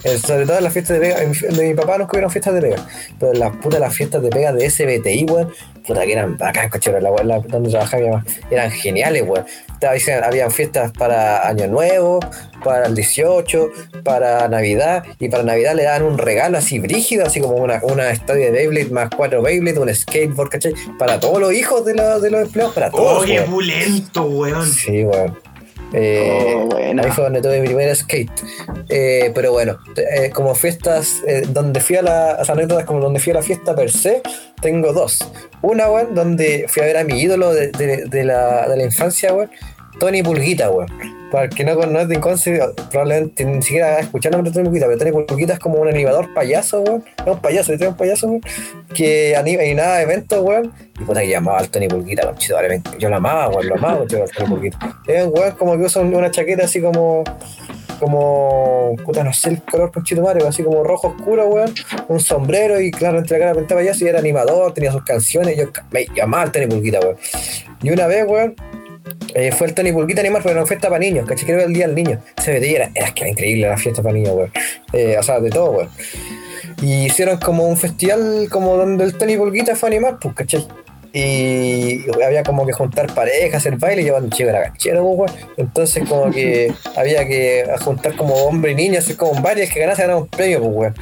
Eh, sobre todo en las fiestas de pega, de mi papá nunca hubieron fiestas de pega, pero en las putas las fiestas de pega de SBTI, weón, puta que eran bacán, cochero, la, la, donde trabajaba mi mamá, eran geniales, weón. Habían fiestas para Año Nuevo, para el 18, para Navidad, y para Navidad le daban un regalo así brígido, así como una, una estadio de Beyblade más cuatro Beyblade, un skateboard, ¿cachai? Para todos los hijos de, los de los empleados, para todos. Oh, qué pulento, weón. Sí, weón. Eh, Oh, buena. Ahí fue donde tuve mi primer skate. Eh, pero bueno, eh, como fiestas, eh, donde fui a la, o sea, anécdotas como donde fui a la fiesta per se, tengo dos. Una, weón, donde fui a ver a mi ídolo de, de- de la, de la infancia, weón, Tony Pulguita, weón. Para el que no, no es de Inconce, probablemente ni siquiera ha escuchado el nombre de Tony Pulguita, pero Tony Pulguita es como un animador payaso, weón. Es un payaso, es un payaso, weón. Que anima y nada eventos, weón. Y puta que llamaba al Tony Pulguita, conchito, vale, yo lo amaba, weón, lo amaba, conchito, al Tony Pulguita. Es un weón como que usa un- una chaqueta así como. Como. Puta, no sé el color conchito Mario, así como rojo oscuro, weón. Un sombrero y claro, entre la cara pintaba payaso y era animador, tenía sus canciones. Yo me llamaba al Tony Pulguita, weón. Y una vez, weón, eh, fue el Tony Pulguita animal, pero era una fiesta para niños, ¿cachai? Que era el día del niño. Se veía, era, era que era increíble la fiesta para niños, weón. Eh, o sea, de todo, weón. Y hicieron como un festival como donde el Tony Pulguita fue a animar, pues, ¿cachai? Y había como que juntar parejas, hacer baile, llevando un chico era ganchero, pues, weón. Entonces como que había que juntar como hombre y niño, así como varias que ganasen ganaban un premio, pues, weón.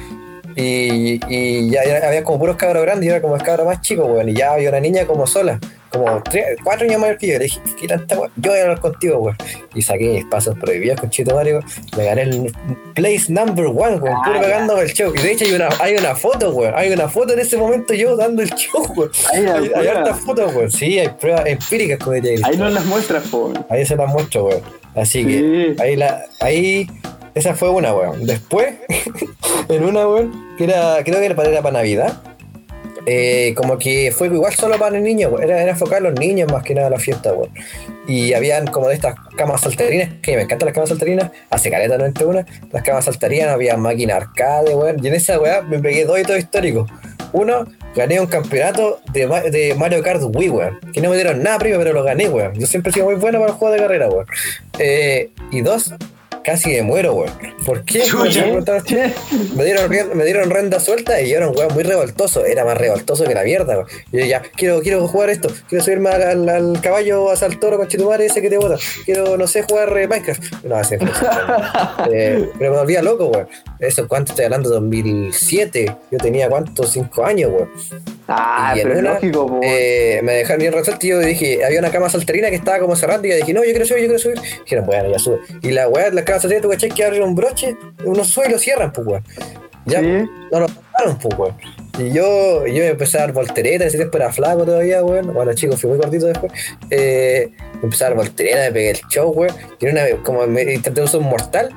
Y, y ya, ya había como puros cabros grandes y era como el cabro más chico, weón. Y ya había una niña como sola, como tres, cuatro años mayor que yo. Le dije, ¿qué tanta weón? Yo voy a hablar contigo, weón. Y saqué mis pasos prohibidos con Chito Mario. Me gané el place number one, weón. Puro pegando el show. Y de hecho hay una, hay una foto, weón. Hay una foto en ese momento yo dando el show, weón. Hay, hay hartas fotos, weón. Sí, hay pruebas empíricas, como diría Ahí no las muestras, po. Ahí se las muestro, weón. Así que ahí la, ahí esa fue una, weón. Después, en una, weón, que era, creo que era para, era para Navidad. Eh, como que fue igual solo para niños. Era, era enfocar a los niños más que nada a la fiesta. Y habían como de estas camas salterinas, que me encantan las camas salterinas, hace caleta no entre una, las camas salterinas, había máquina arcade. Y en esa weá me pegué dos hitos históricos. Uno, gané un campeonato de, de Mario Kart Wii, weón. Que no me dieron nada primo, pero lo gané, weón. Yo siempre he sido muy bueno para el juego de carrera, weón. Eh, y dos, casi me muero, weón. ¿Por qué? Me dieron, me dieron renda suelta y yo era un weón muy revoltoso. Era más revoltoso que la mierda, weón. Y yo ya, quiero, quiero jugar esto. Quiero subirme al, al, al caballo, a al toro con ese que te bota. Quiero, no sé, jugar eh, Minecraft. No, así eh, Pero me volvía loco, weón. Eso, ¿cuánto estoy hablando? 2007. Yo tenía, ¿cuántos? 5 años, weón. Ah, Y pero una, lógico, eh, me dejaron bien resuelto y yo dije, había una cama salterina que estaba como cerrando y yo dije, no, yo quiero subir, yo quiero subir. Dijeron, bueno, ya sube. Y la weá, la cama salterina, tú cachai que abren un broche, uno sube y lo cierran, pues weón. Ya, no lo cerraron, pues weón. Y yo, yo empecé a dar voltereta, ese tiempo era flaco todavía, weón. Bueno, chicos, fui muy cortito después. Eh, empecé a dar voltereta, me pegué el show, weón. Y una vez, como me intenté usar un mortal,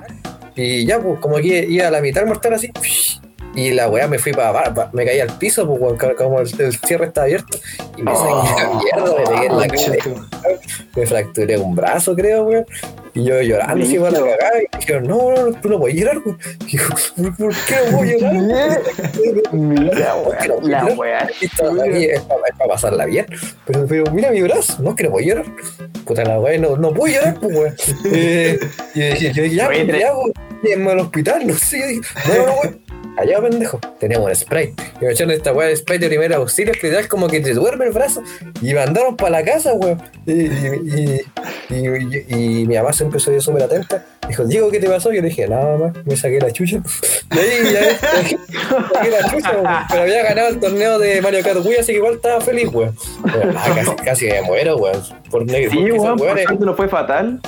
y ya, pues, como que iba a la mitad del mortal así, y la weá me fui para me caí al piso, pues weón, co- como el, el cierre está abierto, y me saqué la mierda, me pegué en la cabeza, me fracturé un brazo, creo, weón. Y yo llorando, así para la cagada, y dijeron, no, no, no, tú no puedes llorar. Y yo, ¿por, qué no puedo llorar? Mira, weón, la weá. Es para, pasarla bien. Pero, pero mira mi brazo, no, que no puedo llorar. Puta la weá, no, no puedo llorar, pues weón. Eh, y yo dije, dije, ya, pues, ya, al hospital, no sé. Yo dije, no, no, no, weón. Allá, pendejo, teníamos un spray. Y me echaron esta weá de spray de primer auxilio, que es como que te duerme el brazo. Y mandaron para la casa, weón. Y, y, y, y- y mi mamá se empezó a ir súper atenta. Dijo, Diego, ¿qué te pasó? Yo le dije, nada más, me saqué la chucha. Y ahí, ya, saqué la chucha, weón. Pero había ganado el torneo de Mario Kart Wii, así que igual estaba feliz, weón. Ah, casi, casi me muero, weón. Por negro. Sí, weón, por no fue fatal.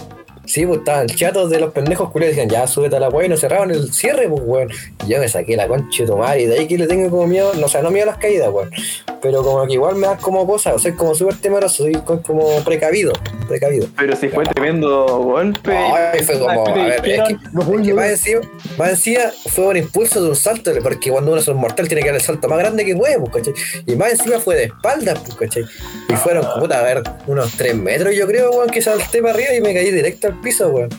Sí, pues estaban chatos de los pendejos culiados decían, ya súbete a la weá y nos cerraban el cierre, pues weón. Yo me saqué la concha de tu madre y de ahí que le tengo como miedo, no, o sea, no miedo a las caídas, weón. Pero como que igual me da como cosas, o sea, como súper temeroso, soy co- como precavido, precavido. Pero si fue tremendo golpe. Ay, fue como, a ver, es que, Dijeron, es que más encima, más encima fue un impulso de un salto, porque cuando uno es un mortal tiene que dar el salto más grande que puede, pues, ¿cachai? Y más encima fue de espaldas, pues, ¿cachai? Y fueron, puta, a ver, unos 3 metros yo creo, weón, que salté para arriba y me caí directo al piso, weón.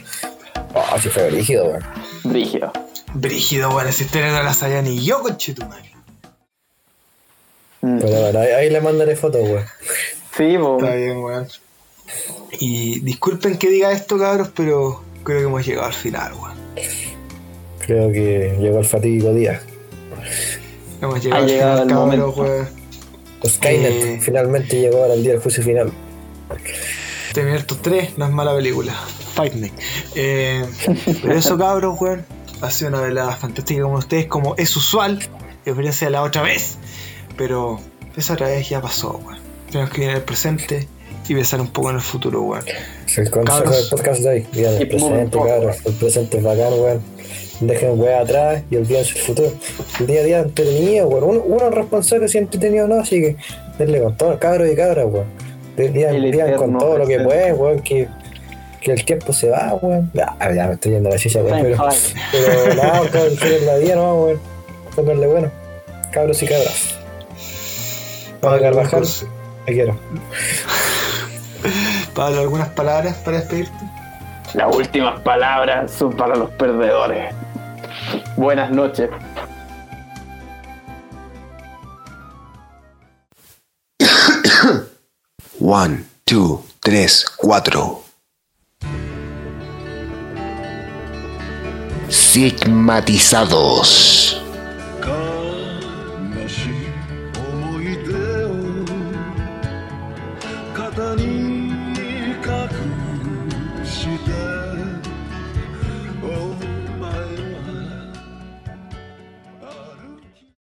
Oh, sí fue rígido, weón. Brígido. Brígido, weón, esa historia no la sabía ni yo, conchetumare. Pero bueno, ahí, ahí le mandaré fotos, weón. Sí, po. Está bien, weón. Y disculpen que diga esto, cabros, pero creo que hemos llegado al final, weón. Creo que llegó el fatídico día. Hemos llegado Ha al llegado final, cabros, momento. weón. Skynet Eh. finalmente llegó ahora el día del juicio final. Terminator 3 no es mala película. Fight Night. Eh, pero eso, cabros, weón. Ha sido una velada fantástica como ustedes, como es usual. A diferencia de la otra vez. Pero esa vez ya pasó, weón. Tenemos que ir en el presente y pensar un poco en el futuro, weón. Es el consejo Cabros. del podcast de hoy. El Y presente, cabros. El presente es bacán, weón. Dejen weá atrás y olvídense el futuro. El día a día entretenido, weón. Uno, uno es responsable si entretenido o no, así que denle con todo, cabros y cabras, weón. Vivan con todo lo que pueden, weón. Que, que el tiempo se va, weón. Ya, ya me estoy yendo a la chicha, weón. Pero, pero nada, cabros, disfruten la vida, no, weón. Pónganle bueno. Cabros y cabras. Pablo Carvajal, te quiero. Pablo, ¿algunas palabras para despedirte? Las últimas palabras son para los perdedores. Buenas noches. One, two, tres, cuatro. Sigmatizados.